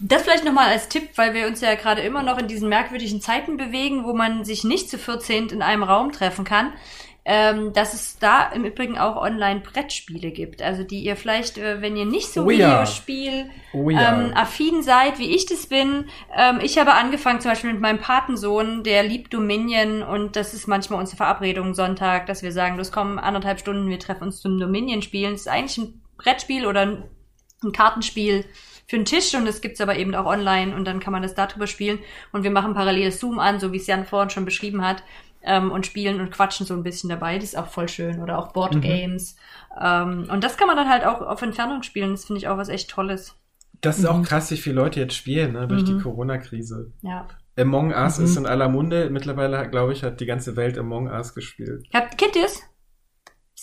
Das vielleicht nochmal als Tipp, weil wir uns ja gerade immer noch in diesen merkwürdigen Zeiten bewegen, wo man sich nicht zu 14 in einem Raum treffen kann, ähm, dass es da im Übrigen auch Online-Brettspiele gibt. Also die ihr vielleicht, äh, wenn ihr nicht so Oh ja. Videospiel Oh ja. ähm, affin seid, wie ich das bin. Ähm, ich habe angefangen zum Beispiel mit meinem Patensohn, der liebt Dominion und das ist manchmal unsere Verabredung Sonntag, dass wir sagen, los komm, anderthalb Stunden, wir treffen uns zum Dominion spielen. Das ist eigentlich ein Brettspiel oder ein Kartenspiel für einen Tisch und es gibt's aber eben auch online und dann kann man das darüber spielen und wir machen parallel Zoom an, so wie es Jan vorhin schon beschrieben hat ähm, und spielen und quatschen so ein bisschen dabei. Das ist auch voll schön oder auch Board Games ähm, und das kann man dann halt auch auf Entfernung spielen. Das finde ich auch was echt Tolles. Das ist auch krass, wie viele Leute jetzt spielen, ne, durch die Corona-Krise. Ja. Among Us ist in aller Munde. Mittlerweile, glaube ich, hat die ganze Welt Among Us gespielt. Habt, kennt ihr es?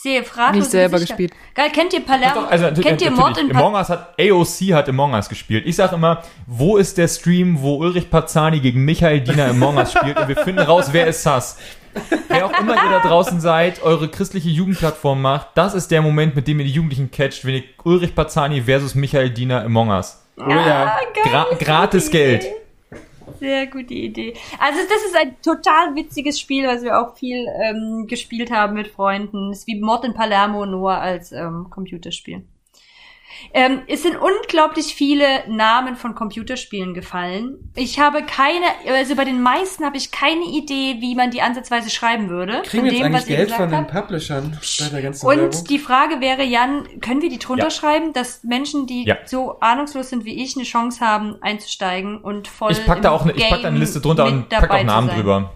Ich sehe fraglos Nicht selber Gesichter. gespielt. Geil, kennt ihr Palermo? Also, natürlich- kennt ihr Mord in. Among Us hat, AOC hat Among Us gespielt. Ich sag immer, wo ist der Stream, wo Ulrich Parzani gegen Michael Diener Among Us spielt und wir finden raus, wer ist Sass. Wer auch immer ihr da draußen seid, eure christliche Jugendplattform macht, das ist der Moment, mit dem ihr die Jugendlichen catcht, wenn ihr Ulrich Parzani versus Michael Diener Among Us. Oh ja. Gra gratis Geld. Sehr gute Idee. Also das ist ein total witziges Spiel, was wir auch viel ähm, gespielt haben mit Freunden. Es ist wie Mord in Palermo nur als ähm, Computerspiel. Ähm, es sind unglaublich viele Namen von Computerspielen gefallen. Ich habe keine, also bei den meisten habe ich keine Idee, wie man die ansatzweise schreiben würde. Kriegen von wir jetzt dem, eigentlich Geld von den. Publishern bei der ganzen Werbung? Und die Frage wäre, Jan, können wir die drunter Ja. schreiben, dass Menschen, die Ja. so ahnungslos sind wie ich, eine Chance haben, einzusteigen und voll Ich pack da auch eine, ich pack da eine Liste drunter und pack auch Namen drüber.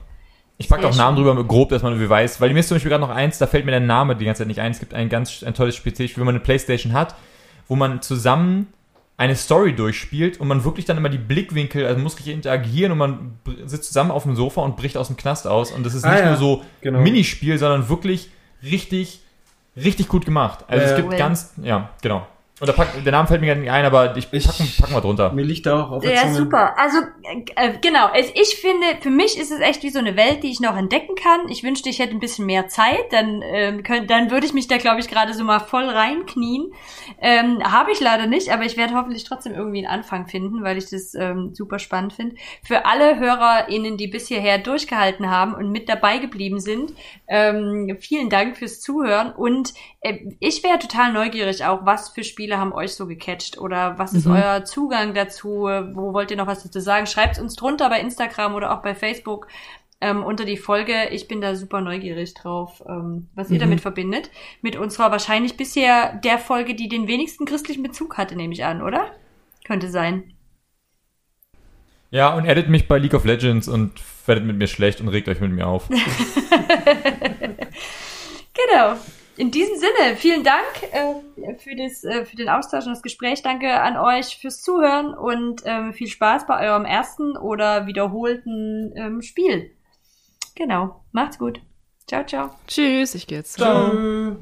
Ich pack Sehr auch Namen drüber, grob, dass man irgendwie weiß, weil mir ist zum Beispiel gerade noch eins, da fällt mir der Name die ganze Zeit nicht ein. Es gibt ein ganz ein tolles PC-Spiel, wenn man eine Playstation hat, wo man zusammen eine Story durchspielt und man wirklich dann immer die Blickwinkel, also man muss richtig interagieren und man sitzt zusammen auf dem Sofa und bricht aus dem Knast aus. Und das ist Ah, nicht ja, nur so genau. Minispiel, sondern wirklich richtig, richtig gut gemacht. Also Ja, es gibt ganz, ja, genau. Und da pack, der Name fällt mir gerade nicht ein, aber ich Ich- packen, packen wir drunter. Mir liegt da auch auf der Ja, Zunge. super. Also, äh, genau. Also ich finde, für mich ist es echt wie so eine Welt, die ich noch entdecken kann. Ich wünschte, ich hätte ein bisschen mehr Zeit. Dann, ähm, könnt, dann würde ich mich da, glaube ich, gerade so mal voll reinknien. Ähm, Habe ich leider nicht, aber ich werde hoffentlich trotzdem irgendwie einen Anfang finden, weil ich das ähm, super spannend finde. Für alle HörerInnen, die bis hierher durchgehalten haben und mit dabei geblieben sind, ähm, vielen Dank fürs Zuhören. Und äh, ich wäre total neugierig auch, was für Spiele Spiele haben euch so gecatcht? Oder was ist Mhm. euer Zugang dazu? Wo wollt ihr noch was dazu sagen? Schreibt uns drunter bei Instagram oder auch bei Facebook ähm, unter die Folge. Ich bin da super neugierig drauf, ähm, was ihr Mhm. damit verbindet. Mit unserer wahrscheinlich bisher der Folge, die den wenigsten christlichen Bezug hatte, nehme ich an, oder? Könnte sein. Ja, und addet mich bei League of Legends und werdet mit mir schlecht und regt euch mit mir auf. Genau. In diesem Sinne, vielen Dank äh, für, das, äh, für den Austausch und das Gespräch. Danke an euch fürs Zuhören und ähm, viel Spaß bei eurem ersten oder wiederholten ähm, Spiel. Genau. Macht's gut. Ciao, ciao. Tschüss, ich gehe jetzt. Ciao. Tschö.